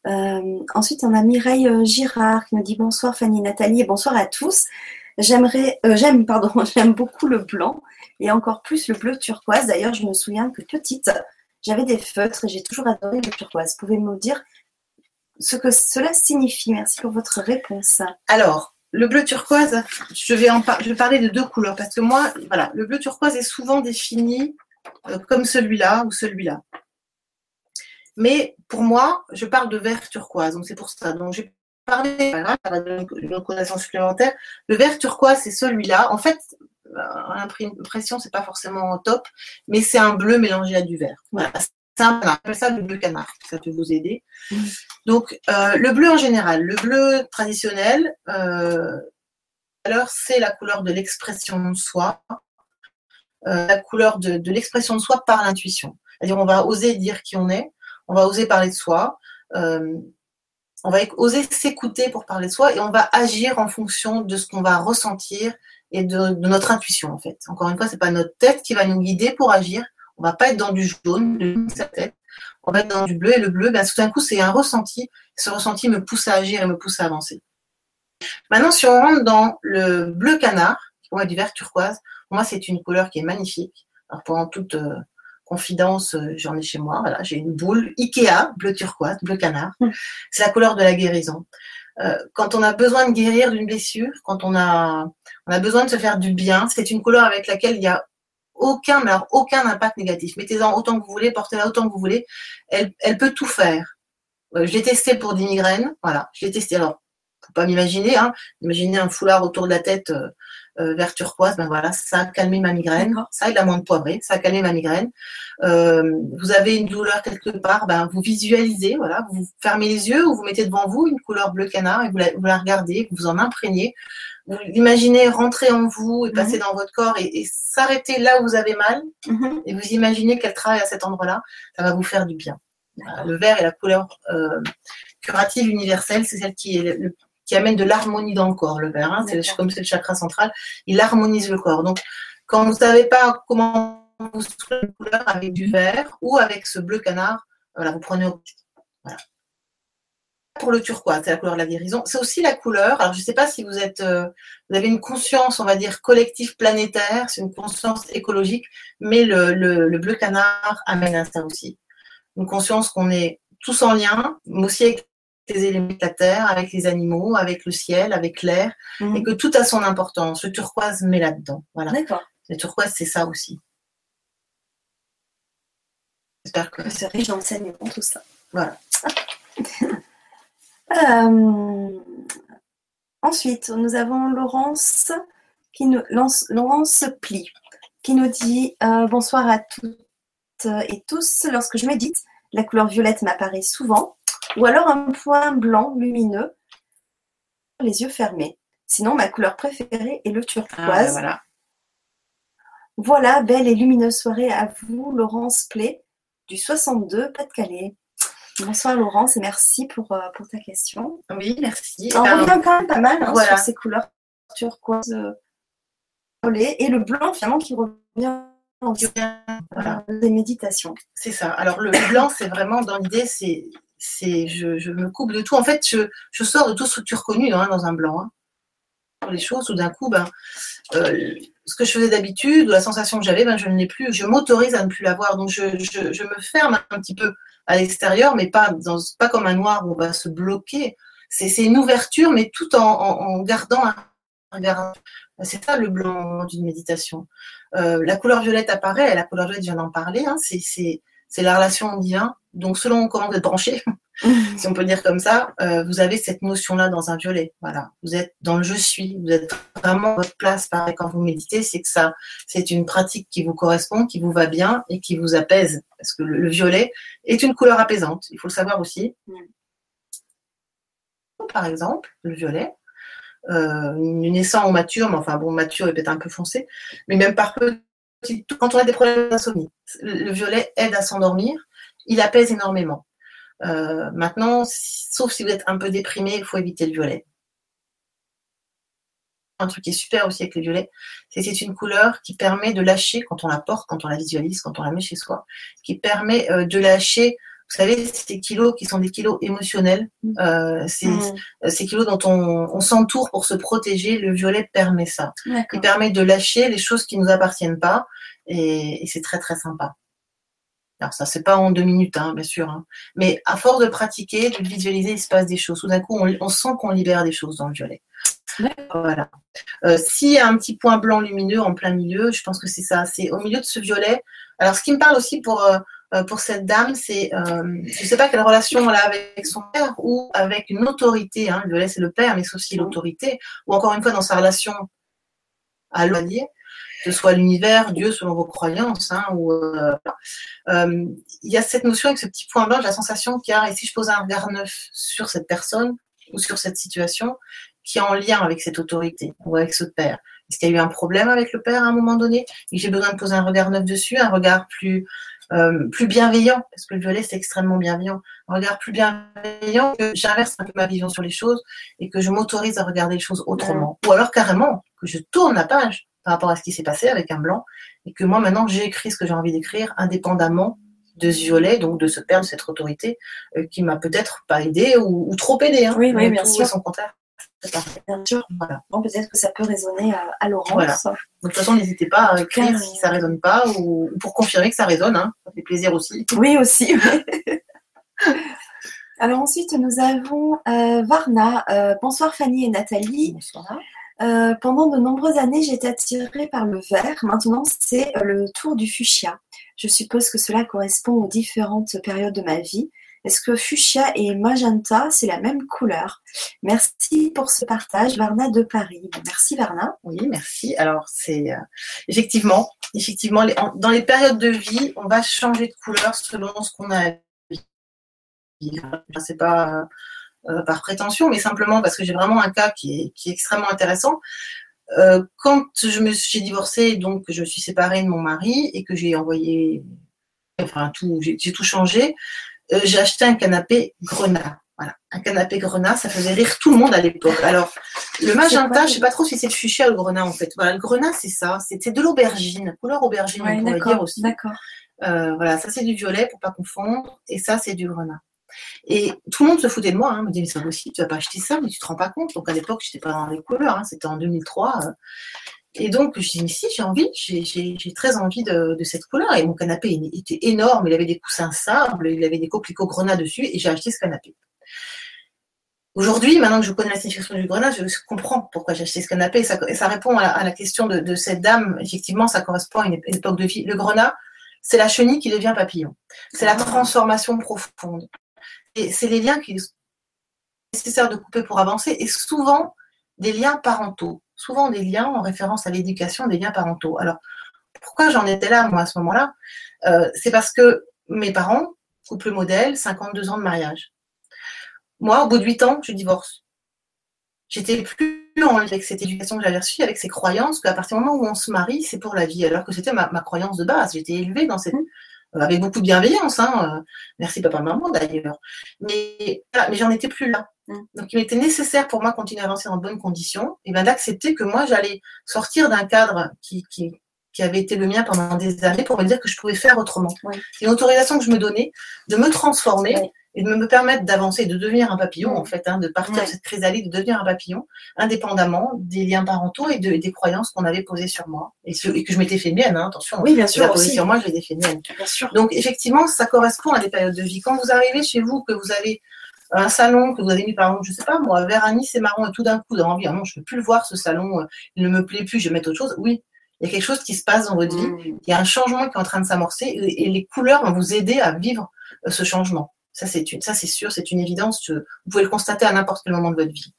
Euh, ensuite, on a Mireille euh, Girard qui nous dit bonsoir Fanny Nathalie et bonsoir à tous. J'aimerais, j'aime, pardon, j'aime beaucoup le blanc et encore plus le bleu turquoise. D'ailleurs, je me souviens que petite, j'avais des feutres et j'ai toujours adoré le turquoise. Pouvez-vous me dire ce que cela signifie? Merci pour votre réponse. Alors, le bleu turquoise, je vais, en je vais parler de deux couleurs parce que moi, voilà, le bleu turquoise est souvent défini euh, comme celui-là ou celui-là. Mais pour moi, je parle de vert turquoise, donc c'est pour ça. Donc j'ai parlé, ça va donner une supplémentaire. Le vert turquoise, c'est celui-là. En fait, l'impression, c'est pas forcément top, mais c'est un bleu mélangé à du vert. Voilà. C'est un appelle ça le bleu canard, ça peut vous aider. Mm. Donc, euh, le bleu en général, le bleu traditionnel, euh, alors c'est la couleur de l'expression de soi, euh, la couleur de, de l'expression de soi par l'intuition. C'est-à-dire, on va oser dire qui on est, on va oser parler de soi, on va oser s'écouter pour parler de soi et on va agir en fonction de ce qu'on va ressentir et de, notre intuition en fait. Encore une fois, c'est pas notre tête qui va nous guider pour agir. On va pas être dans du jaune de sa tête. On va être dans du bleu et le bleu, ben, tout d'un coup, c'est un ressenti. Ce ressenti me pousse à agir et me pousse à avancer. Maintenant, si on rentre dans le bleu canard, qui pour moi est du vert turquoise, pour moi c'est une couleur qui est magnifique. Alors pendant toute euh, confidence, euh, j'en ai chez moi. Voilà, j'ai une boule Ikea bleu turquoise, bleu canard. Mmh. C'est la couleur de la guérison. Euh, quand on a besoin de guérir d'une blessure, quand on a, on a besoin de se faire du bien, c'est une couleur avec laquelle il n'y a aucun, alors aucun impact négatif. Mettez-en autant que vous voulez, portez-la autant que vous voulez. Elle, elle peut tout faire. Euh, je l'ai testé pour des migraines. Voilà, je l'ai testé. Alors, faut pas m'imaginer, hein. Imaginez un foulard autour de la tête euh, vert turquoise, ben voilà, ça a calmé ma migraine. Ça, moins de poivré, ça a calmé ma migraine. Euh, vous avez une douleur quelque part, ben vous visualisez, voilà, vous fermez les yeux ou vous mettez devant vous une couleur bleu canard et vous la, vous la regardez, vous en imprégnez. Vous l'imaginez rentrer en vous et passer mhm. dans votre corps et, s'arrêter là où vous avez mal. Mhm. Et vous imaginez qu'elle travaille à cet endroit-là, ça va vous faire du bien. Le vert est la couleur euh, curative universelle, c'est celle qui est le, qui amène de l'harmonie dans le corps, le vert. Hein, c'est comme c'est le chakra central, il harmonise le corps. Donc, quand vous ne savez pas comment vous une couleur avec du vert ou avec ce bleu canard, voilà, vous prenez au voilà. Pour le turquoise, c'est la couleur de la guérison. C'est aussi la couleur. Alors, je ne sais pas si vous êtes, euh, vous avez une conscience, on va dire, collective planétaire, c'est une conscience écologique, mais le, le bleu canard amène à ça aussi. Une conscience qu'on est tous en lien, mais aussi avec les éléments de la terre, avec les animaux, avec le ciel, avec l'air, mhm. et que tout a son importance. Le turquoise met là-dedans. Voilà. D'accord. Le turquoise, c'est ça aussi. J'espère que. C'est riche d'enseignements, tout ça. Voilà. Euh, ensuite, nous avons Laurence qui nous Laurence Pli qui nous dit euh, bonsoir à toutes et tous. Lorsque je médite, la couleur violette m'apparaît souvent ou alors un point blanc lumineux, les yeux fermés. Sinon, ma couleur préférée est le turquoise. Ah, voilà. voilà, belle et lumineuse soirée à vous, Laurence Play, du 62, Pas-de-Calais. Bonsoir Laurence et merci pour, euh, pour ta question. Oui, merci. On revient quand même pas mal hein, sur ces couleurs turquoise euh, et le blanc finalement qui revient en voilà. des méditations. C'est ça. Alors le blanc, c'est vraiment dans l'idée, c'est c'est je, me coupe de tout. En fait, je, je sors de toute structure connue hein, dans un blanc. Hein. Les choses, tout d'un coup, ben, euh, ce que je faisais d'habitude, ou la sensation que j'avais, ben, je ne l'ai plus. Je m'autorise à ne plus l'avoir. Donc, je, je, me ferme un petit peu à l'extérieur, mais pas, dans, pas comme un noir où on va se bloquer. C'est une ouverture, mais tout en, en, gardant un regard. C'est ça le blanc d'une méditation. Euh, la couleur violette apparaît, la couleur violette, je viens d'en parler, hein, c'est la relation au divin. Donc, selon comment vous êtes branché, si on peut dire comme ça, euh, vous avez cette notion-là dans un violet. Voilà, vous êtes dans le je suis, vous êtes vraiment à votre place. Pareil, quand vous méditez, c'est que ça, c'est une pratique qui vous correspond, qui vous va bien et qui vous apaise. Parce que le, violet est une couleur apaisante. Il faut le savoir aussi. Par exemple, le violet, euh, naissant ou mature, mais enfin bon, mature est peut-être un peu foncé, mais même par peu quand on a des problèmes d'insomnie. Le violet aide à s'endormir il apaise énormément. Euh, maintenant, sauf si vous êtes un peu déprimé, il faut éviter le violet. Un truc qui est super aussi avec le violet, c'est que c'est une couleur qui permet de lâcher quand on la porte, quand on la visualise, quand on la met chez soi, qui permet euh, de lâcher savez, ces kilos qui sont des kilos émotionnels, mm. euh, mm. euh, ces kilos dont on, s'entoure pour se protéger, le violet permet ça. Il permet de lâcher les choses qui ne nous appartiennent pas et, c'est très très sympa. Alors ça, c'est pas en deux minutes, hein, bien sûr. Hein. Mais à force de pratiquer, de visualiser, il se passe des choses. Tout d'un coup, on, sent qu'on libère des choses dans le violet. Voilà. Euh, S'il y a un petit point blanc lumineux en plein milieu, je pense que c'est ça. C'est au milieu de ce violet. Alors, ce qui me parle aussi pour euh, euh, pour cette dame, c'est, euh, je ne sais pas quelle relation elle a avec son père ou avec une autorité. Hein, le violet, c'est le père, mais c'est aussi l'autorité. Ou encore une fois, dans sa relation à l'allié, que ce soit l'univers, Dieu, selon vos croyances. Hein, euh, il y a cette notion avec ce petit point blanc, la sensation qu'il y a, et si je pose un regard neuf sur cette personne ou sur cette situation, qui est en lien avec cette autorité ou avec ce père. Est-ce qu'il y a eu un problème avec le père à un moment donné? Et j'ai besoin de poser un regard neuf dessus, un regard plus euh, plus bienveillant, parce que le violet c'est extrêmement bienveillant, un regard plus bienveillant, que j'inverse un peu ma vision sur les choses et que je m'autorise à regarder les choses autrement. Ou alors carrément, que je tourne la page par rapport à ce qui s'est passé avec un blanc et que moi maintenant j'ai écrit ce que j'ai envie d'écrire indépendamment de ce violet, donc de ce père, de cette autorité euh, qui m'a peut-être pas aidé ou, trop aidé. Hein, oui, oui, bien sûr. son contraire. Bien sûr. Bon, peut-être que ça peut résonner à, Laurence. Voilà. de toute façon, n'hésitez pas à écrire si ça ne résonne pas ou, pour confirmer que ça résonne. Hein. Ça fait plaisir aussi. Oui, aussi. Alors ensuite, nous avons euh, Varna. Euh, bonsoir Fanny et Nathalie. Bonsoir. Euh, pendant de nombreuses années, été attirée par le vert. Maintenant, c'est le tour du fuchsia. Je suppose que cela correspond aux différentes périodes de ma vie. Est-ce que fuchsia et magenta, c'est la même couleur? Merci pour ce partage, Varna de Paris. Merci Varna. Oui, merci. Alors, c'est euh, effectivement, effectivement, dans les périodes de vie, on va changer de couleur selon ce qu'on a. C'est pas euh, par prétention, mais simplement parce que j'ai vraiment un cas qui est, extrêmement intéressant. Euh, quand je me suis divorcée, donc je suis séparée de mon mari et que j'ai envoyé, enfin tout, j'ai tout changé. Euh, j'ai acheté un canapé grenat. Voilà, un canapé grenat, ça faisait rire tout le monde à l'époque. Alors, le magenta, je sais pas trop si c'est le fuchsia ou le grenat en fait. Voilà, le grenat, c'est ça, c'était de l'aubergine, couleur aubergine, on pourrait dire aussi. D'accord. Euh, voilà, ça c'est du violet pour pas confondre, et ça c'est du grenat. Et tout le monde se foutait de moi, hein, me disait mais c'est possible, tu vas pas acheter ça, mais tu te rends pas compte. Donc à l'époque, je n'étais pas dans les couleurs, hein, c'était en 2003. Et donc, je dis, mais si, j'ai envie, j'ai très envie de, cette couleur. Et mon canapé était énorme, il avait des coussins sable, il avait des coquelicots grenats dessus, et j'ai acheté ce canapé. Aujourd'hui, maintenant que je connais la signification du grenat, je comprends pourquoi j'ai acheté ce canapé. Ça, ça répond à la, question de, cette dame. Effectivement, ça correspond à une, époque de vie. Le grenat, c'est la chenille qui devient papillon. C'est la transformation profonde. Et c'est les liens qui sont nécessaires de couper pour avancer, et souvent des liens parentaux souvent des liens en référence à l'éducation des liens parentaux. Alors, pourquoi j'en étais là, moi, à ce moment-là? Euh, C'est parce que mes parents, couple modèle, 52 ans de mariage. Moi, au bout de 8 ans, je divorce. J'étais plus en lien avec cette éducation que j'avais reçue, avec ces croyances qu'à partir du moment où on se marie, c'est pour la vie, alors que c'était ma, croyance de base. J'étais élevée dans cette, euh, avec beaucoup de bienveillance. Hein, euh, merci papa, maman d'ailleurs. Mais, mais j'en étais plus là. Mm. Donc, il était nécessaire pour moi continuer à avancer dans de bonnes conditions et bien d'accepter que moi, j'allais sortir d'un cadre qui, qui, qui, avait été le mien pendant des années pour me dire que je pouvais faire autrement. C'est une autorisation que je me donnais de me transformer et de me permettre d'avancer, de devenir un papillon, en fait, hein, de partir de cette chrysalide, de devenir un papillon, indépendamment des liens parentaux et de, des croyances qu'on avait posées sur moi. Et, que je m'étais fait mienne, hein, attention. Oui, bien sûr. Sur moi, je l'ai fait mienne. Bien sûr. Donc, effectivement, ça correspond à des périodes de vie. Quand vous arrivez chez vous, que vous avez un salon que vous avez mis par exemple, je sais pas moi, vert anis et marron et tout d'un coup, vous avez envie, ah non, je ne peux plus le voir ce salon, euh, il ne me plaît plus, je vais mettre autre chose. Oui, il y a quelque chose qui se passe dans votre vie, mmh. il y a un changement qui est en train de s'amorcer et les couleurs vont vous aider à vivre euh, ce changement. Ça, c'est ça, c'est sûr, c'est une évidence. Vous pouvez le constater à n'importe quel moment de votre vie.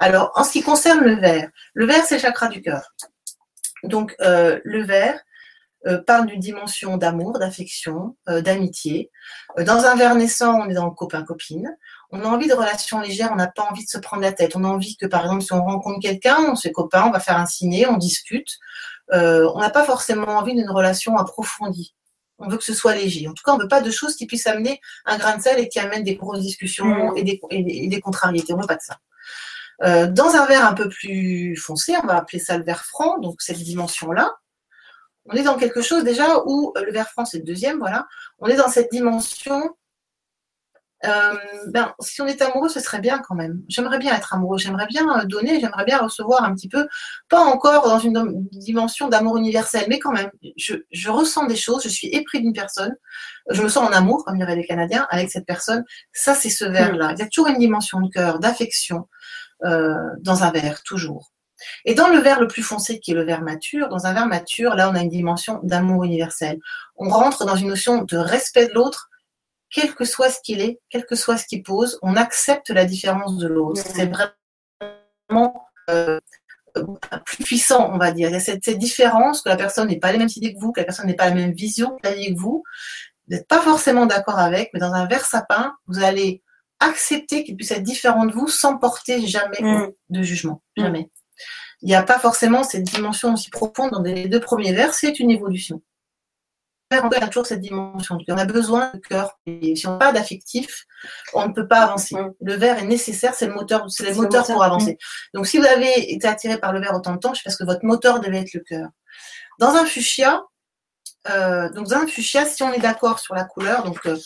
Alors, en ce qui concerne le vert, le vert, c'est le chakra du cœur. Donc, euh, le vert euh, parle d'une dimension d'amour, d'affection, euh, d'amitié. dans un vert naissant, on est dans copain-copine. On a envie de relations légères, on n'a pas envie de se prendre la tête. On a envie que, par exemple, si on rencontre quelqu'un, on se copain, on va faire un ciné, on discute. on n'a pas forcément envie d'une relation approfondie On veut que ce soit léger. En tout cas, on ne veut pas de choses qui puissent amener un grain de sel et qui amènent des grosses discussions mm. et, des, contrariétés. On ne veut pas de ça. Euh, dans un verre un peu plus foncé, on va appeler ça le verre franc, donc cette dimension-là, on est dans quelque chose déjà où euh, le verre franc, c'est le deuxième, voilà. On est dans cette dimension euh, ben, si on était amoureux, ce serait bien quand même. J'aimerais bien être amoureux, j'aimerais bien euh, donner, j'aimerais bien recevoir un petit peu, pas encore dans une dimension d'amour universel, mais quand même, je, ressens des choses, je suis épris d'une personne, je me sens en amour, comme diraient les Canadiens, avec cette personne. Ça, c'est ce verre-là. Il y a toujours une dimension de cœur, d'affection euh, dans un verre, toujours. Et dans le verre le plus foncé, qui est le verre mature, dans un verre mature, là, on a une dimension d'amour universel. On rentre dans une notion de respect de l'autre, quel que soit ce qu'il est, quel que soit ce qu'il pose, on accepte la différence de l'autre. C'est vraiment euh, plus puissant, on va dire. Il y a cette, différence que la personne n'est pas les mêmes idées que vous, que la personne n'est pas la même vision que vous. Vous n'êtes pas forcément d'accord avec, mais dans un verre sapin, vous allez accepter qu'il puisse être différent de vous sans porter jamais mm. de jugement. Mm. Jamais. Il n'y a pas forcément cette dimension aussi profonde dans les deux premiers vers, c'est une évolution on a toujours cette dimension. On a besoin de cœur. Et si on n'a pas d'affectif, on ne peut pas avancer. Mm. Le verre est nécessaire, c'est le moteur, c'est le moteur pour avancer. Mm. Donc, si vous avez été attiré par le verre autant de temps, c'est parce que votre moteur devait être le cœur. Dans un fuchsia, euh, donc dans un fuchsia, si on est d'accord sur la couleur, donc euh,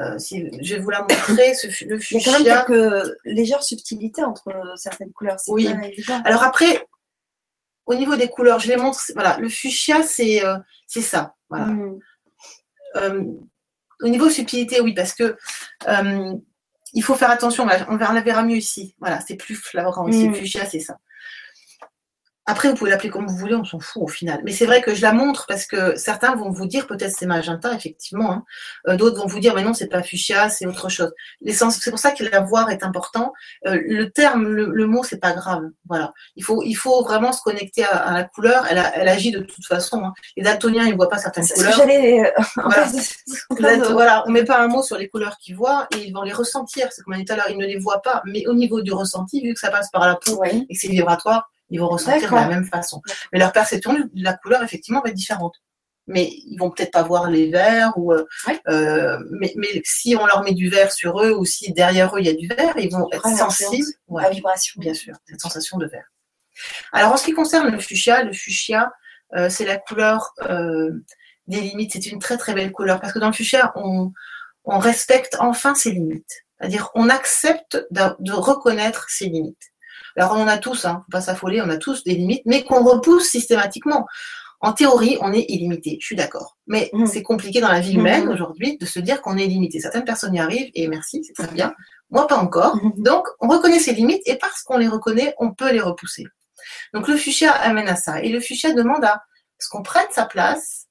euh, si, je vais vous la montrer. Ce, le fuchsia. Il y a quand même quelques légères subtilités entre certaines couleurs. Oui. Alors après, au niveau des couleurs, je les montre. Voilà, le fuchsia, c'est c'est ça. Voilà. Mm. Euh, au niveau subtilité, oui, parce que euh, il faut faire attention. On la verra mieux ici. Voilà, c'est plus flagrant ici. Mm. Fuchsia, c'est ça. Après, vous pouvez l'appeler comme vous voulez, on s'en fout au final. Mais c'est vrai que je la montre parce que certains vont vous dire peut-être c'est magenta, effectivement. Hein. Euh, d'autres vont vous dire mais non, c'est pas fuchsia, c'est autre chose. C'est pour ça que la voir est important. Euh, le terme, le, mot, c'est pas grave. Voilà. Il faut, il faut vraiment se connecter à, la couleur. Elle, elle, agit de toute façon. Hein. Les daltoniens, ils voient pas certaines couleurs. Euh, voilà. voilà. On met pas un mot sur les couleurs qu'ils voient et ils vont les ressentir. C'est comme on dit tout à l'heure, ils ne les voient pas. Mais au niveau du ressenti, vu que ça passe par la peau et que c'est vibratoire, ils vont ressentir de la même façon. Mais leur perception de la couleur, effectivement, va être différente. Mais ils vont peut-être pas voir les verts, ou, euh, euh, mais, si on leur met du vert sur eux, ou si derrière eux il y a du vert, ils vont être sensibles à la vibration. Bien sûr, cette sensation de vert. Alors en ce qui concerne le fuchsia, le fuchsia, euh, c'est la couleur des limites. C'est une très très belle couleur parce que dans le fuchsia, on, on respecte enfin ses limites. C'est-à-dire, on accepte de reconnaître ses limites. Alors on en a tous, hein, faut pas s'affoler, on a tous des limites, mais qu'on repousse systématiquement. En théorie, on est illimité, je suis d'accord. Mais mmh. c'est compliqué dans la vie humaine mmh. aujourd'hui de se dire qu'on est illimité. Certaines personnes y arrivent et merci, c'est très bien. Moi, pas encore. Mmh. Donc, on reconnaît ses limites et parce qu'on les reconnaît, on peut les repousser. Donc, le fuchsia amène à ça. Et le fuchsia demande à ce qu'on prenne sa place,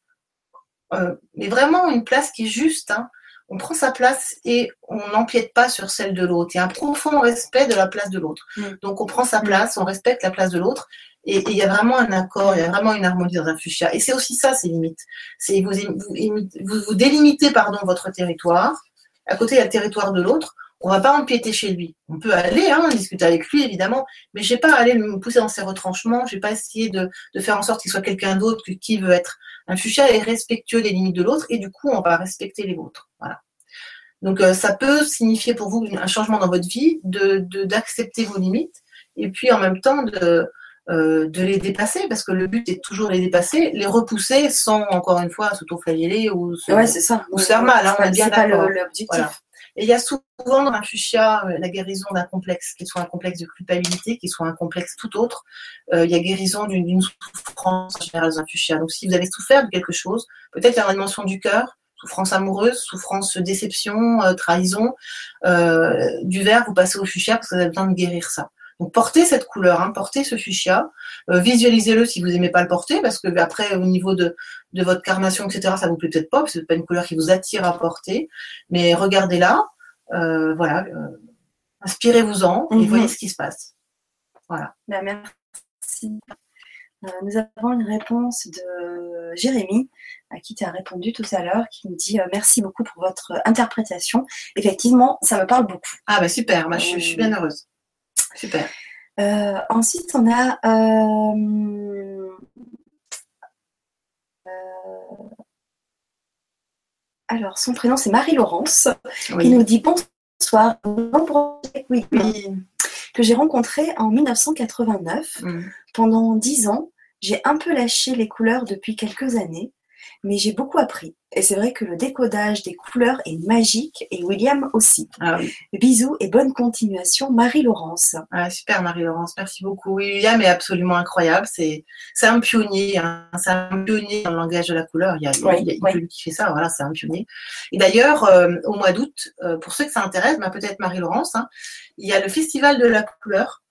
euh, mais vraiment une place qui est juste. Hein on prend sa place et on n'empiète pas sur celle de l'autre. Il y a un profond respect de la place de l'autre. Mm. Donc on prend sa mm. place, on respecte la place de l'autre. Et, il y a vraiment un accord, il y a vraiment une harmonie dans un fuchsia. Et c'est aussi ça, ces limites. C'est vous, vous, vous, délimitez pardon, votre territoire. À côté, il y a le territoire de l'autre. On ne va pas empiéter chez lui. On peut aller hein, discuter avec lui, évidemment, mais je n'ai pas aller me pousser dans ses retranchements. Je n'ai pas essayer de, de, faire en sorte qu'il soit quelqu'un d'autre qui veut être un fuchsia est respectueux des limites de l'autre et du coup, on va respecter les vôtres. Voilà. Donc, euh, ça peut signifier pour vous un changement dans votre vie, d'accepter de, vos limites et puis en même temps de, euh, de les dépasser parce que le but est toujours les dépasser, les repousser sans encore une fois s'autoflageller ou se, ouais, ça. ou faire mal. Hein, on est bien d'accord. Voilà. Et il y a souvent dans un fuchsia euh, la guérison d'un complexe, qu'il soit un complexe de culpabilité, qu'il soit un complexe tout autre. Euh, il y a guérison d'une souffrance en général dans fuchsia. Donc si vous avez souffert de quelque chose, peut-être dans la dimension du cœur, souffrance amoureuse, souffrance déception, euh, trahison, du verre, vous passez au fuchsia parce que vous avez besoin de guérir ça. Donc portez cette couleur, hein, portez ce fuchsia, visualisez-le si vous n'aimez pas le porter, parce que après au niveau de, de votre carnation, etc., ça vous plaît peut-être pas, parce que c'est pas une couleur qui vous attire à porter, mais regardez-la, euh, voilà, euh, inspirez-vous-en et mhm. voyez ce qui se passe. Voilà. Ben, merci. Euh, nous avons une réponse de Jérémy, à qui tu as répondu tout à l'heure, qui nous dit merci beaucoup pour votre interprétation. Effectivement, ça me parle beaucoup. Ah bah super, bah, je, suis bien heureuse. Super. ensuite, on a Alors, son prénom, c'est Marie-Laurence, qui nous dit bonsoir. Oui, que j'ai rencontré en 1989. Mm. Pendant dix ans, j'ai un peu lâché les couleurs depuis quelques années mais j'ai beaucoup appris. Et c'est vrai que le décodage des couleurs est magique et William aussi. Ah Bisous et bonne continuation, Marie-Laurence. Ah, super Marie-Laurence, merci beaucoup. William est absolument incroyable. C'est un pionnier, hein. c'est un pionnier dans le langage de la couleur. Il y a, il qui fait ça, voilà, c'est un pionnier. Et d'ailleurs, euh, au mois d'août, euh, pour ceux que ça intéresse, bah, peut-être Marie-Laurence, hein, il y a le Festival de la couleur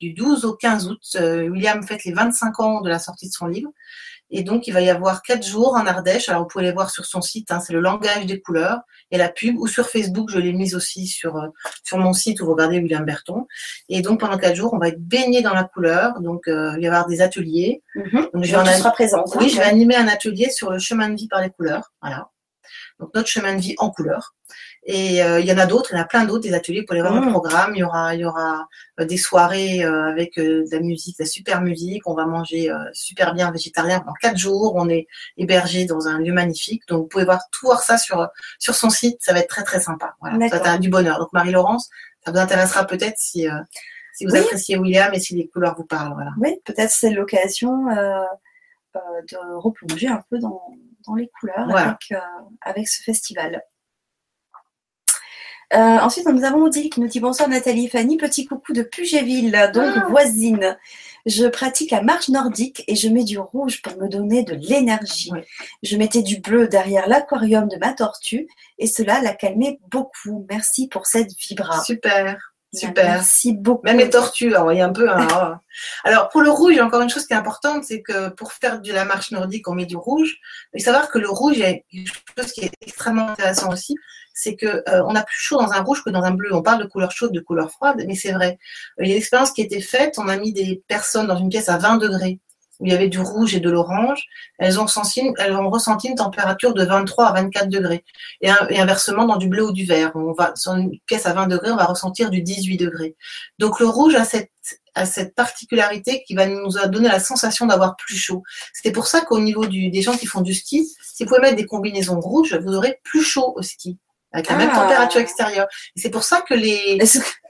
du 12 au 15 août. Euh, William fête les 25 ans de la sortie de son livre. Et donc, il va y avoir quatre jours en Ardèche. Alors, vous pouvez les voir sur son site. Hein, c'est le langage des couleurs et la pub. Ou sur Facebook, je l'ai mise aussi sur euh, sur mon site où vous regardez William Berton. Et donc, pendant quatre jours, on va être baigné dans la couleur. Donc, euh, il va y avoir des ateliers. Mm-hmm. Donc, je vais en présente. Oui, je vais animer un atelier sur le chemin de vie par les couleurs. Voilà. Donc, notre chemin de vie en couleurs. Et euh, il y en a d'autres, il y en a plein d'autres, des ateliers pour les voir le mmh. programme. Il y aura, il y aura euh, des soirées euh, avec de la musique, de la super musique. On va manger super bien végétarien pendant quatre jours. On est hébergé dans un lieu magnifique. Donc vous pouvez voir tout voir ça sur sur son site. Ça va être très très sympa. Voilà, ça va être du bonheur. Donc Marie Laurence, ça vous intéressera peut-être si si vous appréciez William et si les couleurs vous parlent. Voilà. Oui, peut-être c'est l'occasion de replonger un peu dans, dans les couleurs avec, avec ce festival. Euh, ensuite, nous avons Odile qui nous dit bonsoir Nathalie et Fanny, petit coucou de Pugéville, donc ah. voisine. Je pratique la marche nordique et je mets du rouge pour me donner de l'énergie. Je mettais du bleu derrière l'aquarium de ma tortue et cela l'a calmé beaucoup. Merci pour cette vibra. Super. Super. Merci beaucoup. Même les tortues, hein, voyez un peu. Hein. Alors pour le rouge, il y a encore une chose qui est importante, c'est que pour faire de la marche nordique, on met du rouge. Il faut savoir que le rouge, il y a quelque chose qui est extrêmement intéressant aussi, c'est que euh, on a plus chaud dans un rouge que dans un bleu. On parle de couleur chaude, de couleur froide, mais c'est vrai. Il y a une expérience qui a été faite. On a mis des personnes dans une pièce à 20 degrés où il y avait du rouge et de l'orange. Elles ont, ressenti, elles ont ressenti une température de 23 à 24 degrés. Et, inversement, dans du bleu ou du vert, on va sur une pièce à 20 degrés, on va ressentir du 18 degrés. Donc le rouge a cette cette particularité qui va nous donner la sensation d'avoir plus chaud. C'est pour ça qu'au niveau du, des gens qui font du ski, si vous pouvez mettre des combinaisons rouges, vous aurez plus chaud au ski avec la même ah. température extérieure. Et c'est pour ça que les,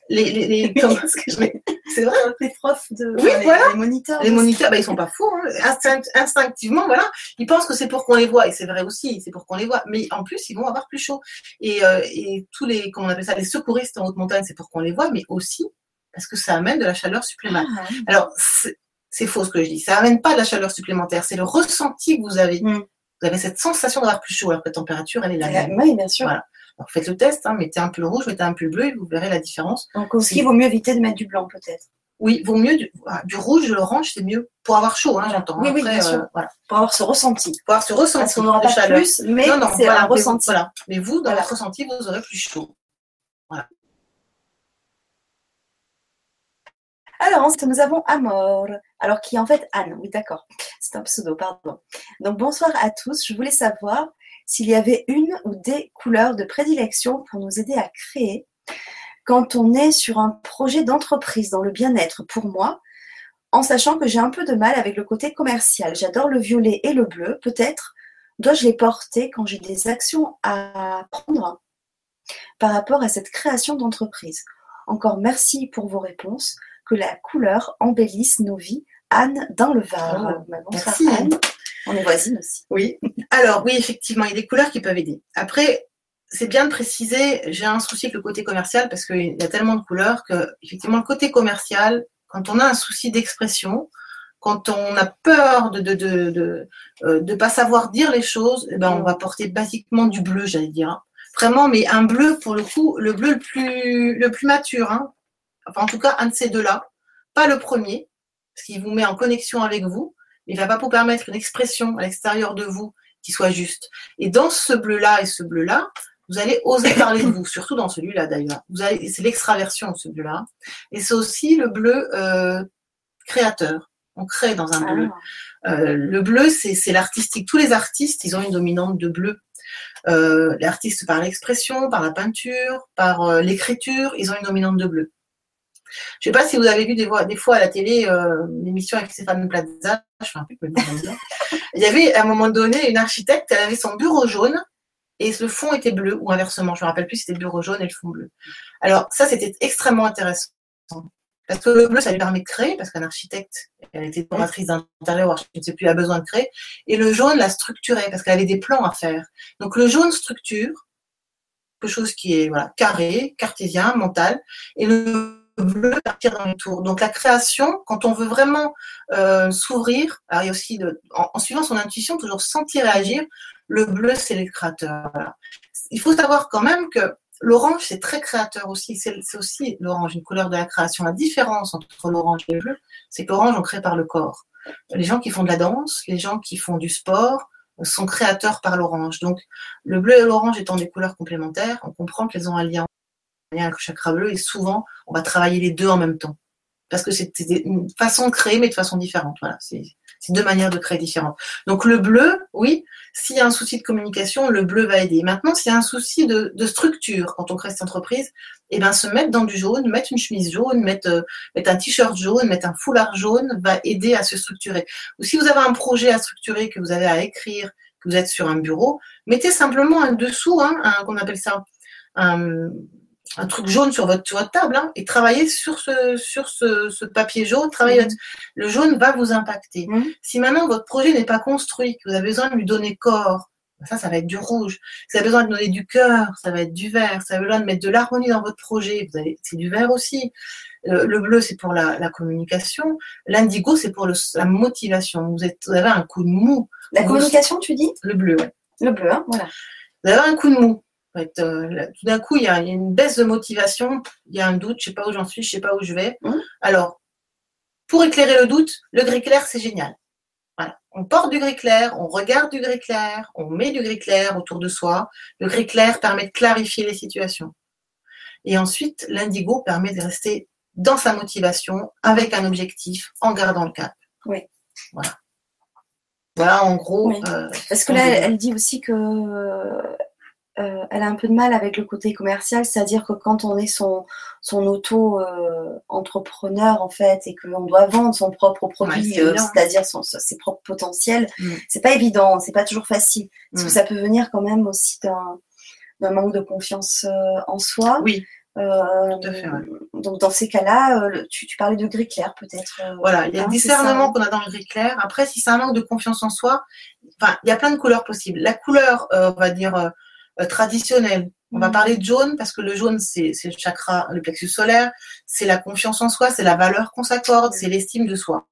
les, les, les c'est vrai, les profs de, oui, voilà. les moniteurs, les moniteurs, bah, ils sont pas fous, hein. instinctivement, voilà, ils pensent que c'est pour qu'on les voit, et c'est vrai aussi, c'est pour qu'on les voit, mais en plus, ils vont avoir plus chaud. Et, euh, et tous les, comment on appelle ça, les secouristes en haute montagne, c'est pour qu'on les voit, mais aussi parce que ça amène de la chaleur supplémentaire. Ah, Alors, c'est faux ce que je dis, ça amène pas de la chaleur supplémentaire, c'est le ressenti que vous avez. Mm. Vous avez cette sensation d'avoir plus chaud alors que la température, elle est la même. Oui, bien sûr. Voilà. Alors faites le test, hein, mettez un pull rouge, mettez un pull bleu et vous verrez la différence. Donc aussi, il vaut mieux éviter de mettre du blanc peut-être. Oui, vaut mieux du, du rouge, de l'orange, c'est mieux pour avoir chaud, hein, j'entends. Oui, oui, bien sûr. Euh, voilà. Pour avoir ce ressenti. Pour avoir ce ressenti. Parce qu'on n'aura pas chaleur. plus, mais c'est un ressenti. voilà. Mais vous, dans votre ressenti, vous aurez plus chaud. Voilà. Alors nous avons Amor, alors qui est en fait Anne, oui d'accord, c'est un pseudo, pardon. Donc bonsoir à tous, je voulais savoir s'il y avait une ou des couleurs de prédilection pour nous aider à créer quand on est sur un projet d'entreprise dans le bien-être pour moi, en sachant que j'ai un peu de mal avec le côté commercial. J'adore le violet et le bleu. Peut-être dois-je les porter quand j'ai des actions à prendre par rapport à cette création d'entreprise. Encore merci pour vos réponses. Que la couleur embellisse nos vies. Anne dans le Var. Oh, merci. Anne. On est voisines aussi. Oui. Alors oui, effectivement, il y a des couleurs qui peuvent aider. Après, c'est bien de préciser, j'ai un souci avec le côté commercial parce qu'il y a tellement de couleurs que, effectivement, le côté commercial, quand on a un souci d'expression, quand on a peur de de, euh, pas savoir dire les choses, eh ben, on va porter basiquement du bleu, j'allais dire. Vraiment, mais un bleu, pour le coup, le bleu le plus, le mature. Hein. Enfin, en tout cas, un de ces deux-là. Pas le premier, parce qu'il vous met en connexion avec vous il va pas vous permettre une expression à l'extérieur de vous qui soit juste. Et dans ce bleu-là et ce bleu-là, vous allez oser parler de vous, surtout dans celui-là d'ailleurs. Vous allez, c'est l'extraversion de ce bleu-là. Et c'est aussi le bleu euh, créateur. On crée dans un bleu. Ah. Euh, le bleu, c'est, l'artistique. Tous les artistes, ils ont une dominante de bleu. Euh, les artistes par l'expression, par la peinture, par euh, l'écriture, ils ont une dominante de bleu. Je ne sais pas si vous avez vu des, fois à la télé euh, l'émission avec Stéphane Plaza. Je un peu Il y avait à un moment donné une architecte, elle avait son bureau jaune et le fond était bleu, ou inversement, je ne me rappelle plus, c'était le bureau jaune et le fond bleu. Alors ça, c'était extrêmement intéressant. Parce que le bleu, ça lui permet de créer, parce qu'un architecte, elle était décoratrice d'intérieur, je ne sais plus, a besoin de créer. Et le jaune l'a structuré, parce qu'elle avait des plans à faire. Donc le jaune structure, quelque chose qui est carré, cartésien, mental, et le bleu partir dans les tours. Donc la création, quand on veut vraiment euh, s'ouvrir, alors il y a aussi, de, en, suivant son intuition, toujours sentir et agir, le bleu, c'est le créateur. Il faut savoir quand même que L'orange, c'est très créateur aussi. C'est aussi l'orange, une couleur de la création. La différence entre l'orange et le bleu, c'est que l'orange, on crée par le corps. Les gens qui font de la danse, les gens qui font du sport, sont créateurs par l'orange. Donc, le bleu et l'orange étant des couleurs complémentaires, on comprend qu'elles ont un lien avec le chakra bleu et souvent, on va travailler les deux en même temps. Parce que c'est une façon de créer, mais de façon différente. Voilà, c'est c'est deux manières de créer différentes. Donc le bleu, oui, s'il y a un souci de communication, le bleu va aider. Maintenant, s'il y a un souci de, structure quand on crée cette entreprise, eh ben, se mettre dans du jaune, mettre une chemise jaune, mettre, euh, mettre un t-shirt jaune, mettre un foulard jaune va aider à se structurer. Ou si vous avez un projet à structurer, que vous avez à écrire, que vous êtes sur un bureau, mettez simplement un dessous, hein, un, qu'on appelle ça un, un truc jaune sur votre, votre table hein, et travaillez sur ce, sur ce, ce papier jaune. Travaillez mhm. Le jaune va vous impacter. Mhm. Si maintenant votre projet n'est pas construit, que vous avez besoin de lui donner corps, ça, ça va être du rouge. Si vous avez besoin de donner du cœur, ça va être du vert. Si vous avez besoin de mettre de l'harmonie dans votre projet, vous avez, c'est du vert aussi. Le, bleu, c'est pour la, la communication. L'indigo, c'est pour le, la motivation. Vous, êtes, vous avez un coup de mou. La communication, tu dis? Le bleu, ouais. Le bleu, hein, voilà. Vous avez un coup de mou. Euh, tout d'un coup, il y, a, une baisse de motivation, il y a un doute, je ne sais pas où j'en suis, je ne sais pas où je vais. Mmh. Alors, pour éclairer le doute, le gris clair, c'est génial. On porte du gris clair, on regarde du gris clair, on met du gris clair autour de soi. Le gris clair permet de clarifier les situations. Et ensuite, l'indigo permet de rester dans sa motivation, avec un objectif, en gardant le cap. Oui. Voilà. Voilà, en gros. Euh, Parce que là, elle dit aussi que euh, elle a un peu de mal avec le côté commercial, c'est-à-dire que quand on est son, son auto-entrepreneur en fait et qu'on doit vendre son propre produit, euh, c'est-à-dire ses propres potentiels, mm. c'est pas évident, c'est pas toujours facile. Parce que mm. ça peut venir quand même aussi d'un manque de confiance euh, en soi. Oui. Donc dans ces cas-là, tu, parlais de gris clair peut-être. voilà, il y a le discernement qu'on a dans le gris clair. Après, si c'est un manque de confiance en soi, enfin, il y a plein de couleurs possibles. La couleur, on va dire euh, traditionnel. On va mm. parler de jaune parce que le jaune, c'est le chakra, le plexus solaire, c'est la confiance en soi, c'est la valeur qu'on s'accorde, c'est l'estime de soi.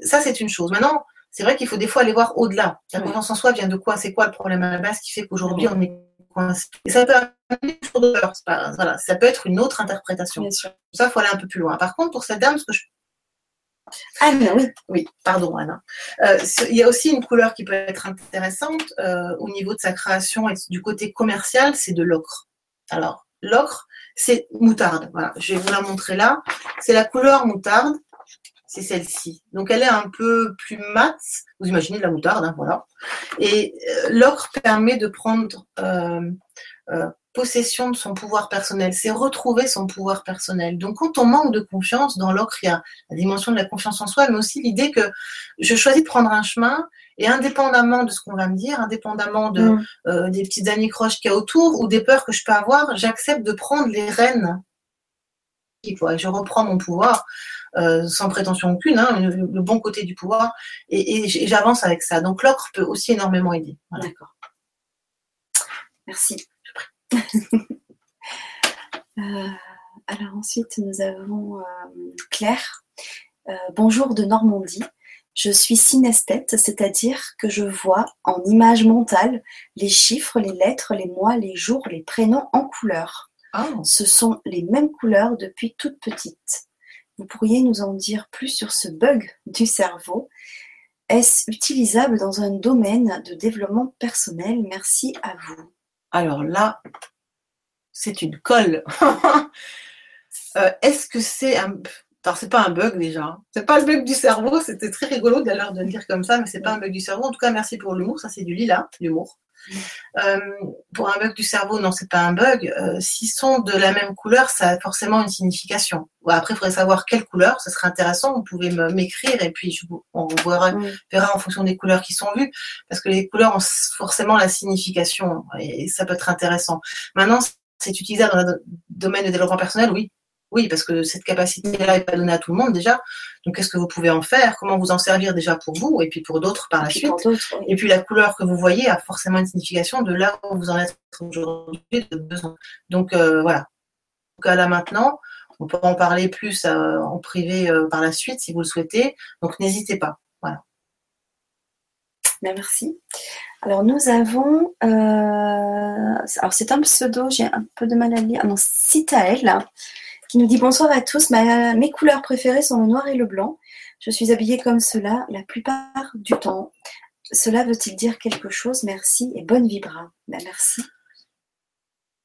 Ça, c'est une chose. Maintenant, c'est vrai qu'il faut des fois aller voir au-delà. La confiance en soi vient de quoi? C'est quoi le problème à la base qui fait qu'aujourd'hui on est coincé? Et ça peut, voilà, ça peut être une autre interprétation. Ça, il faut aller un peu plus loin. Par contre, pour cette dame, ce que je Anne, oui. Pardon Anna. Euh, il y a aussi une couleur qui peut être intéressante euh, au niveau de sa création et du côté commercial, c'est de l'ocre. Alors, l'ocre, c'est moutarde. Je vais vous la montrer là. C'est la couleur moutarde. C'est celle-ci. Donc, elle est un peu plus mat. Vous imaginez de la moutarde, hein, voilà. Et euh, l'ocre permet de prendre possession de son pouvoir personnel, c'est retrouver son pouvoir personnel. Donc quand on manque de confiance, dans l'ocre, il y a la dimension de la confiance en soi, mais aussi l'idée que je choisis de prendre un chemin et indépendamment de ce qu'on va me dire, indépendamment de, mm. euh, des petites anicroches qu'il y a autour ou des peurs que je peux avoir, j'accepte de prendre les rênes. Je reprends mon pouvoir. Euh, sans prétention aucune, hein, le, bon côté du pouvoir, et, j'avance avec ça. Donc l'ocre peut aussi énormément aider. D'accord. Merci. Euh, alors ensuite, nous avons euh, Claire. Euh, bonjour de Normandie. Je suis synesthète, c'est-à-dire que je vois en image mentale les chiffres, les lettres, les mois, les jours, les prénoms en couleur. Ah. Ce sont les mêmes couleurs depuis toute petite. Vous pourriez nous en dire plus sur ce bug du cerveau? Est-ce utilisable dans un domaine de développement personnel? Merci à vous. Alors là, c'est une colle. Euh, est-ce que c'est un... Alors, c'est pas un bug déjà. C'est pas le bug du cerveau. C'était très rigolo d'ailleurs de le dire comme ça, mais c'est pas un bug du cerveau. En tout cas, merci pour l'humour. Ça, c'est du lila, l'humour. Euh, pour un bug du cerveau, non, c'est pas un bug. Euh, S'ils sont de la même couleur, ça a forcément une signification. après, il faudrait savoir quelle couleur. Ce serait intéressant. Vous pouvez m'écrire et puis je, on verra, verra en fonction des couleurs qui sont vues, parce que les couleurs ont forcément la signification et ça peut être intéressant. Maintenant, c'est utilisé dans le domaine du développement personnel, oui, oui, parce que cette capacité-là n'est pas donnée à tout le monde déjà. Donc, qu'est-ce que vous pouvez en faire? Comment vous en servir déjà pour vous et puis pour d'autres par la suite? Et puis, la couleur que vous voyez a forcément une signification de là où vous en êtes aujourd'hui, de besoin. Donc, euh, voilà. Donc, là maintenant, on peut en parler plus euh, en privé euh, par la suite si vous le souhaitez. Donc, n'hésitez pas. Voilà. Ben, merci. Alors, nous avons. alors, c'est un pseudo, j'ai un peu de mal à lire. Ah non, Citaël qui nous dit bonsoir à tous. mes couleurs préférées sont le noir et le blanc. Je suis habillée comme cela la plupart du temps. Cela veut-il dire quelque chose? Merci et bonne vibra. Ben, merci.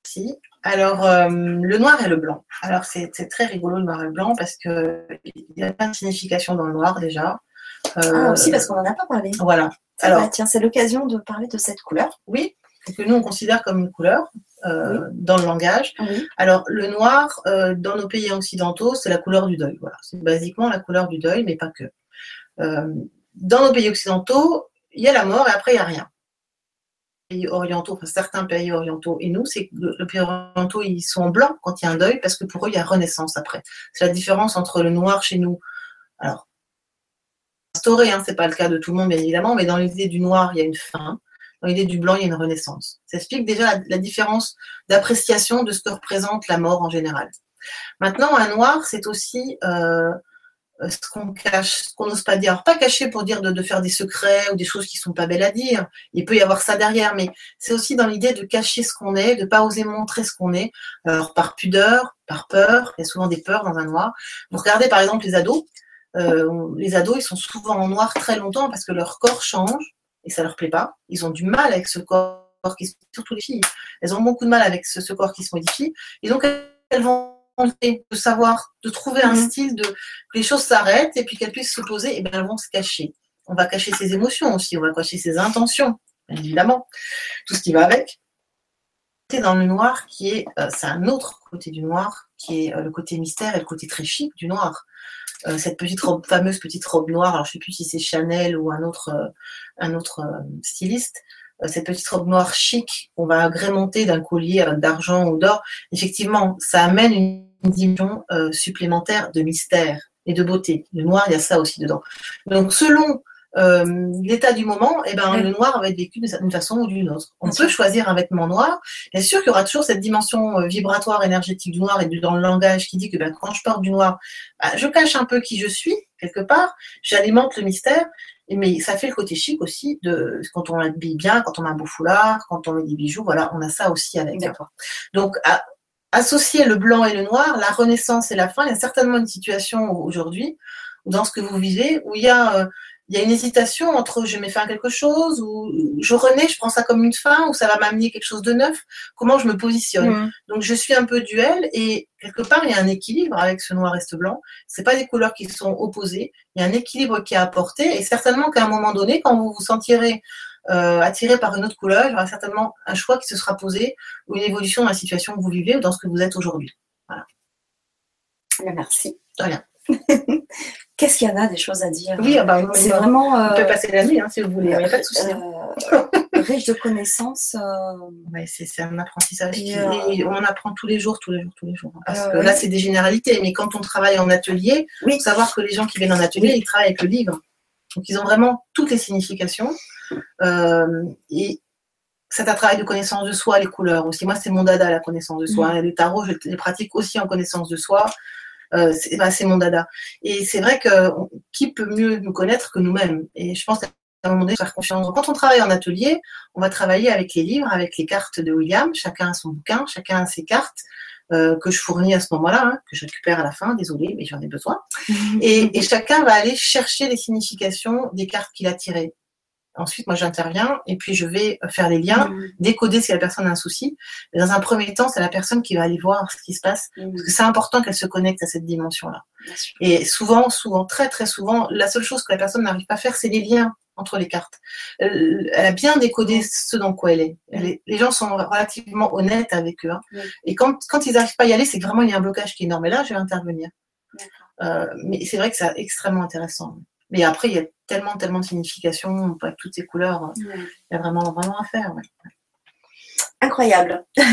Merci. Alors, euh, le noir et le blanc. Alors, c'est très rigolo le noir et le blanc parce qu'il y a plein de significations dans le noir déjà. ah, aussi parce qu'on n'en a pas parlé. Voilà. Alors, tiens, c'est l'occasion de parler de cette couleur. Oui, que nous on considère comme une couleur. Euh, dans le langage. Alors, le noir, euh, dans nos pays occidentaux, c'est la couleur du deuil. Voilà. C'est basiquement la couleur du deuil, mais pas que. Euh, dans nos pays occidentaux, il y a la mort et après, il n'y a rien. Pays orientaux, enfin, certains pays orientaux et nous, c'est que les pays orientaux, ils sont blancs quand il y a un deuil parce que pour eux, il y a renaissance après. C'est la différence entre le noir chez nous. Alors, instauré, hein, c'est pas le cas de tout le monde, bien évidemment, mais dans l'idée du noir, il y a une fin. Dans l'idée du blanc, il y a une renaissance. Ça explique déjà la, différence d'appréciation de ce que représente la mort en général. Maintenant, un noir, c'est aussi euh, ce qu'on cache, ce qu'on n'ose pas dire. Alors, pas caché pour dire de, faire des secrets ou des choses qui sont pas belles à dire. Il peut y avoir ça derrière, mais c'est aussi dans l'idée de cacher ce qu'on est, de pas oser montrer ce qu'on est. Alors, par pudeur, par peur. Il y a souvent des peurs dans un noir. Vous regardez par exemple les ados. Euh, les ados, ils sont souvent en noir très longtemps parce que leur corps change et ça leur plaît pas. Ils ont du mal avec ce corps qui se surtout les filles. Elles ont beaucoup de mal avec ce, corps qui se modifie. Et donc elles vont de savoir, de trouver un mhm. style, de que les choses s'arrêtent et puis qu'elles puissent se poser, et bien elles vont se cacher. On va cacher ses émotions aussi, on va cacher ses intentions, évidemment, tout ce qui va avec. Dans le noir, qui est, euh, c'est un autre côté du noir, qui est euh, le côté mystère et le côté très chic du noir. Euh, cette petite robe, fameuse petite robe noire, alors je sais plus si c'est Chanel ou un autre, euh, un autre euh, styliste, cette petite robe noire chic qu'on va agrémenter d'un collier d'argent ou d'or, effectivement, ça amène une dimension supplémentaire de mystère et de beauté. Le noir, il y a ça aussi dedans. Donc, selon euh, l'état du moment, et eh ben, le noir va être vécu d'une façon ou d'une autre. On peut choisir un vêtement noir. Bien sûr qu'il y aura toujours cette dimension euh, vibratoire énergétique du noir et dans le langage qui dit que ben, quand je porte du noir, ben, je cache un peu qui je suis, quelque part, j'alimente le mystère, mais ça fait le côté chic aussi de quand on habille bien, quand on a un beau foulard, quand on met des bijoux, voilà, on a ça aussi avec. Donc, associer le blanc et le noir, la renaissance et la fin, il y a certainement une situation aujourd'hui, dans ce que vous vivez, où il y a euh, il y a une hésitation entre je vais faire quelque chose ou je renais, je prends ça comme une fin ou ça va m'amener quelque chose de neuf? Comment je me positionne? Donc je suis un peu duel et quelque part il y a un équilibre avec ce noir et ce blanc. C'est pas des couleurs qui sont opposées. Il y a un équilibre qui est apporté et certainement qu'à un moment donné, quand vous vous sentirez euh, attiré par une autre couleur, il y aura certainement un choix qui se sera posé ou une évolution dans la situation que vous vivez ou dans ce que vous êtes aujourd'hui. Voilà. Merci. De rien. Qu'est-ce qu'il y en a des choses à dire Oui, ah bah, c'est vraiment. on peut euh, passer la nuit hein, si vous voulez, il n'y a pas de souci. Euh, riche de connaissances. Euh... c'est un apprentissage. Et, on apprend tous les jours, tous les jours, tous les jours. Hein, parce que là, c'est des généralités. Mais quand on travaille en atelier, il faut savoir que les gens qui viennent en atelier, ils travaillent avec le livre. Donc, ils ont vraiment toutes les significations. et c'est un travail de connaissance de soi, les couleurs aussi. Moi, c'est mon dada, la connaissance de soi. Mm. Les tarots, je les pratique aussi en connaissance de soi. Euh, bah, c'est mon dada. Et c'est vrai que qui peut mieux nous connaître que nous-mêmes? Et je pense qu'à un moment donné, faire confiance. Quand on travaille en atelier, on va travailler avec les livres, avec les cartes de William. Chacun a son bouquin, chacun a ses cartes. Euh, que je fournis à ce moment-là, hein, que je récupère à la fin, désolé, mais j'en ai besoin. Et, et, chacun va aller chercher les significations des cartes qu'il a tirées. Ensuite, moi, j'interviens et puis je vais faire les liens, Mm. décoder si la personne a un souci. Mais dans un premier temps, c'est la personne qui va aller voir ce qui se passe. Mm. Parce que c'est important qu'elle se connecte à cette dimension-là. Et souvent, souvent, très très souvent, la seule chose que la personne n'arrive pas à faire, c'est les liens entre les cartes. Elle, elle a bien décodé ce dans quoi elle est. Elle est- les gens sont relativement honnêtes avec eux. hein. Et quand, quand ils n'arrivent pas à y aller, c'est que vraiment il y a un blocage qui est énorme. Et là, je vais intervenir. Euh, mais c'est vrai que c'est extrêmement intéressant. Mais après, il y a tellement, tellement de significations, avec toutes ces couleurs. Ouais. Il y a vraiment, vraiment à faire. ouais. Incroyable.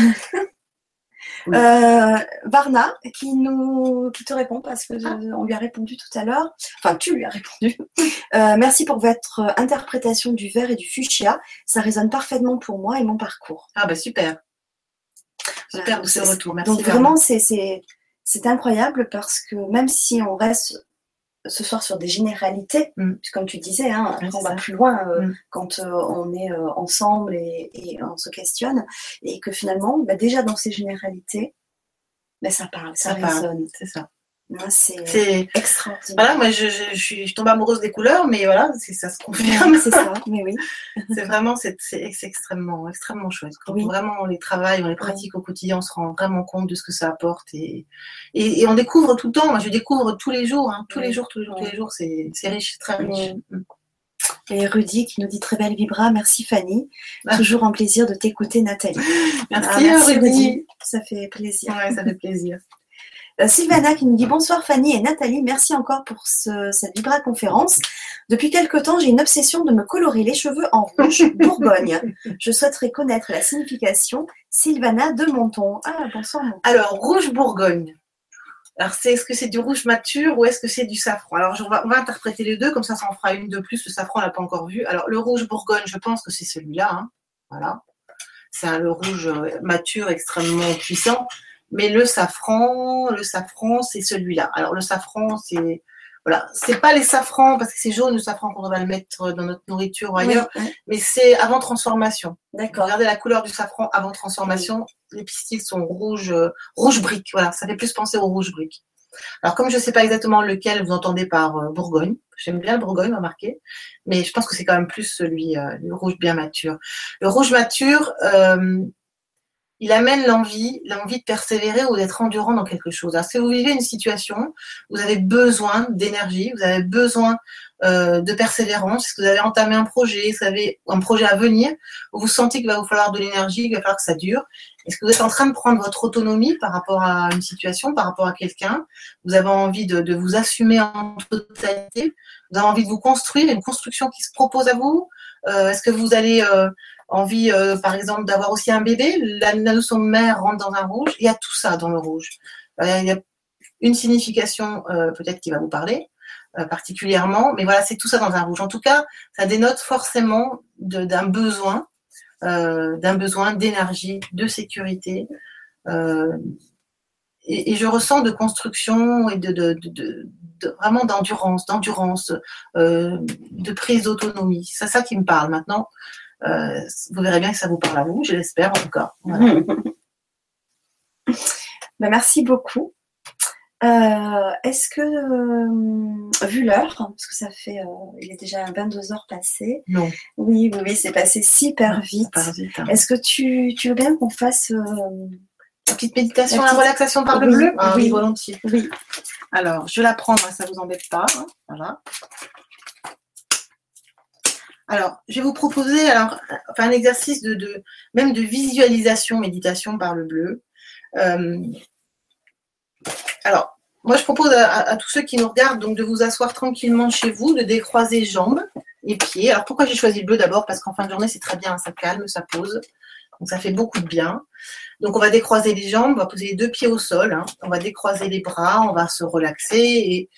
Oui. Euh, Varna qui nous qui te répond parce que Ah. euh, on lui a répondu tout à l'heure. Enfin, tu lui as répondu. Euh, merci pour votre interprétation du vert et du fuchsia. Ça résonne parfaitement pour moi et mon parcours. Ah bah super. Super pour ce retour. Merci. Donc vraiment, c'est incroyable parce que même si on reste ce soir sur des généralités, Mm. comme tu disais, hein, après, on va ça. plus loin euh, Mm. quand euh, on est euh, ensemble et, et on se questionne, et que finalement, bah, déjà dans ces généralités, bah, ça parle, ça, Ça résonne. C'est ça. C'est extraordinaire. voilà, moi je, je, je tombe amoureuse des couleurs, mais voilà, ça se confirme. c'est ça, mais oui. c'est vraiment c'est extrêmement extrêmement chouette. Quand Oui. vraiment on les travaille, on les pratique au quotidien, on se rend vraiment compte de ce que ça apporte et et, et on découvre tout le temps. Moi, je découvre tous les jours, hein, tous Oui. les jours, tous les jours, tous les jours. C'est riche, très riche. Mm. Et Rudy qui nous dit très belle vibra, merci Fanny. Ah. Toujours un plaisir de t'écouter Nathalie. Merci, Ah, Rudy. Ça fait plaisir. Ouais, ça fait plaisir. Euh, Sylvana qui nous dit bonsoir Fanny et Nathalie, merci encore pour ce- cette Vibra conférence. Depuis quelque temps, j'ai une obsession de me colorer les cheveux en rouge Bourgogne. Je souhaiterais connaître la signification. Sylvana de Monton. Ah, bonsoir Monton. Alors, rouge Bourgogne. Alors, c'est, est-ce que c'est du rouge mature ou est-ce que c'est du safran? Alors, je- on va, on va interpréter les deux, comme ça, ça en fera une de plus. Le safran, on l'a pas encore vu. Alors, le rouge Bourgogne, je pense que c'est celui-là. hein. Voilà. C'est un, le rouge euh, mature extrêmement puissant. Mais le safran, le safran, c'est celui-là. Alors, le safran, c'est. Voilà. C'est pas les safrans, parce que c'est jaune le safran quand on va le mettre dans notre nourriture ou ailleurs, Oui, oui, mais c'est avant transformation. D'accord. Regardez la couleur du safran avant transformation. Les pistils sont rouge, euh, rouge brique. Voilà, ça fait plus penser au rouge brique. Alors, comme je ne sais pas exactement lequel vous entendez par euh, Bourgogne, j'aime bien Bourgogne, remarquez, mais je pense que c'est quand même plus celui, euh, le rouge bien mature. Le rouge mature, euh, il amène l'envie, l'envie de persévérer ou d'être endurant dans quelque chose. Alors, si vous vivez une situation, vous avez besoin d'énergie, vous avez besoin euh, de persévérance, est-ce que vous avez entamé un projet, vous avez un projet à venir, vous sentez qu'il va vous falloir de l'énergie, qu'il va falloir que ça dure. Est-ce que vous êtes en train de prendre votre autonomie par rapport à une situation, par rapport à quelqu'un? Vous avez envie de, de vous assumer en totalité? Vous avez envie de vous construire, une construction qui se propose à vous? Euh, Est-ce que vous allez euh, envie, euh, par exemple, d'avoir aussi un bébé La, la notion de mère rentre dans un rouge. Il y a tout ça dans le rouge. Euh, il y a une signification euh, peut-être qui va vous parler particulièrement, mais voilà, c'est tout ça dans un rouge. En tout cas, ça dénote forcément d'un besoin, d'un besoin d'énergie, de sécurité. et, je ressens de construction et de, vraiment d'endurance, d'endurance, de prise d'autonomie. C'est ça qui me parle maintenant. Euh, vous verrez bien que ça vous parle à vous, je l'espère en tout cas. Voilà. Ben, merci beaucoup. Euh, Est-ce que, euh, vu l'heure, parce que ça fait, euh, il est déjà 22 heures passées, Non, oui, oui, oui, c'est passé super vite. vite. hein. Est-ce que tu, tu veux bien qu'on fasse, euh, La petite méditation, La relaxation par le bleu? Ah oui. oui, volontiers. oui, Alors, je la prends, moi, ça vous embête pas. hein, Voilà. Alors, je vais vous proposer alors, un exercice de, même de visualisation, méditation par le bleu. Euh, alors, moi, je propose à tous ceux qui nous regardent donc de vous asseoir tranquillement chez vous, de décroiser jambes et pieds. Alors, pourquoi j'ai choisi le bleu d'abord? Parce qu'en fin de journée, c'est très bien, ça calme, ça pose. Donc, ça fait beaucoup de bien. Donc, on va décroiser les jambes, on va poser les deux pieds au sol, hein. on va décroiser les bras, on va se relaxer. Et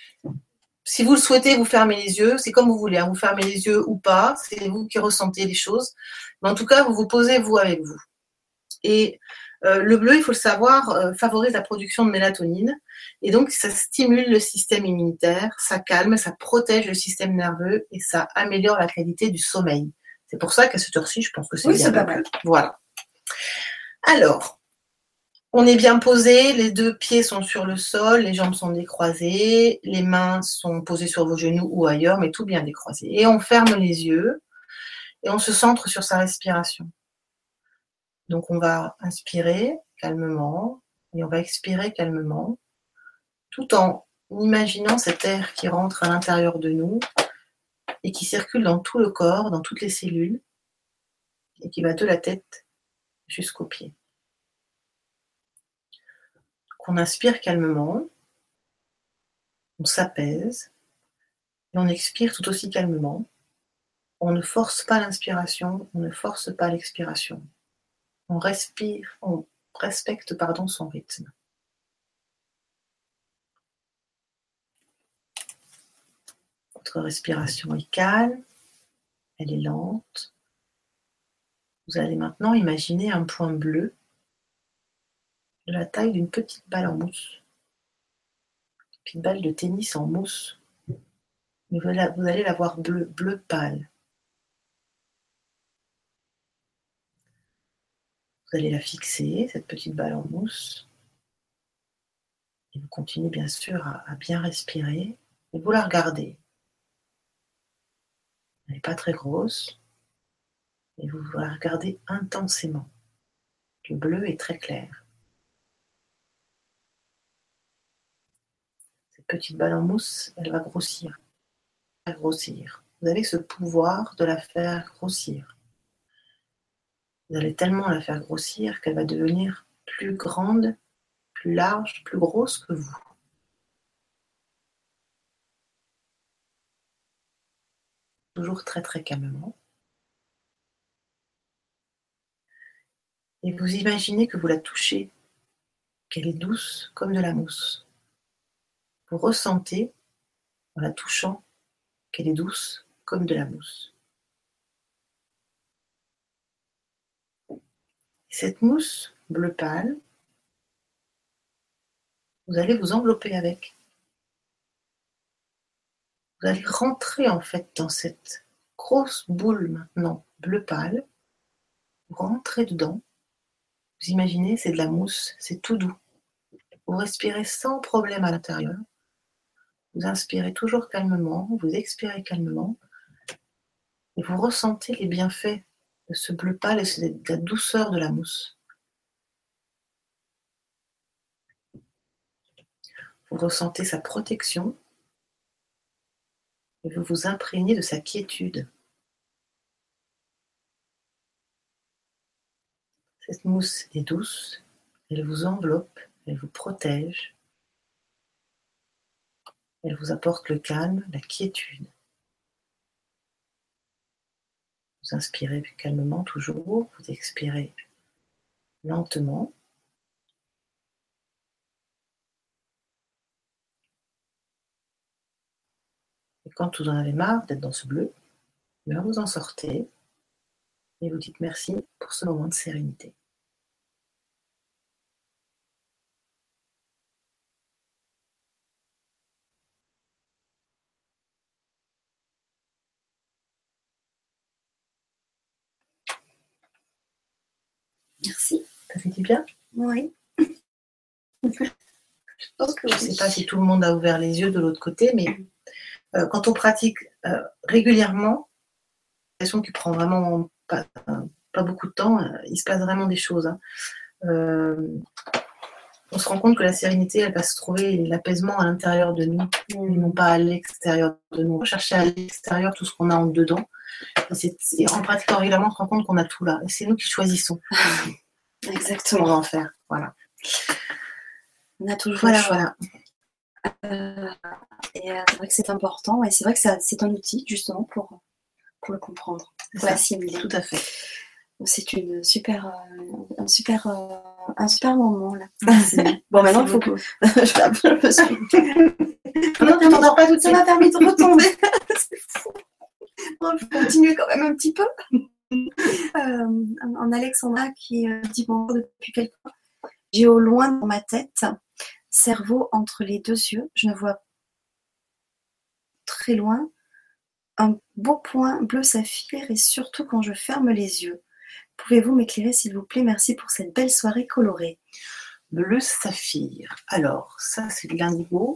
si vous le souhaitez, vous fermez les yeux, c'est comme vous voulez, hein. vous fermez les yeux ou pas, c'est vous qui ressentez les choses. Mais en tout cas, vous vous posez vous avec vous. Et euh, le bleu, il faut le savoir, euh, favorise la production de mélatonine. Et donc, ça stimule le système immunitaire, ça calme, ça protège le système nerveux et ça améliore la qualité du sommeil. C'est pour ça qu'à cette heure-ci, je pense que c'est Oui, bien c'est pas mal. Voilà. Alors, on est bien posé, les deux pieds sont sur le sol, les jambes sont décroisées, les mains sont posées sur vos genoux ou ailleurs, mais tout bien décroisé. Et on ferme les yeux et on se centre sur sa respiration. Donc on va inspirer calmement et on va expirer calmement, tout en imaginant cet air qui rentre à l'intérieur de nous et qui circule dans tout le corps, dans toutes les cellules, et qui va de la tête jusqu'aux pieds. On inspire calmement, on s'apaise, et on expire tout aussi calmement. On ne force pas l'inspiration, on ne force pas l'expiration. On respire, on respecte pardon, son rythme. Votre respiration est calme, elle est lente. Vous allez maintenant imaginer un point bleu de la taille d'une petite balle en mousse. Une petite balle de tennis en mousse. Mais vous allez la voir bleu, bleu pâle. Vous allez la fixer, cette petite balle en mousse. Et vous continuez bien sûr à, bien respirer. Et vous la regardez. Elle n'est pas très grosse. Et vous la regardez intensément. Le bleu est très clair. Petite balle en mousse, elle va grossir. grossir. Vous avez ce pouvoir de la faire grossir. Vous allez tellement la faire grossir qu'elle va devenir plus grande, plus large, plus grosse que vous. Toujours très très calmement. Et vous imaginez que vous la touchez, qu'elle est douce comme de la mousse. Vous ressentez, en la touchant, qu'elle est douce comme de la mousse. Cette mousse bleu pâle, vous allez vous envelopper avec. Vous allez rentrer en fait dans cette grosse boule maintenant bleu pâle. Vous rentrez dedans. Vous imaginez, c'est de la mousse, c'est tout doux. Vous respirez sans problème à l'intérieur. Vous inspirez toujours calmement, vous expirez calmement. Et vous ressentez les bienfaits de ce bleu pâle et de la douceur de la mousse. Vous ressentez sa protection et vous vous imprégnez de sa quiétude. Cette mousse est douce, elle vous enveloppe, elle vous protège, elle vous apporte le calme, la quiétude. Vous inspirez calmement toujours, vous expirez lentement. Et quand vous en avez marre d'être dans ce bleu, vous en sortez et vous dites merci pour ce moment de sérénité. Merci. Bien Oui. Je ne sais pas si tout le monde a ouvert les yeux de l'autre côté, mais euh, quand on pratique euh, régulièrement, question qui prend vraiment pas, beaucoup de temps, euh, il se passe vraiment des choses. Hein. on se rend compte que la sérénité, elle va se trouver l'apaisement à l'intérieur de nous, et non pas à l'extérieur de nous. Chercher à l'extérieur tout ce qu'on a en dedans. Et, en pratiquant régulièrement, on se rend compte qu'on a tout là. Et c'est nous qui choisissons. Exactement. en faire. Voilà. On a toujours voilà, voilà. Euh, et euh, c'est vrai que c'est important et c'est vrai que c'est un outil justement pour, pour le comprendre, pour l'assimiler. Tout à fait. C'est une super, euh, un super, un super moment là. bon, maintenant il faut que je non, tu t'endors pas tout Ça m'a permis de retomber. c'est fou. je vais continuer quand même un petit peu. en Alexandra qui dit bonjour depuis quelques temps. J'ai au loin dans ma tête cerveau entre les deux yeux. Je ne vois très loin un beau point bleu saphir et surtout quand je ferme les yeux. Pouvez-vous m'éclairer s'il vous plaît? Merci pour cette belle soirée colorée. Bleu saphir. Alors, ça c'est de l'indigo.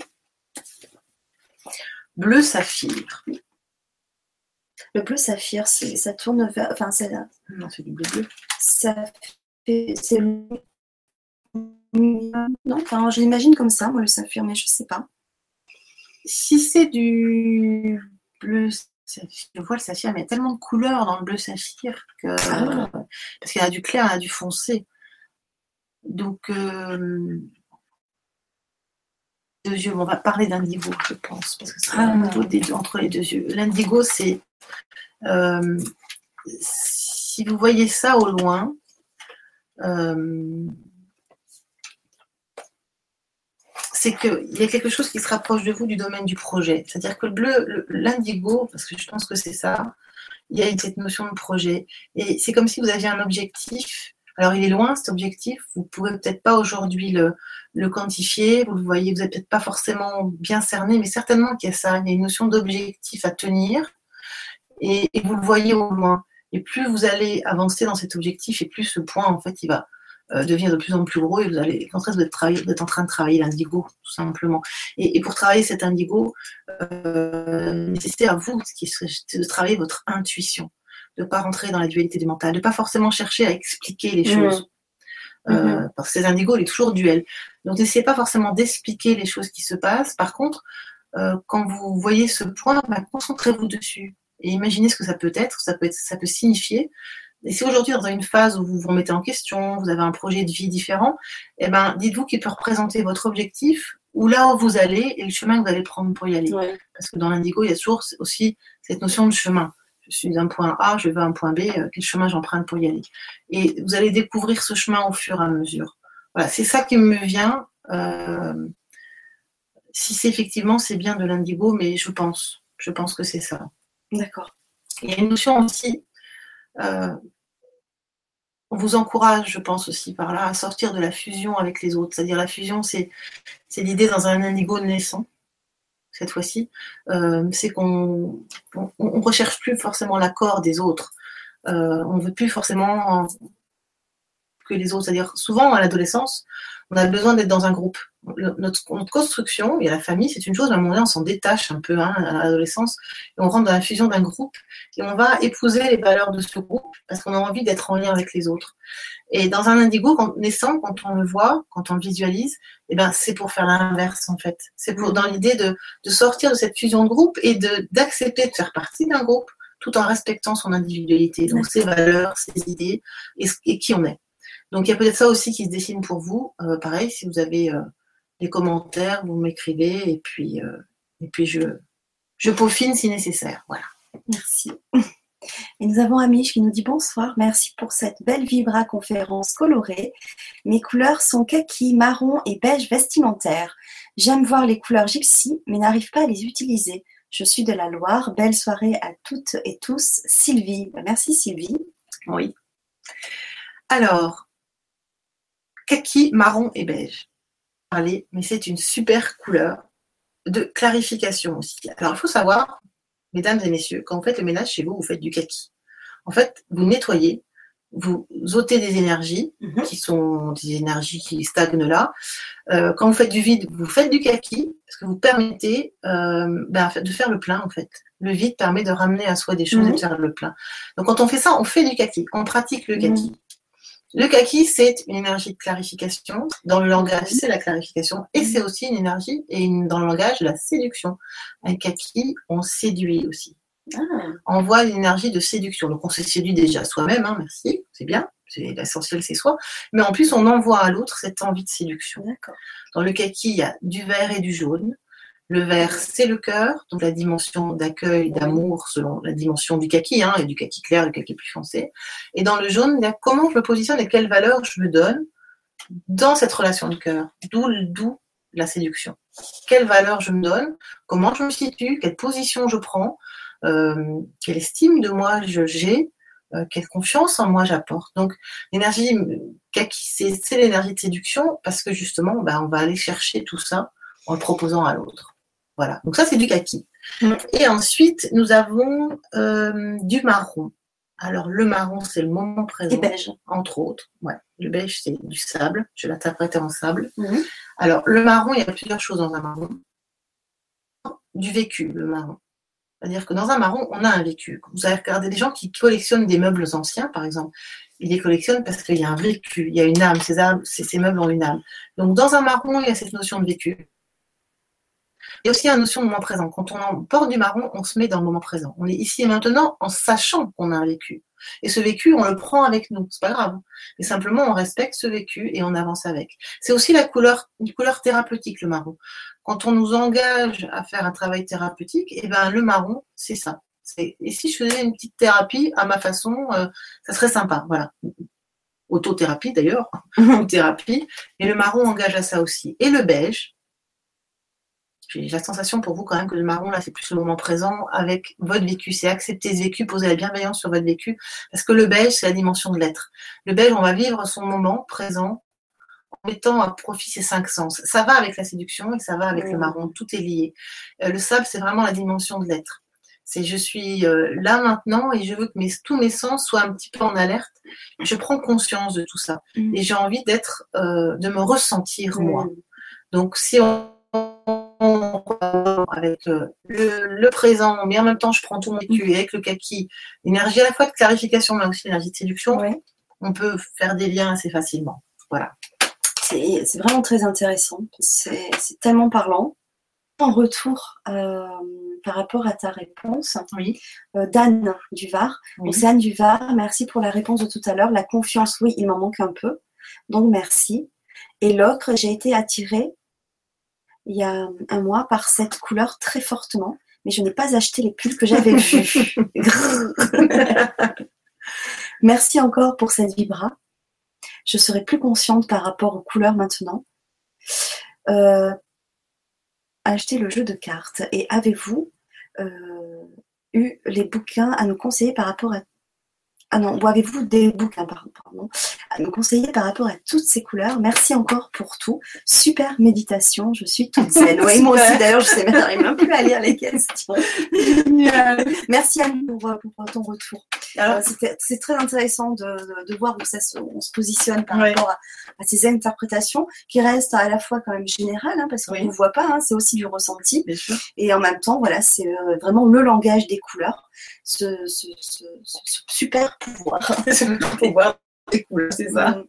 Bleu saphir. Le bleu saphir, ça tourne vers. Enfin, c'est. Non, c'est du bleu bleu. Ça fait. C'est non, enfin, je l'imagine comme ça, moi, le saphir, mais je sais pas. Si c'est du bleu je vois le saphir, mais il y a tellement de couleurs dans le bleu saphir que. Ah. Parce qu'il y a du clair, il y a du foncé. Donc, euh, deux yeux, on va parler d'indigo, je pense, parce que c'est ah. entre les deux yeux. L'indigo, c'est. Euh, si vous voyez ça au loin, euh, c'est qu'il y a quelque chose qui se rapproche de vous du domaine du projet. C'est-à-dire que le bleu, l'indigo, parce que je pense que c'est ça, il y a cette notion de projet. Et c'est comme si vous aviez un objectif. Alors il est loin cet objectif, vous ne pouvez peut-être pas aujourd'hui le, quantifier, vous le voyez, vous n'êtes peut-être pas forcément bien cerné, mais certainement qu'il y a ça, il y a une notion d'objectif à tenir. Et, vous le voyez au loin. Et plus vous allez avancer dans cet objectif, et plus ce point, en fait, il va, euh, devient de plus en plus gros et vous allez, en train de en train de travailler l'indigo, tout simplement. Et, pour travailler cet indigo, euh, nécessaire à vous qui de travailler votre intuition, de ne pas rentrer dans la dualité du mental, de ne pas forcément chercher à expliquer les mmh. choses. Euh, mmh. parce que cet indigo, il est toujours duel. Donc n'essayez pas forcément d'expliquer les choses qui se passent. Par contre, euh, quand vous voyez ce point, bah, concentrez-vous dessus et imaginez ce que ça peut être, ça peut, être, ça peut signifier. Et si aujourd'hui, dans une phase où vous vous remettez en question, vous avez un projet de vie différent, eh ben, dites-vous qu'il peut représenter votre objectif ou là où vous allez et le chemin que vous allez prendre pour y aller. Parce que dans l'indigo, il y a toujours aussi cette notion de chemin. Je suis d'un point A, je vais à un point B, euh, quel chemin j'emprunte pour y aller. Et vous allez découvrir ce chemin au fur et à mesure. Voilà, c'est ça qui me vient. Euh, si c'est effectivement, c'est bien de l'indigo, mais je pense, je pense que c'est ça. D'accord. Il y a une notion aussi euh, on vous encourage, je pense aussi par là, à sortir de la fusion avec les autres. C'est-à-dire la fusion, c'est l'idée dans un indigo naissant, cette fois-ci. Euh, c'est qu'on on, recherche plus forcément l'accord des autres. Euh, on veut plus forcément que les autres. C'est-à-dire souvent à l'adolescence, on a besoin d'être dans un groupe. Notre, construction, et la famille, c'est une chose, mais à un moment donné, on s'en détache un peu hein, à l'adolescence, et on rentre dans la fusion d'un groupe, et on va épouser les valeurs de ce groupe, parce qu'on a envie d'être en lien avec les autres. Et dans un indigo quand, naissant, quand on le voit, quand on le visualise, eh ben, c'est pour faire l'inverse, en fait. C'est pour dans l'idée de, sortir de cette fusion de groupe et d'accepter de, faire partie d'un groupe, tout en respectant son individualité, donc ses valeurs, ses idées, et qui on est. Donc il y a peut-être ça aussi qui se dessine pour vous. Euh, pareil, si vous avez euh, des commentaires, vous m'écrivez et puis, euh, et puis je, je peaufine si nécessaire. Voilà. Merci. Et nous avons Amiche qui nous dit bonsoir, merci pour cette belle Vibra conférence colorée. Mes couleurs sont kaki, marron et beige vestimentaire. J'aime voir les couleurs gypsy, mais n'arrive pas à les utiliser. Je suis de la Loire. Belle soirée à toutes et tous. Sylvie. Merci Sylvie. Oui. Alors, kaki, marron et beige. Mais c'est une super couleur de clarification aussi. Alors, il faut savoir, mesdames et messieurs, quand vous faites le ménage chez vous, vous faites du kaki. En fait, vous nettoyez, vous ôtez des énergies mhm. qui sont des énergies qui stagnent là. Euh, quand vous faites du vide, vous faites du kaki parce que vous permettez euh, ben, de faire le plein en fait. Le vide permet de ramener à soi des choses et de mhm. faire le plein. Donc quand on fait ça, on fait du kaki, on pratique le kaki. Mhm. Le kaki, c'est une énergie de clarification. Dans le langage, c'est la clarification. Et c'est aussi une énergie, et dans le langage, la séduction. Un kaki, on séduit aussi. Ah. On voit l'énergie de séduction. Donc on se séduit déjà soi-même, hein, merci, c'est bien. L'essentiel, c'est soi. Mais en plus, on envoie à l'autre cette envie de séduction. Dans le kaki, il y a du vert et du jaune. Le vert, c'est le cœur, donc la dimension d'accueil, d'amour, selon la dimension du kaki, hein, et du kaki clair, du kaki plus foncé. Et dans le jaune, il y a comment je me positionne et quelles valeurs je me donne dans cette relation de cœur. D'où, la séduction. Quelles valeurs je me donne, comment je me situe, quelle position je prends, euh, quelle estime de moi j'ai, euh, quelle confiance en moi j'apporte. Donc l'énergie kaki, c'est, l'énergie de séduction parce que justement, bah, on va aller chercher tout ça en le proposant à l'autre. Voilà, donc ça c'est du kaki. Et ensuite, nous avons euh, du marron. Alors le marron, c'est le moment présent. Et beige. Entre autres. Ouais. Le beige, c'est du sable. Je l'interprétais en sable. Mm. Alors le marron, il y a plusieurs choses dans un marron. Du vécu, le marron. C'est-à-dire que dans un marron, on a un vécu. Vous avez regardé des gens qui collectionnent des meubles anciens, par exemple. Ils les collectionnent parce qu'il y a un vécu, il y a une âme, ces, âmes, ces, meubles ont une âme. Donc dans un marron, il y a cette notion de vécu. Il y a aussi la notion de moment présent. Quand on porte du marron, on se met dans le moment présent. On est ici et maintenant en sachant qu'on a un vécu. Et ce vécu, on le prend avec nous. C'est pas grave. Mais simplement, on respecte ce vécu et on avance avec. C'est aussi la couleur, une couleur thérapeutique, le marron. Quand on nous engage à faire un travail thérapeutique, eh ben, le marron, c'est ça. Et si je faisais une petite thérapie à ma façon, euh, ça serait sympa. Voilà. Autothérapie d'ailleurs, ou thérapie. Et le marron engage à ça aussi. Et le beige, j'ai la sensation pour vous quand même que le marron, là, c'est plus le moment présent avec votre vécu. C'est accepter ce vécu, poser la bienveillance sur votre vécu. Parce que le beige, c'est la dimension de l'être. Le beige, on va vivre son moment présent en mettant à profit ses cinq sens. Ça va avec la séduction et ça va avec le marron. Tout est lié. Euh, le sable, c'est vraiment la dimension de l'être. C'est je suis euh, là maintenant et je veux que mes, tous mes sens soient un petit peu en alerte. Je prends conscience de tout ça mm. et j'ai envie d'être, euh, de me ressentir moi. Donc si on avec euh, le, présent, mais en même temps je prends tout mon vécu avec le kaki, l'énergie à la fois de clarification, mais aussi l'énergie de séduction, on peut faire des liens assez facilement. Voilà. C'est vraiment très intéressant. C'est tellement parlant. En retour euh, par rapport à ta réponse, oui. Euh, d'Anne Duvar. Oui. C'est Anne Duvar, merci pour la réponse de tout à l'heure. La confiance, oui, il m'en manque un peu. Donc merci. Et l'autre, j'ai été attirée il y a un mois par cette couleur très fortement, mais je n'ai pas acheté les pulls que j'avais vus. Merci encore pour cette vibra. Je serai plus consciente par rapport aux couleurs maintenant. Euh, acheter le jeu de cartes. Et avez-vous euh, eu les bouquins à nous conseiller par rapport à ah non, avez-vous des bouquins pardon, à nous conseiller par rapport à toutes ces couleurs? Merci encore pour tout. Super méditation, je suis toute zen. Oui, moi aussi d'ailleurs, je sais même plus à lire les questions. Merci à nous pour, ton retour. Alors, c'est très intéressant de, voir où ça se, on se positionne par rapport à, ces interprétations qui restent à la fois quand même générales, hein, parce qu'on ne voit pas, hein, c'est aussi du ressenti. Et en même temps, voilà, c'est euh, vraiment le langage des couleurs, ce, super pouvoir. pouvoir des couleurs, c'est ça. Mm.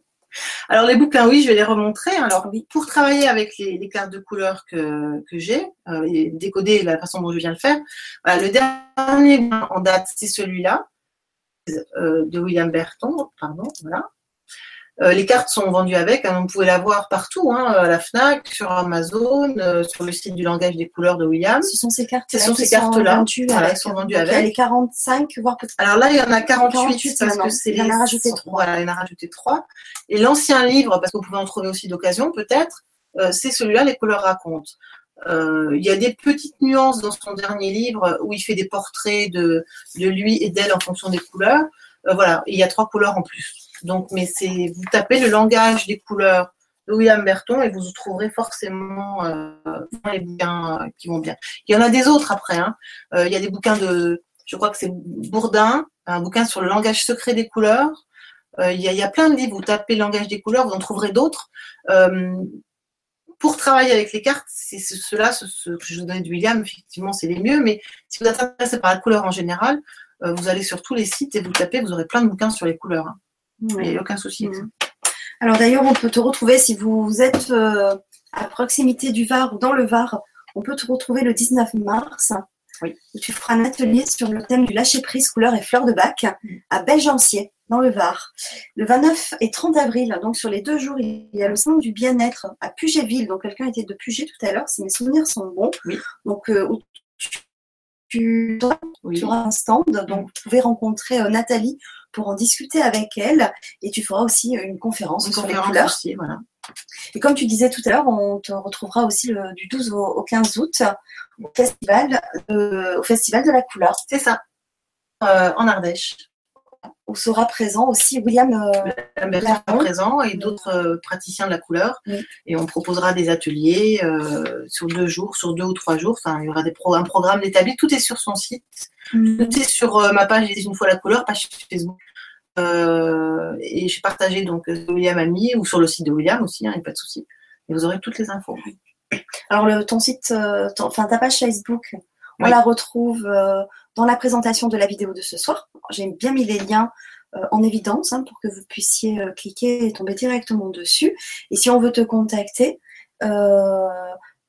Alors les bouquins, oui, je vais les remontrer. Alors pour travailler avec les, cartes de couleurs que, j'ai euh, et décoder la façon dont je viens le faire, le dernier en date, c'est celui-là euh, de William Berton, pardon, voilà. Euh, les cartes sont vendues avec, hein, vous pouvez la voir partout, hein, à la FNAC, sur Amazon, euh, sur le site du langage des couleurs de William. Ce sont ces cartes Ce sont ces cartes-là qui sont vendues avec. Il y a les 45, voire peut-être. Alors là, il y en a 48, parce que c'est Il y en a rajouté 3. Voilà, il y en a rajouté 3. Et l'ancien livre, parce que vous pouvez en trouver aussi d'occasion peut-être, c'est celui-là, Les couleurs racontent. Il y a des petites nuances dans son dernier livre où il fait des portraits de, lui et d'elle en fonction des couleurs. voilà, il y a trois couleurs en plus. Donc, mais c'est, vous tapez le langage des couleurs de William Berton et vous trouverez forcément euh, les bouquins euh, qui vont bien. Il y en a des autres après. Hein. Euh, il y a des bouquins de, je crois que c'est Bourdin, un bouquin sur le langage secret des couleurs. il, y a, plein de livres. Vous tapez le langage des couleurs, vous en trouverez d'autres. Pour travailler avec les cartes, c'est cela, ce, ce, que je vous donnais de William, effectivement, c'est les mieux. Mais si vous êtes intéressé par la couleur en général, vous allez sur tous les sites et vous tapez, vous aurez plein de bouquins sur les couleurs. Hein. Il n'y a aucun souci. Mm. Alors d'ailleurs, on peut te retrouver si vous êtes euh, à proximité du Var ou dans le Var. On peut te retrouver le 19 mars. Oui. Où tu feras un atelier sur le thème du lâcher prise couleur et fleurs de bac à Belgencier, dans le Var. Le 29 et 30 avril, donc sur les deux jours, il y a le centre du bien-être à Pugetville. Donc quelqu'un était de Puget tout à l'heure, si mes souvenirs sont bons. Oui. Donc euh, tu, auras un stand, donc vous pouvez rencontrer euh, Nathalie pour en discuter avec elle. Et tu feras aussi une conférence sur les couleurs. voilà. Et comme tu disais tout à l'heure, on te retrouvera aussi du 12 au, 15 août au festival, de, au festival de la couleur. C'est ça, euh, en Ardèche. Où sera présent aussi William euh, présent et d'autres euh, praticiens de la couleur. Et on proposera des ateliers euh, sur deux jours, sur deux ou trois jours. Enfin, il y aura des un programme établi. Tout est sur son site. Mm. Tout est sur ma page Une fois la couleur, page Facebook. Et j'ai partagé donc William Ami ou sur le site de William aussi, il hein, n'y a pas de souci. Et vous aurez toutes les infos. Alors le, ton site, enfin ta page Facebook, On la retrouve dans la présentation de la vidéo de ce soir. J'ai bien mis les liens en évidence hein, pour que vous puissiez cliquer et tomber directement dessus. Et si on veut te contacter,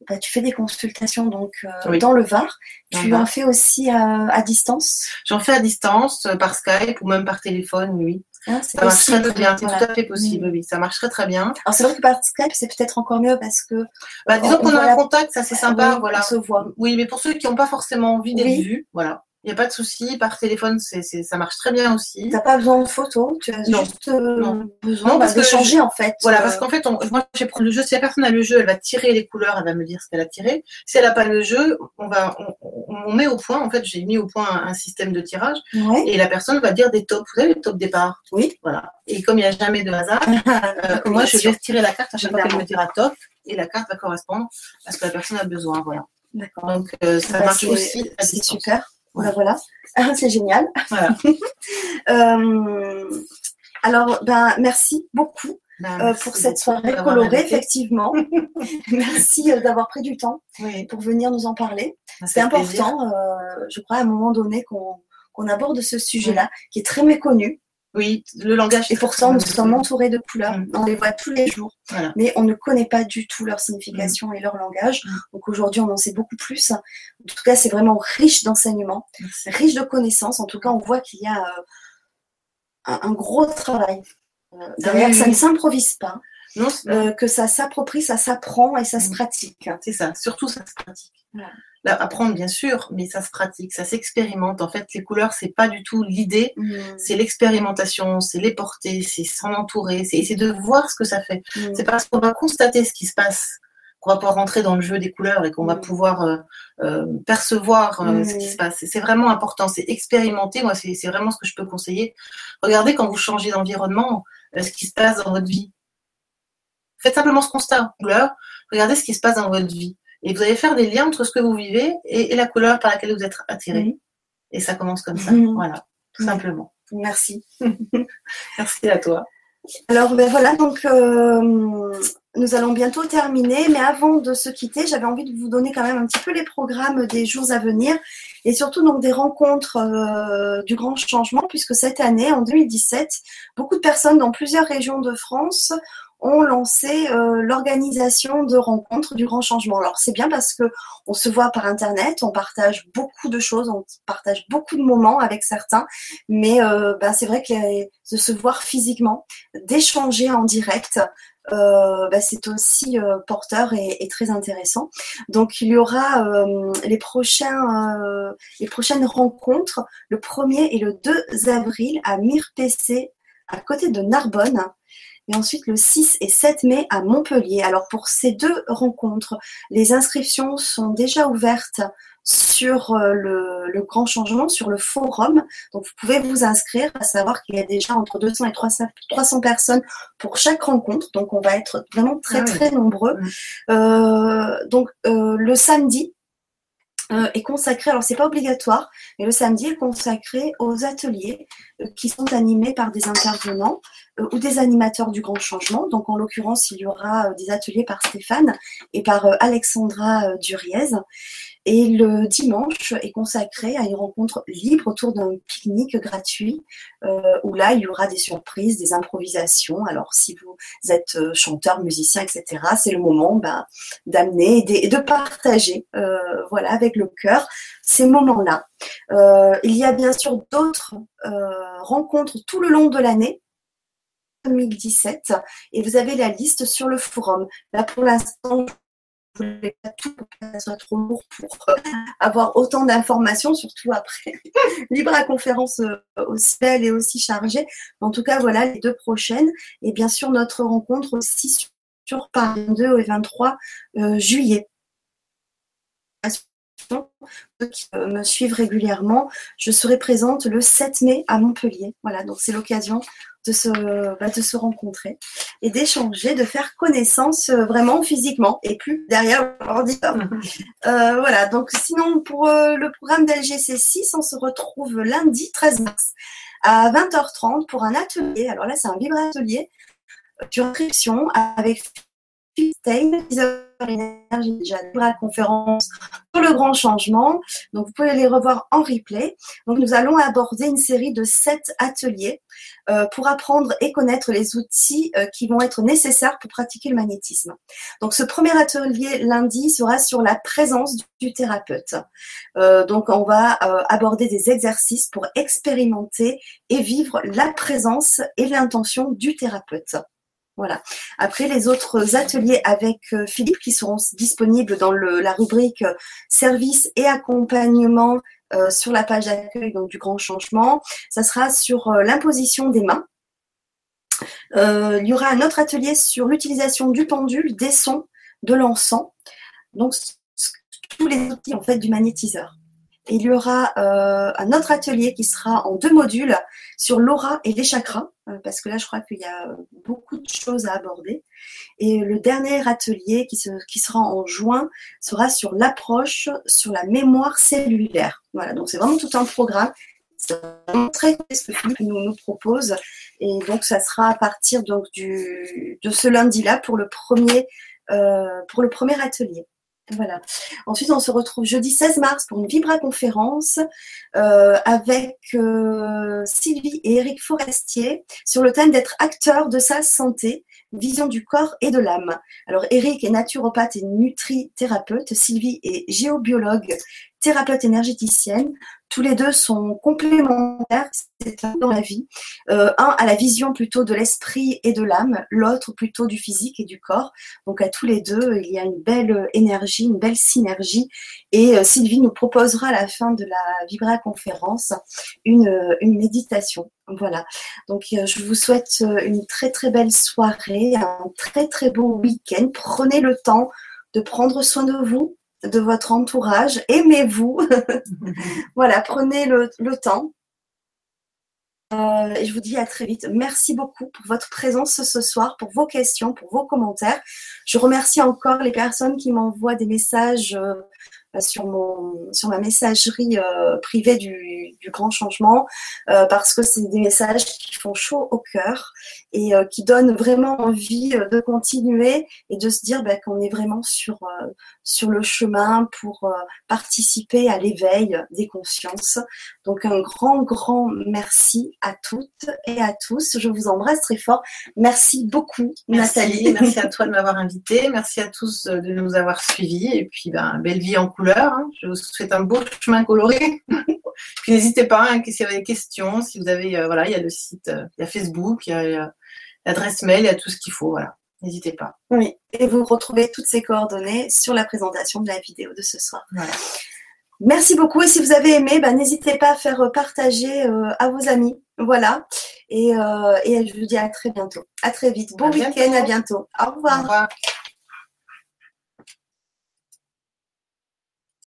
bah, tu fais des consultations donc dans le Var. Tu en fais aussi à distance? J'en fais à distance par Skype ou même par téléphone, oui. Ah, ça marche très, bien, c'est tout à fait possible, mm. oui, ça marche très très bien. Alors c'est vrai que par Skype, c'est peut-être encore mieux parce que. Bah, disons qu'on a un contact, ça c'est sympa, voilà. On se voit. Oui, mais pour ceux qui n'ont pas forcément envie d'être vus, voilà. Il n'y a pas de souci, par téléphone, c'est, ça marche très bien aussi. Tu n'as pas besoin de photos, tu as juste euh, besoin bah, d'échanger en fait. Voilà, parce qu'en fait, moi je prendre le jeu. Si la personne a le jeu, elle va tirer les couleurs, elle va me dire ce qu'elle a tiré. Si elle n'a pas le jeu, on va, on, met au point, en fait, j'ai mis au point un, système de tirage et la personne va dire des tops. Vous savez, les tops départ Oui. Voilà. Et comme il n'y a jamais de hasard, euh, moi je vais tirer la carte à chaque fois qu'elle me dira top et la carte va correspondre à ce que la personne a besoin. Voilà. D'accord. Donc euh, ça bah, marche aussi. C'est super. Voilà, voilà. c'est génial. Euh, alors, ben, merci beaucoup. Ben, euh, pour cette soirée colorée, effectivement. merci euh, d'avoir pris du temps pour venir nous en parler. C'est important, je crois, à un moment donné qu'on aborde ce sujet-là, qui est très méconnu. Oui, le langage. Et pour ça, nous sommes entourés de couleurs. Mm. On les voit tous les jours, mais on ne connaît pas du tout leur signification mm. et leur langage. Mm. Donc aujourd'hui, on en sait beaucoup plus. En tout cas, c'est vraiment riche d'enseignements, riche de connaissances. En tout cas, on voit qu'il y a euh, un, gros travail euh, derrière. Ça ne s'improvise pas. Non, euh, que ça s'approprie, ça s'apprend et ça se pratique. C'est ça, surtout ça se pratique apprendre bien sûr, mais ça se pratique, ça s'expérimente. En fait, les couleurs, c'est pas du tout l'idée, mm. c'est l'expérimentation, c'est les porter, c'est s'en entourer, c'est essayer de voir ce que ça fait. Mm. C'est parce qu'on va constater ce qui se passe qu'on va pouvoir rentrer dans le jeu des couleurs et qu'on va mm. pouvoir euh, euh, percevoir euh, ce qui se passe. C'est vraiment important, c'est expérimenter. Moi, c'est vraiment ce que je peux conseiller. Regardez quand vous changez d'environnement, ce qui se passe dans votre vie. Faites simplement ce constat couleur. Regardez ce qui se passe dans votre vie. Et vous allez faire des liens entre ce que vous vivez et, la couleur par laquelle vous êtes attiré. Et ça commence comme ça. Mhm. Voilà, tout simplement. Merci. Merci à toi. Alors ben voilà, donc euh, nous allons bientôt terminer, mais avant de se quitter, j'avais envie de vous donner quand même un petit peu les programmes des jours à venir et surtout donc des rencontres euh, du grand changement, puisque cette année, en 2017, beaucoup de personnes dans plusieurs régions de France ont lancé euh, l'organisation de rencontres du grand changement. Alors c'est bien parce que on se voit par internet, on partage beaucoup de choses, on partage beaucoup de moments avec certains, mais euh, ben, c'est vrai que de se voir physiquement, d'échanger en direct, euh, ben, c'est aussi porteur et, très intéressant. Donc il y aura les prochaines rencontres le 1er et le 2 avril à Mirpc à côté de Narbonne et ensuite le 6 et 7 mai à Montpellier. Alors pour ces deux rencontres, les inscriptions sont déjà ouvertes sur euh, le, grand changement, sur le forum. Donc vous pouvez vous inscrire, à savoir qu'il y a déjà entre 200 et 300, personnes pour chaque rencontre. Donc on va être vraiment très ah très nombreux. Euh, donc euh, le samedi, euh, est consacré, alors c'est pas obligatoire, mais le samedi est consacré aux ateliers qui sont animés par des intervenants ou des animateurs du grand changement. Donc en l'occurrence, il y aura des ateliers par Stéphane et par Alexandra Duriez. Et le dimanche est consacré à une rencontre libre autour d'un pique-nique gratuit euh, où là, il y aura des surprises, des improvisations. Alors, si vous êtes euh, chanteur, musicien, etc., c'est le moment ben, d'amener et, de partager euh, voilà, avec le cœur ces moments-là. il y a bien sûr d'autres rencontres tout le long de l'année 2017 et vous avez la liste sur le forum. Là, pour l'instant, voulais pas tout pour que ça soit trop lourd pour euh, avoir autant d'informations, surtout après. Libre à conférence euh, aussi belle et aussi chargée. En tout cas, voilà les deux prochaines. Et bien sûr, notre rencontre aussi sur Paris 2 et 23 euh, juillet qui me suivent régulièrement, je serai présente le 7 mai à Montpellier. Voilà, donc c'est l'occasion de se, bah, de se rencontrer et d'échanger, de faire connaissance euh, vraiment physiquement et plus derrière l'ordinateur. euh, voilà, donc sinon pour euh, le programme d'LGC6, on se retrouve lundi 13 mars à 20h30 pour un atelier. Alors là, c'est un libre atelier euh, d'inscription avec Stein, énergie déjà la conférence sur le grand changement. Donc, vous pouvez les revoir en replay. Donc, nous allons aborder une série de sept ateliers euh, pour apprendre et connaître les outils euh, qui vont être nécessaires pour pratiquer le magnétisme. Donc, ce premier atelier lundi sera sur la présence du thérapeute. Euh, donc, on va aborder des exercices pour expérimenter et vivre la présence et l'intention du thérapeute. Voilà. Après, les autres ateliers avec euh, Philippe qui seront disponibles dans la rubrique euh, service et accompagnement euh, sur la page d'accueil du grand changement, ça sera sur l'imposition des mains. il y aura un autre atelier sur l'utilisation du pendule, des sons, de l'encens. Donc, tous les outils en fait du magnétiseur. il y aura un autre atelier qui sera en deux modules sur l'aura et les chakras. Euh, parce que là, je crois qu'il y a beaucoup de choses à aborder. Et le dernier atelier qui, qui sera en juin sera sur l'approche sur la mémoire cellulaire. Voilà, donc c'est vraiment tout un programme. C'est très ce que Philippe nous, nous propose. Et donc, ça sera à partir donc, du, de ce lundi-là pour, le premier, euh, pour le premier atelier. Voilà. Ensuite, on se retrouve jeudi 16 mars pour une Vibra conférence euh, avec euh, Sylvie et Eric Forestier sur le thème d'être acteur de sa santé, vision du corps et de l'âme. Alors, Eric est naturopathe et nutrithérapeute, Sylvie est géobiologue, thérapeute énergéticienne. Tous les deux sont complémentaires dans la vie. Euh, un a la vision plutôt de l'esprit et de l'âme, l'autre plutôt du physique et du corps. Donc à tous les deux, il y a une belle énergie, une belle synergie. Et euh, Sylvie nous proposera à la fin de la Vibra conférence une, euh, une méditation. Voilà. Donc je vous souhaite une très très belle soirée, un très très beau week-end. Prenez le temps de prendre soin de vous, de votre entourage. Aimez-vous. voilà, prenez le, temps. Euh, je vous dis à très vite. Merci beaucoup pour votre présence ce soir, pour vos questions, pour vos commentaires. Je remercie encore les personnes qui m'envoient des messages euh, sur, mon, sur ma messagerie euh, privée du, du, grand changement euh, parce que c'est des messages qui font chaud au cœur et qui donnent vraiment envie de continuer et de se dire bah, qu'on est vraiment sur, sur le chemin pour participer à l'éveil des consciences. Donc un grand, grand merci à toutes et à tous. Je vous embrasse très fort. Merci beaucoup, Nathalie. Merci à toi de m'avoir invité. Merci à tous de nous avoir suivis. Et puis, ben, belle vie en couleur. Hein. Je vous souhaite un beau chemin coloré. Puis n'hésitez pas, hein, si vous avez des questions, si vous avez, euh, voilà, il y a le site, euh, il y a Facebook, il y a, l'adresse mail, il y a tout ce qu'il faut, voilà. N'hésitez pas. Oui, et vous retrouvez toutes ces coordonnées sur la présentation de la vidéo de ce soir. Voilà. Merci beaucoup et si vous avez aimé, bah, n'hésitez pas à faire partager euh, à vos amis. Voilà. Et, et, je vous dis à très bientôt. À très vite. Bon week-end, à bientôt. Au revoir. Au revoir.